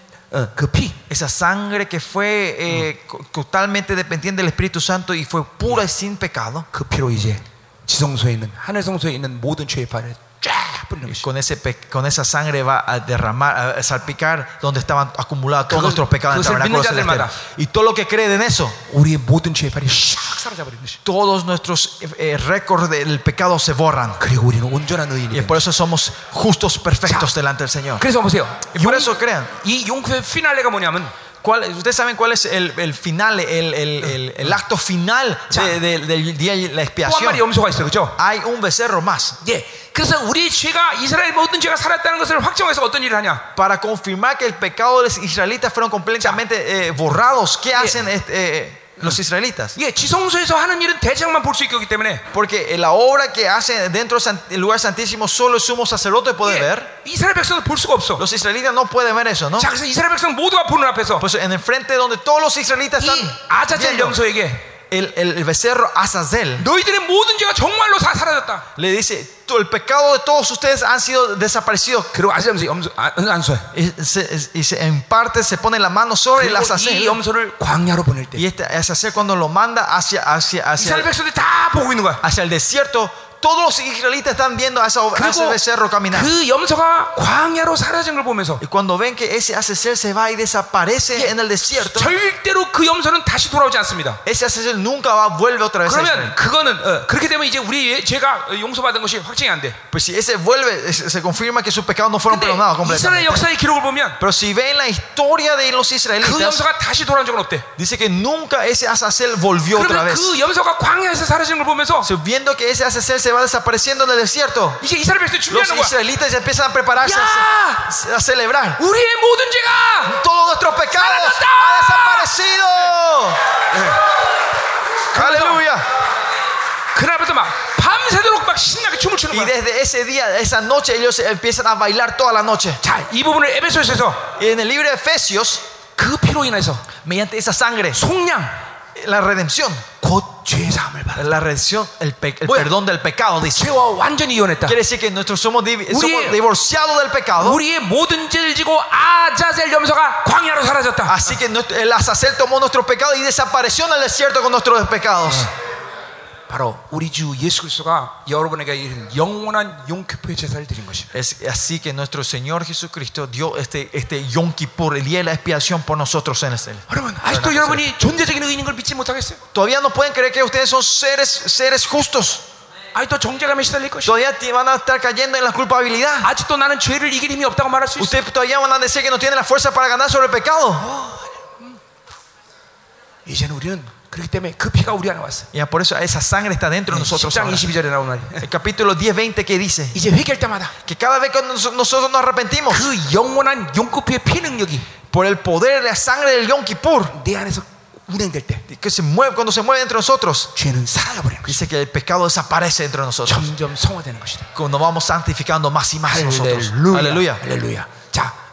그 피. Esa sangre que fue eh, co- totalmente dependiente del Espíritu Santo y fue pura y sin pecado. 그 피로 이제 지성소에 있는 하늘 성소에 있는 모든 죄의 판을 쫙 뿌리는 것이. Con, ese pe- con esa sangre va a derramar, a salpicar donde estaban acumulados todos 그걸- nuestros pecados en el 그것을 tabernáculo 믿는 celestial. 자들마다 Y todo lo que creen en eso, 우리의 모든 죄의 판이 샥 사라져 버리는 것이. todos nuestros eh, récords del pecado se borran. 그리고 우리는 온전한 의인이 Y 되는 por eso somos justos perfectos 자. delante del Señor. 그래서 보세요. Y por eso crean. 이 용크의 피날레가 뭐냐면 ¿Cuál- ¿Ustedes saben cuál es el, el final, el, el- el- el acto final de- de- del día de la 또 한 expiación? 마리 염소가 있어요. 그렇죠? Hay un becerro más. 예. 그래서 우리 죄가 이스라엘 모든 죄가 살았다는 것을 확정해서 어떤 일을 하냐? Para confirmar que el pecado de los israelitas fueron completamente eh, borrados. ¿Qué hacen este, eh, los israelitas? 예, 지성소에서 하는 일은 대장만 볼 수 있기 때문에 Porque la obra que hace dentro del sant- el lugar santísimo solo el sumo sacerdote puede 예, ver. 이스라엘 백성도 볼 수가 없어. Los israelitas no pueden ver eso, ¿no? 자, 그래서 이스라엘 백성 모두가 보는 앞에서 Pues en el frente donde todos los israelitas 이 están 아자젤 viendo, 염소에게 el, el- el becerro Azazel 너희들의 모든 죄가 정말로 다 사라졌다. le dice, "Todo el pecado de todos ustedes han sido desaparecidos. 그리고 아자젤 염소 염소 아, 안 쏴요. Y, se- y se- en parte se pone la mano sobre el 그리고 이 Azazel. 염소를 광야로 보낼 때 Y este Azazel cuando lo manda hacia, hacia, hacia, 이스라엘 백성들이 다 보고 있는 거야. hacia el desierto, todos los israelitas están viendo a, esa- a ese 그리고 becerro caminar. 그 염소가 광야로 사라진 걸 보면서 Y cuando ven que ese Azazel se va y desaparece en el desierto, 절대로 그 염소는 다시 돌아오지 않습니다. ese Azazel nunca va, vuelve otra vez a Israel. 그러면 그거는 어, 그렇게 되면 이제 우리 죄가 용서받은 것이 확증이 안 돼. Pues si ese vuelve, se se confirma que sus pecados no fueron 근데 perdonados 이스라엘 completamente. 역사의 기록을 보면 Pero si ven la historia de los 그 israelitas, 염소가 다시 돌아온 적은 없대. dice que nunca ese Azazel volvió otra 그러면 vez. 그 염소가 광야에서 사라지는 걸 보면서 So, viendo que ese Azazel se va desapareciendo en el desierto, 이제 이스라엘 백성이 los 준비하는 거야. israelitas ya empiezan a prepararse 야! a, a celebrar. 우리의 모든 죄가 Todos nuestros pecados ¡Saladota! han desaparecido. Aleluya. 그날부터 막 밤새도록 막 신나게 춤을 추는 Y 거야. desde ese día, esa noche, ellos empiezan a bailar toda la noche. 자, 이 부분을 에베소서에서 Y en el libro de Efesios, 그 피로 인해서 mediante esa sangre, 속량 la redención, 곧 죄사함을 받아. la redención, el, pe el perdón del pecado. Dice. Quiere decir que nosotros somos, divorciados del pecado. Así que el Azazel tomó nuestro pecado y desapareció en el desierto con nuestros pecados. 바로 우리 주 예수 그리스도가 여러분에게 이런 영원한 용키프의 제사를 드린 것이에요. Es así que nuestro Señor Jesucristo dio este, este Yom Kippur, el día de la expiación por nosotros en el cielo. 여러분 아직도 여러분이 존재적인 의인인 걸 믿지 못하겠어요? Todavía no pueden creer que ustedes son seres, seres justos. 아직도 정죄감에 시달릴 것이요 Todavía te van a estar cayendo en la culpabilidad. 아직도 나는 죄를 이길 힘이 없다고 말할 수 있어요. Ustedes todavía van a decir que no tienen la fuerza para ganar sobre el pecado. 이제는 우리는 ya por eso esa sangre está dentro de nosotros. El capítulo 10, 20 que dice que cada vez que nosotros nos arrepentimos por el poder de la sangre del Yom Kippur que se mueve, cuando se mueve entre nosotros, dice que el pecado desaparece entre nosotros. Cuando vamos santificando más y más nosotros. Aleluya. Aleluya.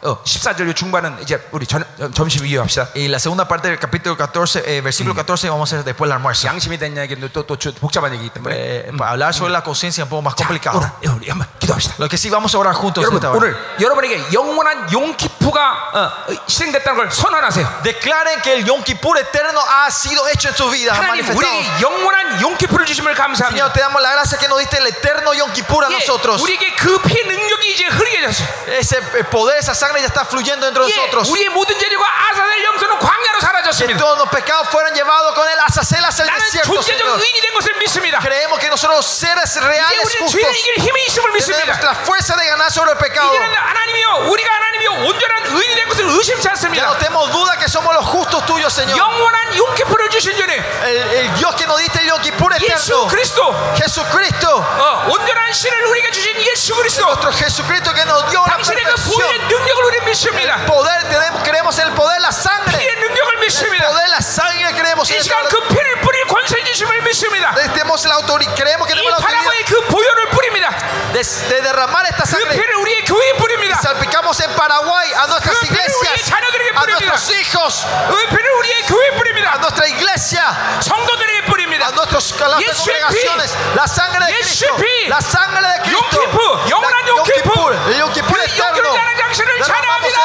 어, 14절 중반은 이제 우리 전, 어, 점심 이어합시다. Y la segunda parte del capítulo 14, eh, versículo 14, vamos a hacer después del almuerzo. 양심에 대한 이야기는 또, 또 주- 복잡한 얘기이기 때문에 Eh, para hablar sobre la conciencia un poco más 자, complicado. 오늘 예, 우리 한번 기도합시다. Lo que sí vamos a orar juntos. 여러분 esta hora. 오늘 여러분에게 영원한 용키프가 어, 어, 실행됐다는 걸 선언하세요. Declaren que el Yom Kippur eterno ha sido hecho en su vida. ha 하나님 manifestado. 우리에게 영원한 용키프를 주심을 Señor, 감사합니다. te damos la gracia que nos diste el eterno Yom Kippur a 예, nosotros. 우리에게 그 피 능력이 이제 흐르게 됐어요. Ese eh, poder, esa sangre ya está fluyendo dentro de 예, nosotros. 우리의 모든 죄리고 아사델 염소는 광야로 Que 사라졌습니다. todos los pecados fueron llevados con el azazel hacia el 나는 desierto, 존재적 Señor. 의인이 된 것을 믿습니다. Creemos que nosotros seres 이제 reales 우리는 justos 죄를 이길 힘이 있음을 믿습니다. tenemos la fuerza de ganar sobre el pecado. 이제는 하나님이요 우리가 하나님이요 온전한 의인이 된 것을 의심치 Ya 않습니다. no tenemos duda que somos los justos tuyos, Señor. 영원한 용키프를 주신 전에 El, el Dios que nos diste el Yom Kippur 예수 eterno. 그리스도 Jesucristo. 어, 온전한 신을 우리에게 주신 예수 그리스도 Nuestro Jesucristo que nos dio la 당신의 그 perfección. 보혈의 능력 을 우리 믿습니다. Poder, tenemos, creemos en el poder de la sangre. 피의 능력을 El 믿습니다. poder de la sangre creemos en 이 el 시간 그 피를 뿌릴 권세 주심을 믿습니다. tenemos la autoridad, creemos que 이 tenemos la autoridad 바라보의 그 보혈을 뿌립니다. de, de derramar esta 그 sangre. 피를 우리의 교회에 뿌립니다. Salpicamos en Paraguay a nuestras 그 피를 우리의 iglesias, 자녀들에게 a 뿌립니다. nuestros hijos, 그 피를 우리의 교회에 a 뿌립니다. nuestra iglesia, 성도들에게 뿌립니다. a nuestras a las Yes, congregaciones. La sangre de Yes, Cristo, pi. la sangre de Cristo, Yom Kippur, 영원한 La- Yom Kippur. el Yom Kippur 그 eterno. 용기를 자는 당신을 la vamos a,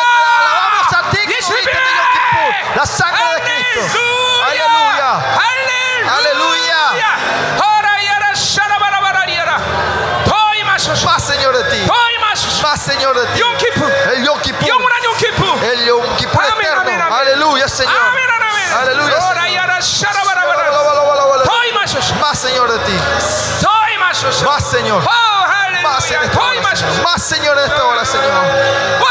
la vamos a ti, Kippur, la sangre de Cristo. Aleluya. Aleluya. Más Señor de ti. Más Señor de ti. El Yom Kippur. El Yom Kippur eterno. Amén, amén, Aleluya, Señor. Aleluya. Señor. Más Señor de ti. Más Señor más Señor en esta hora, Señor.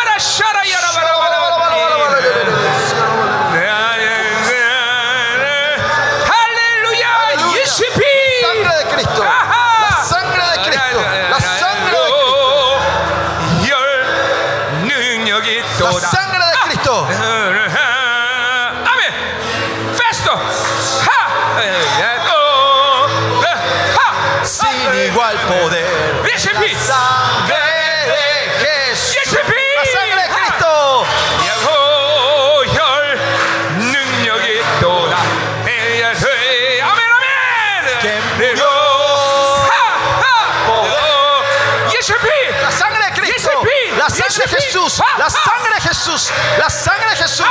La sangre de Jesús.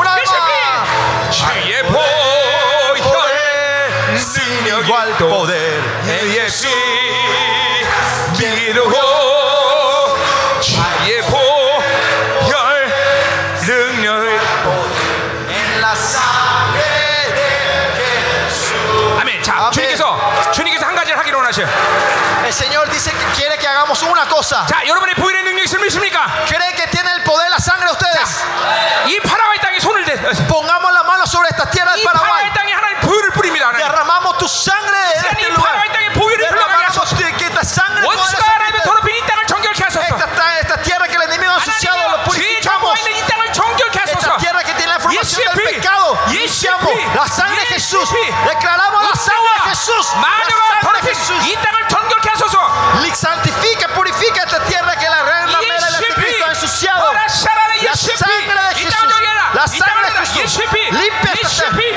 Una vez más. Sin igual poder. la tierra del Paraguay. Derramamos tu sangre en este lugar. Derramamos que la sangre este- esta, esta tierra que el enemigo ha asociado lo purificamos. Esta tierra que tiene la formación del pecado. Iniciamos la sangre de Jesús. Declaramos la sangre de Jesús. La sangre de Jesús. Santifica, purifica esta tierra que la reina Mera y ha ensuciado. La sangre de Jesús. Yeşipi. Limpesta. Yeşipi.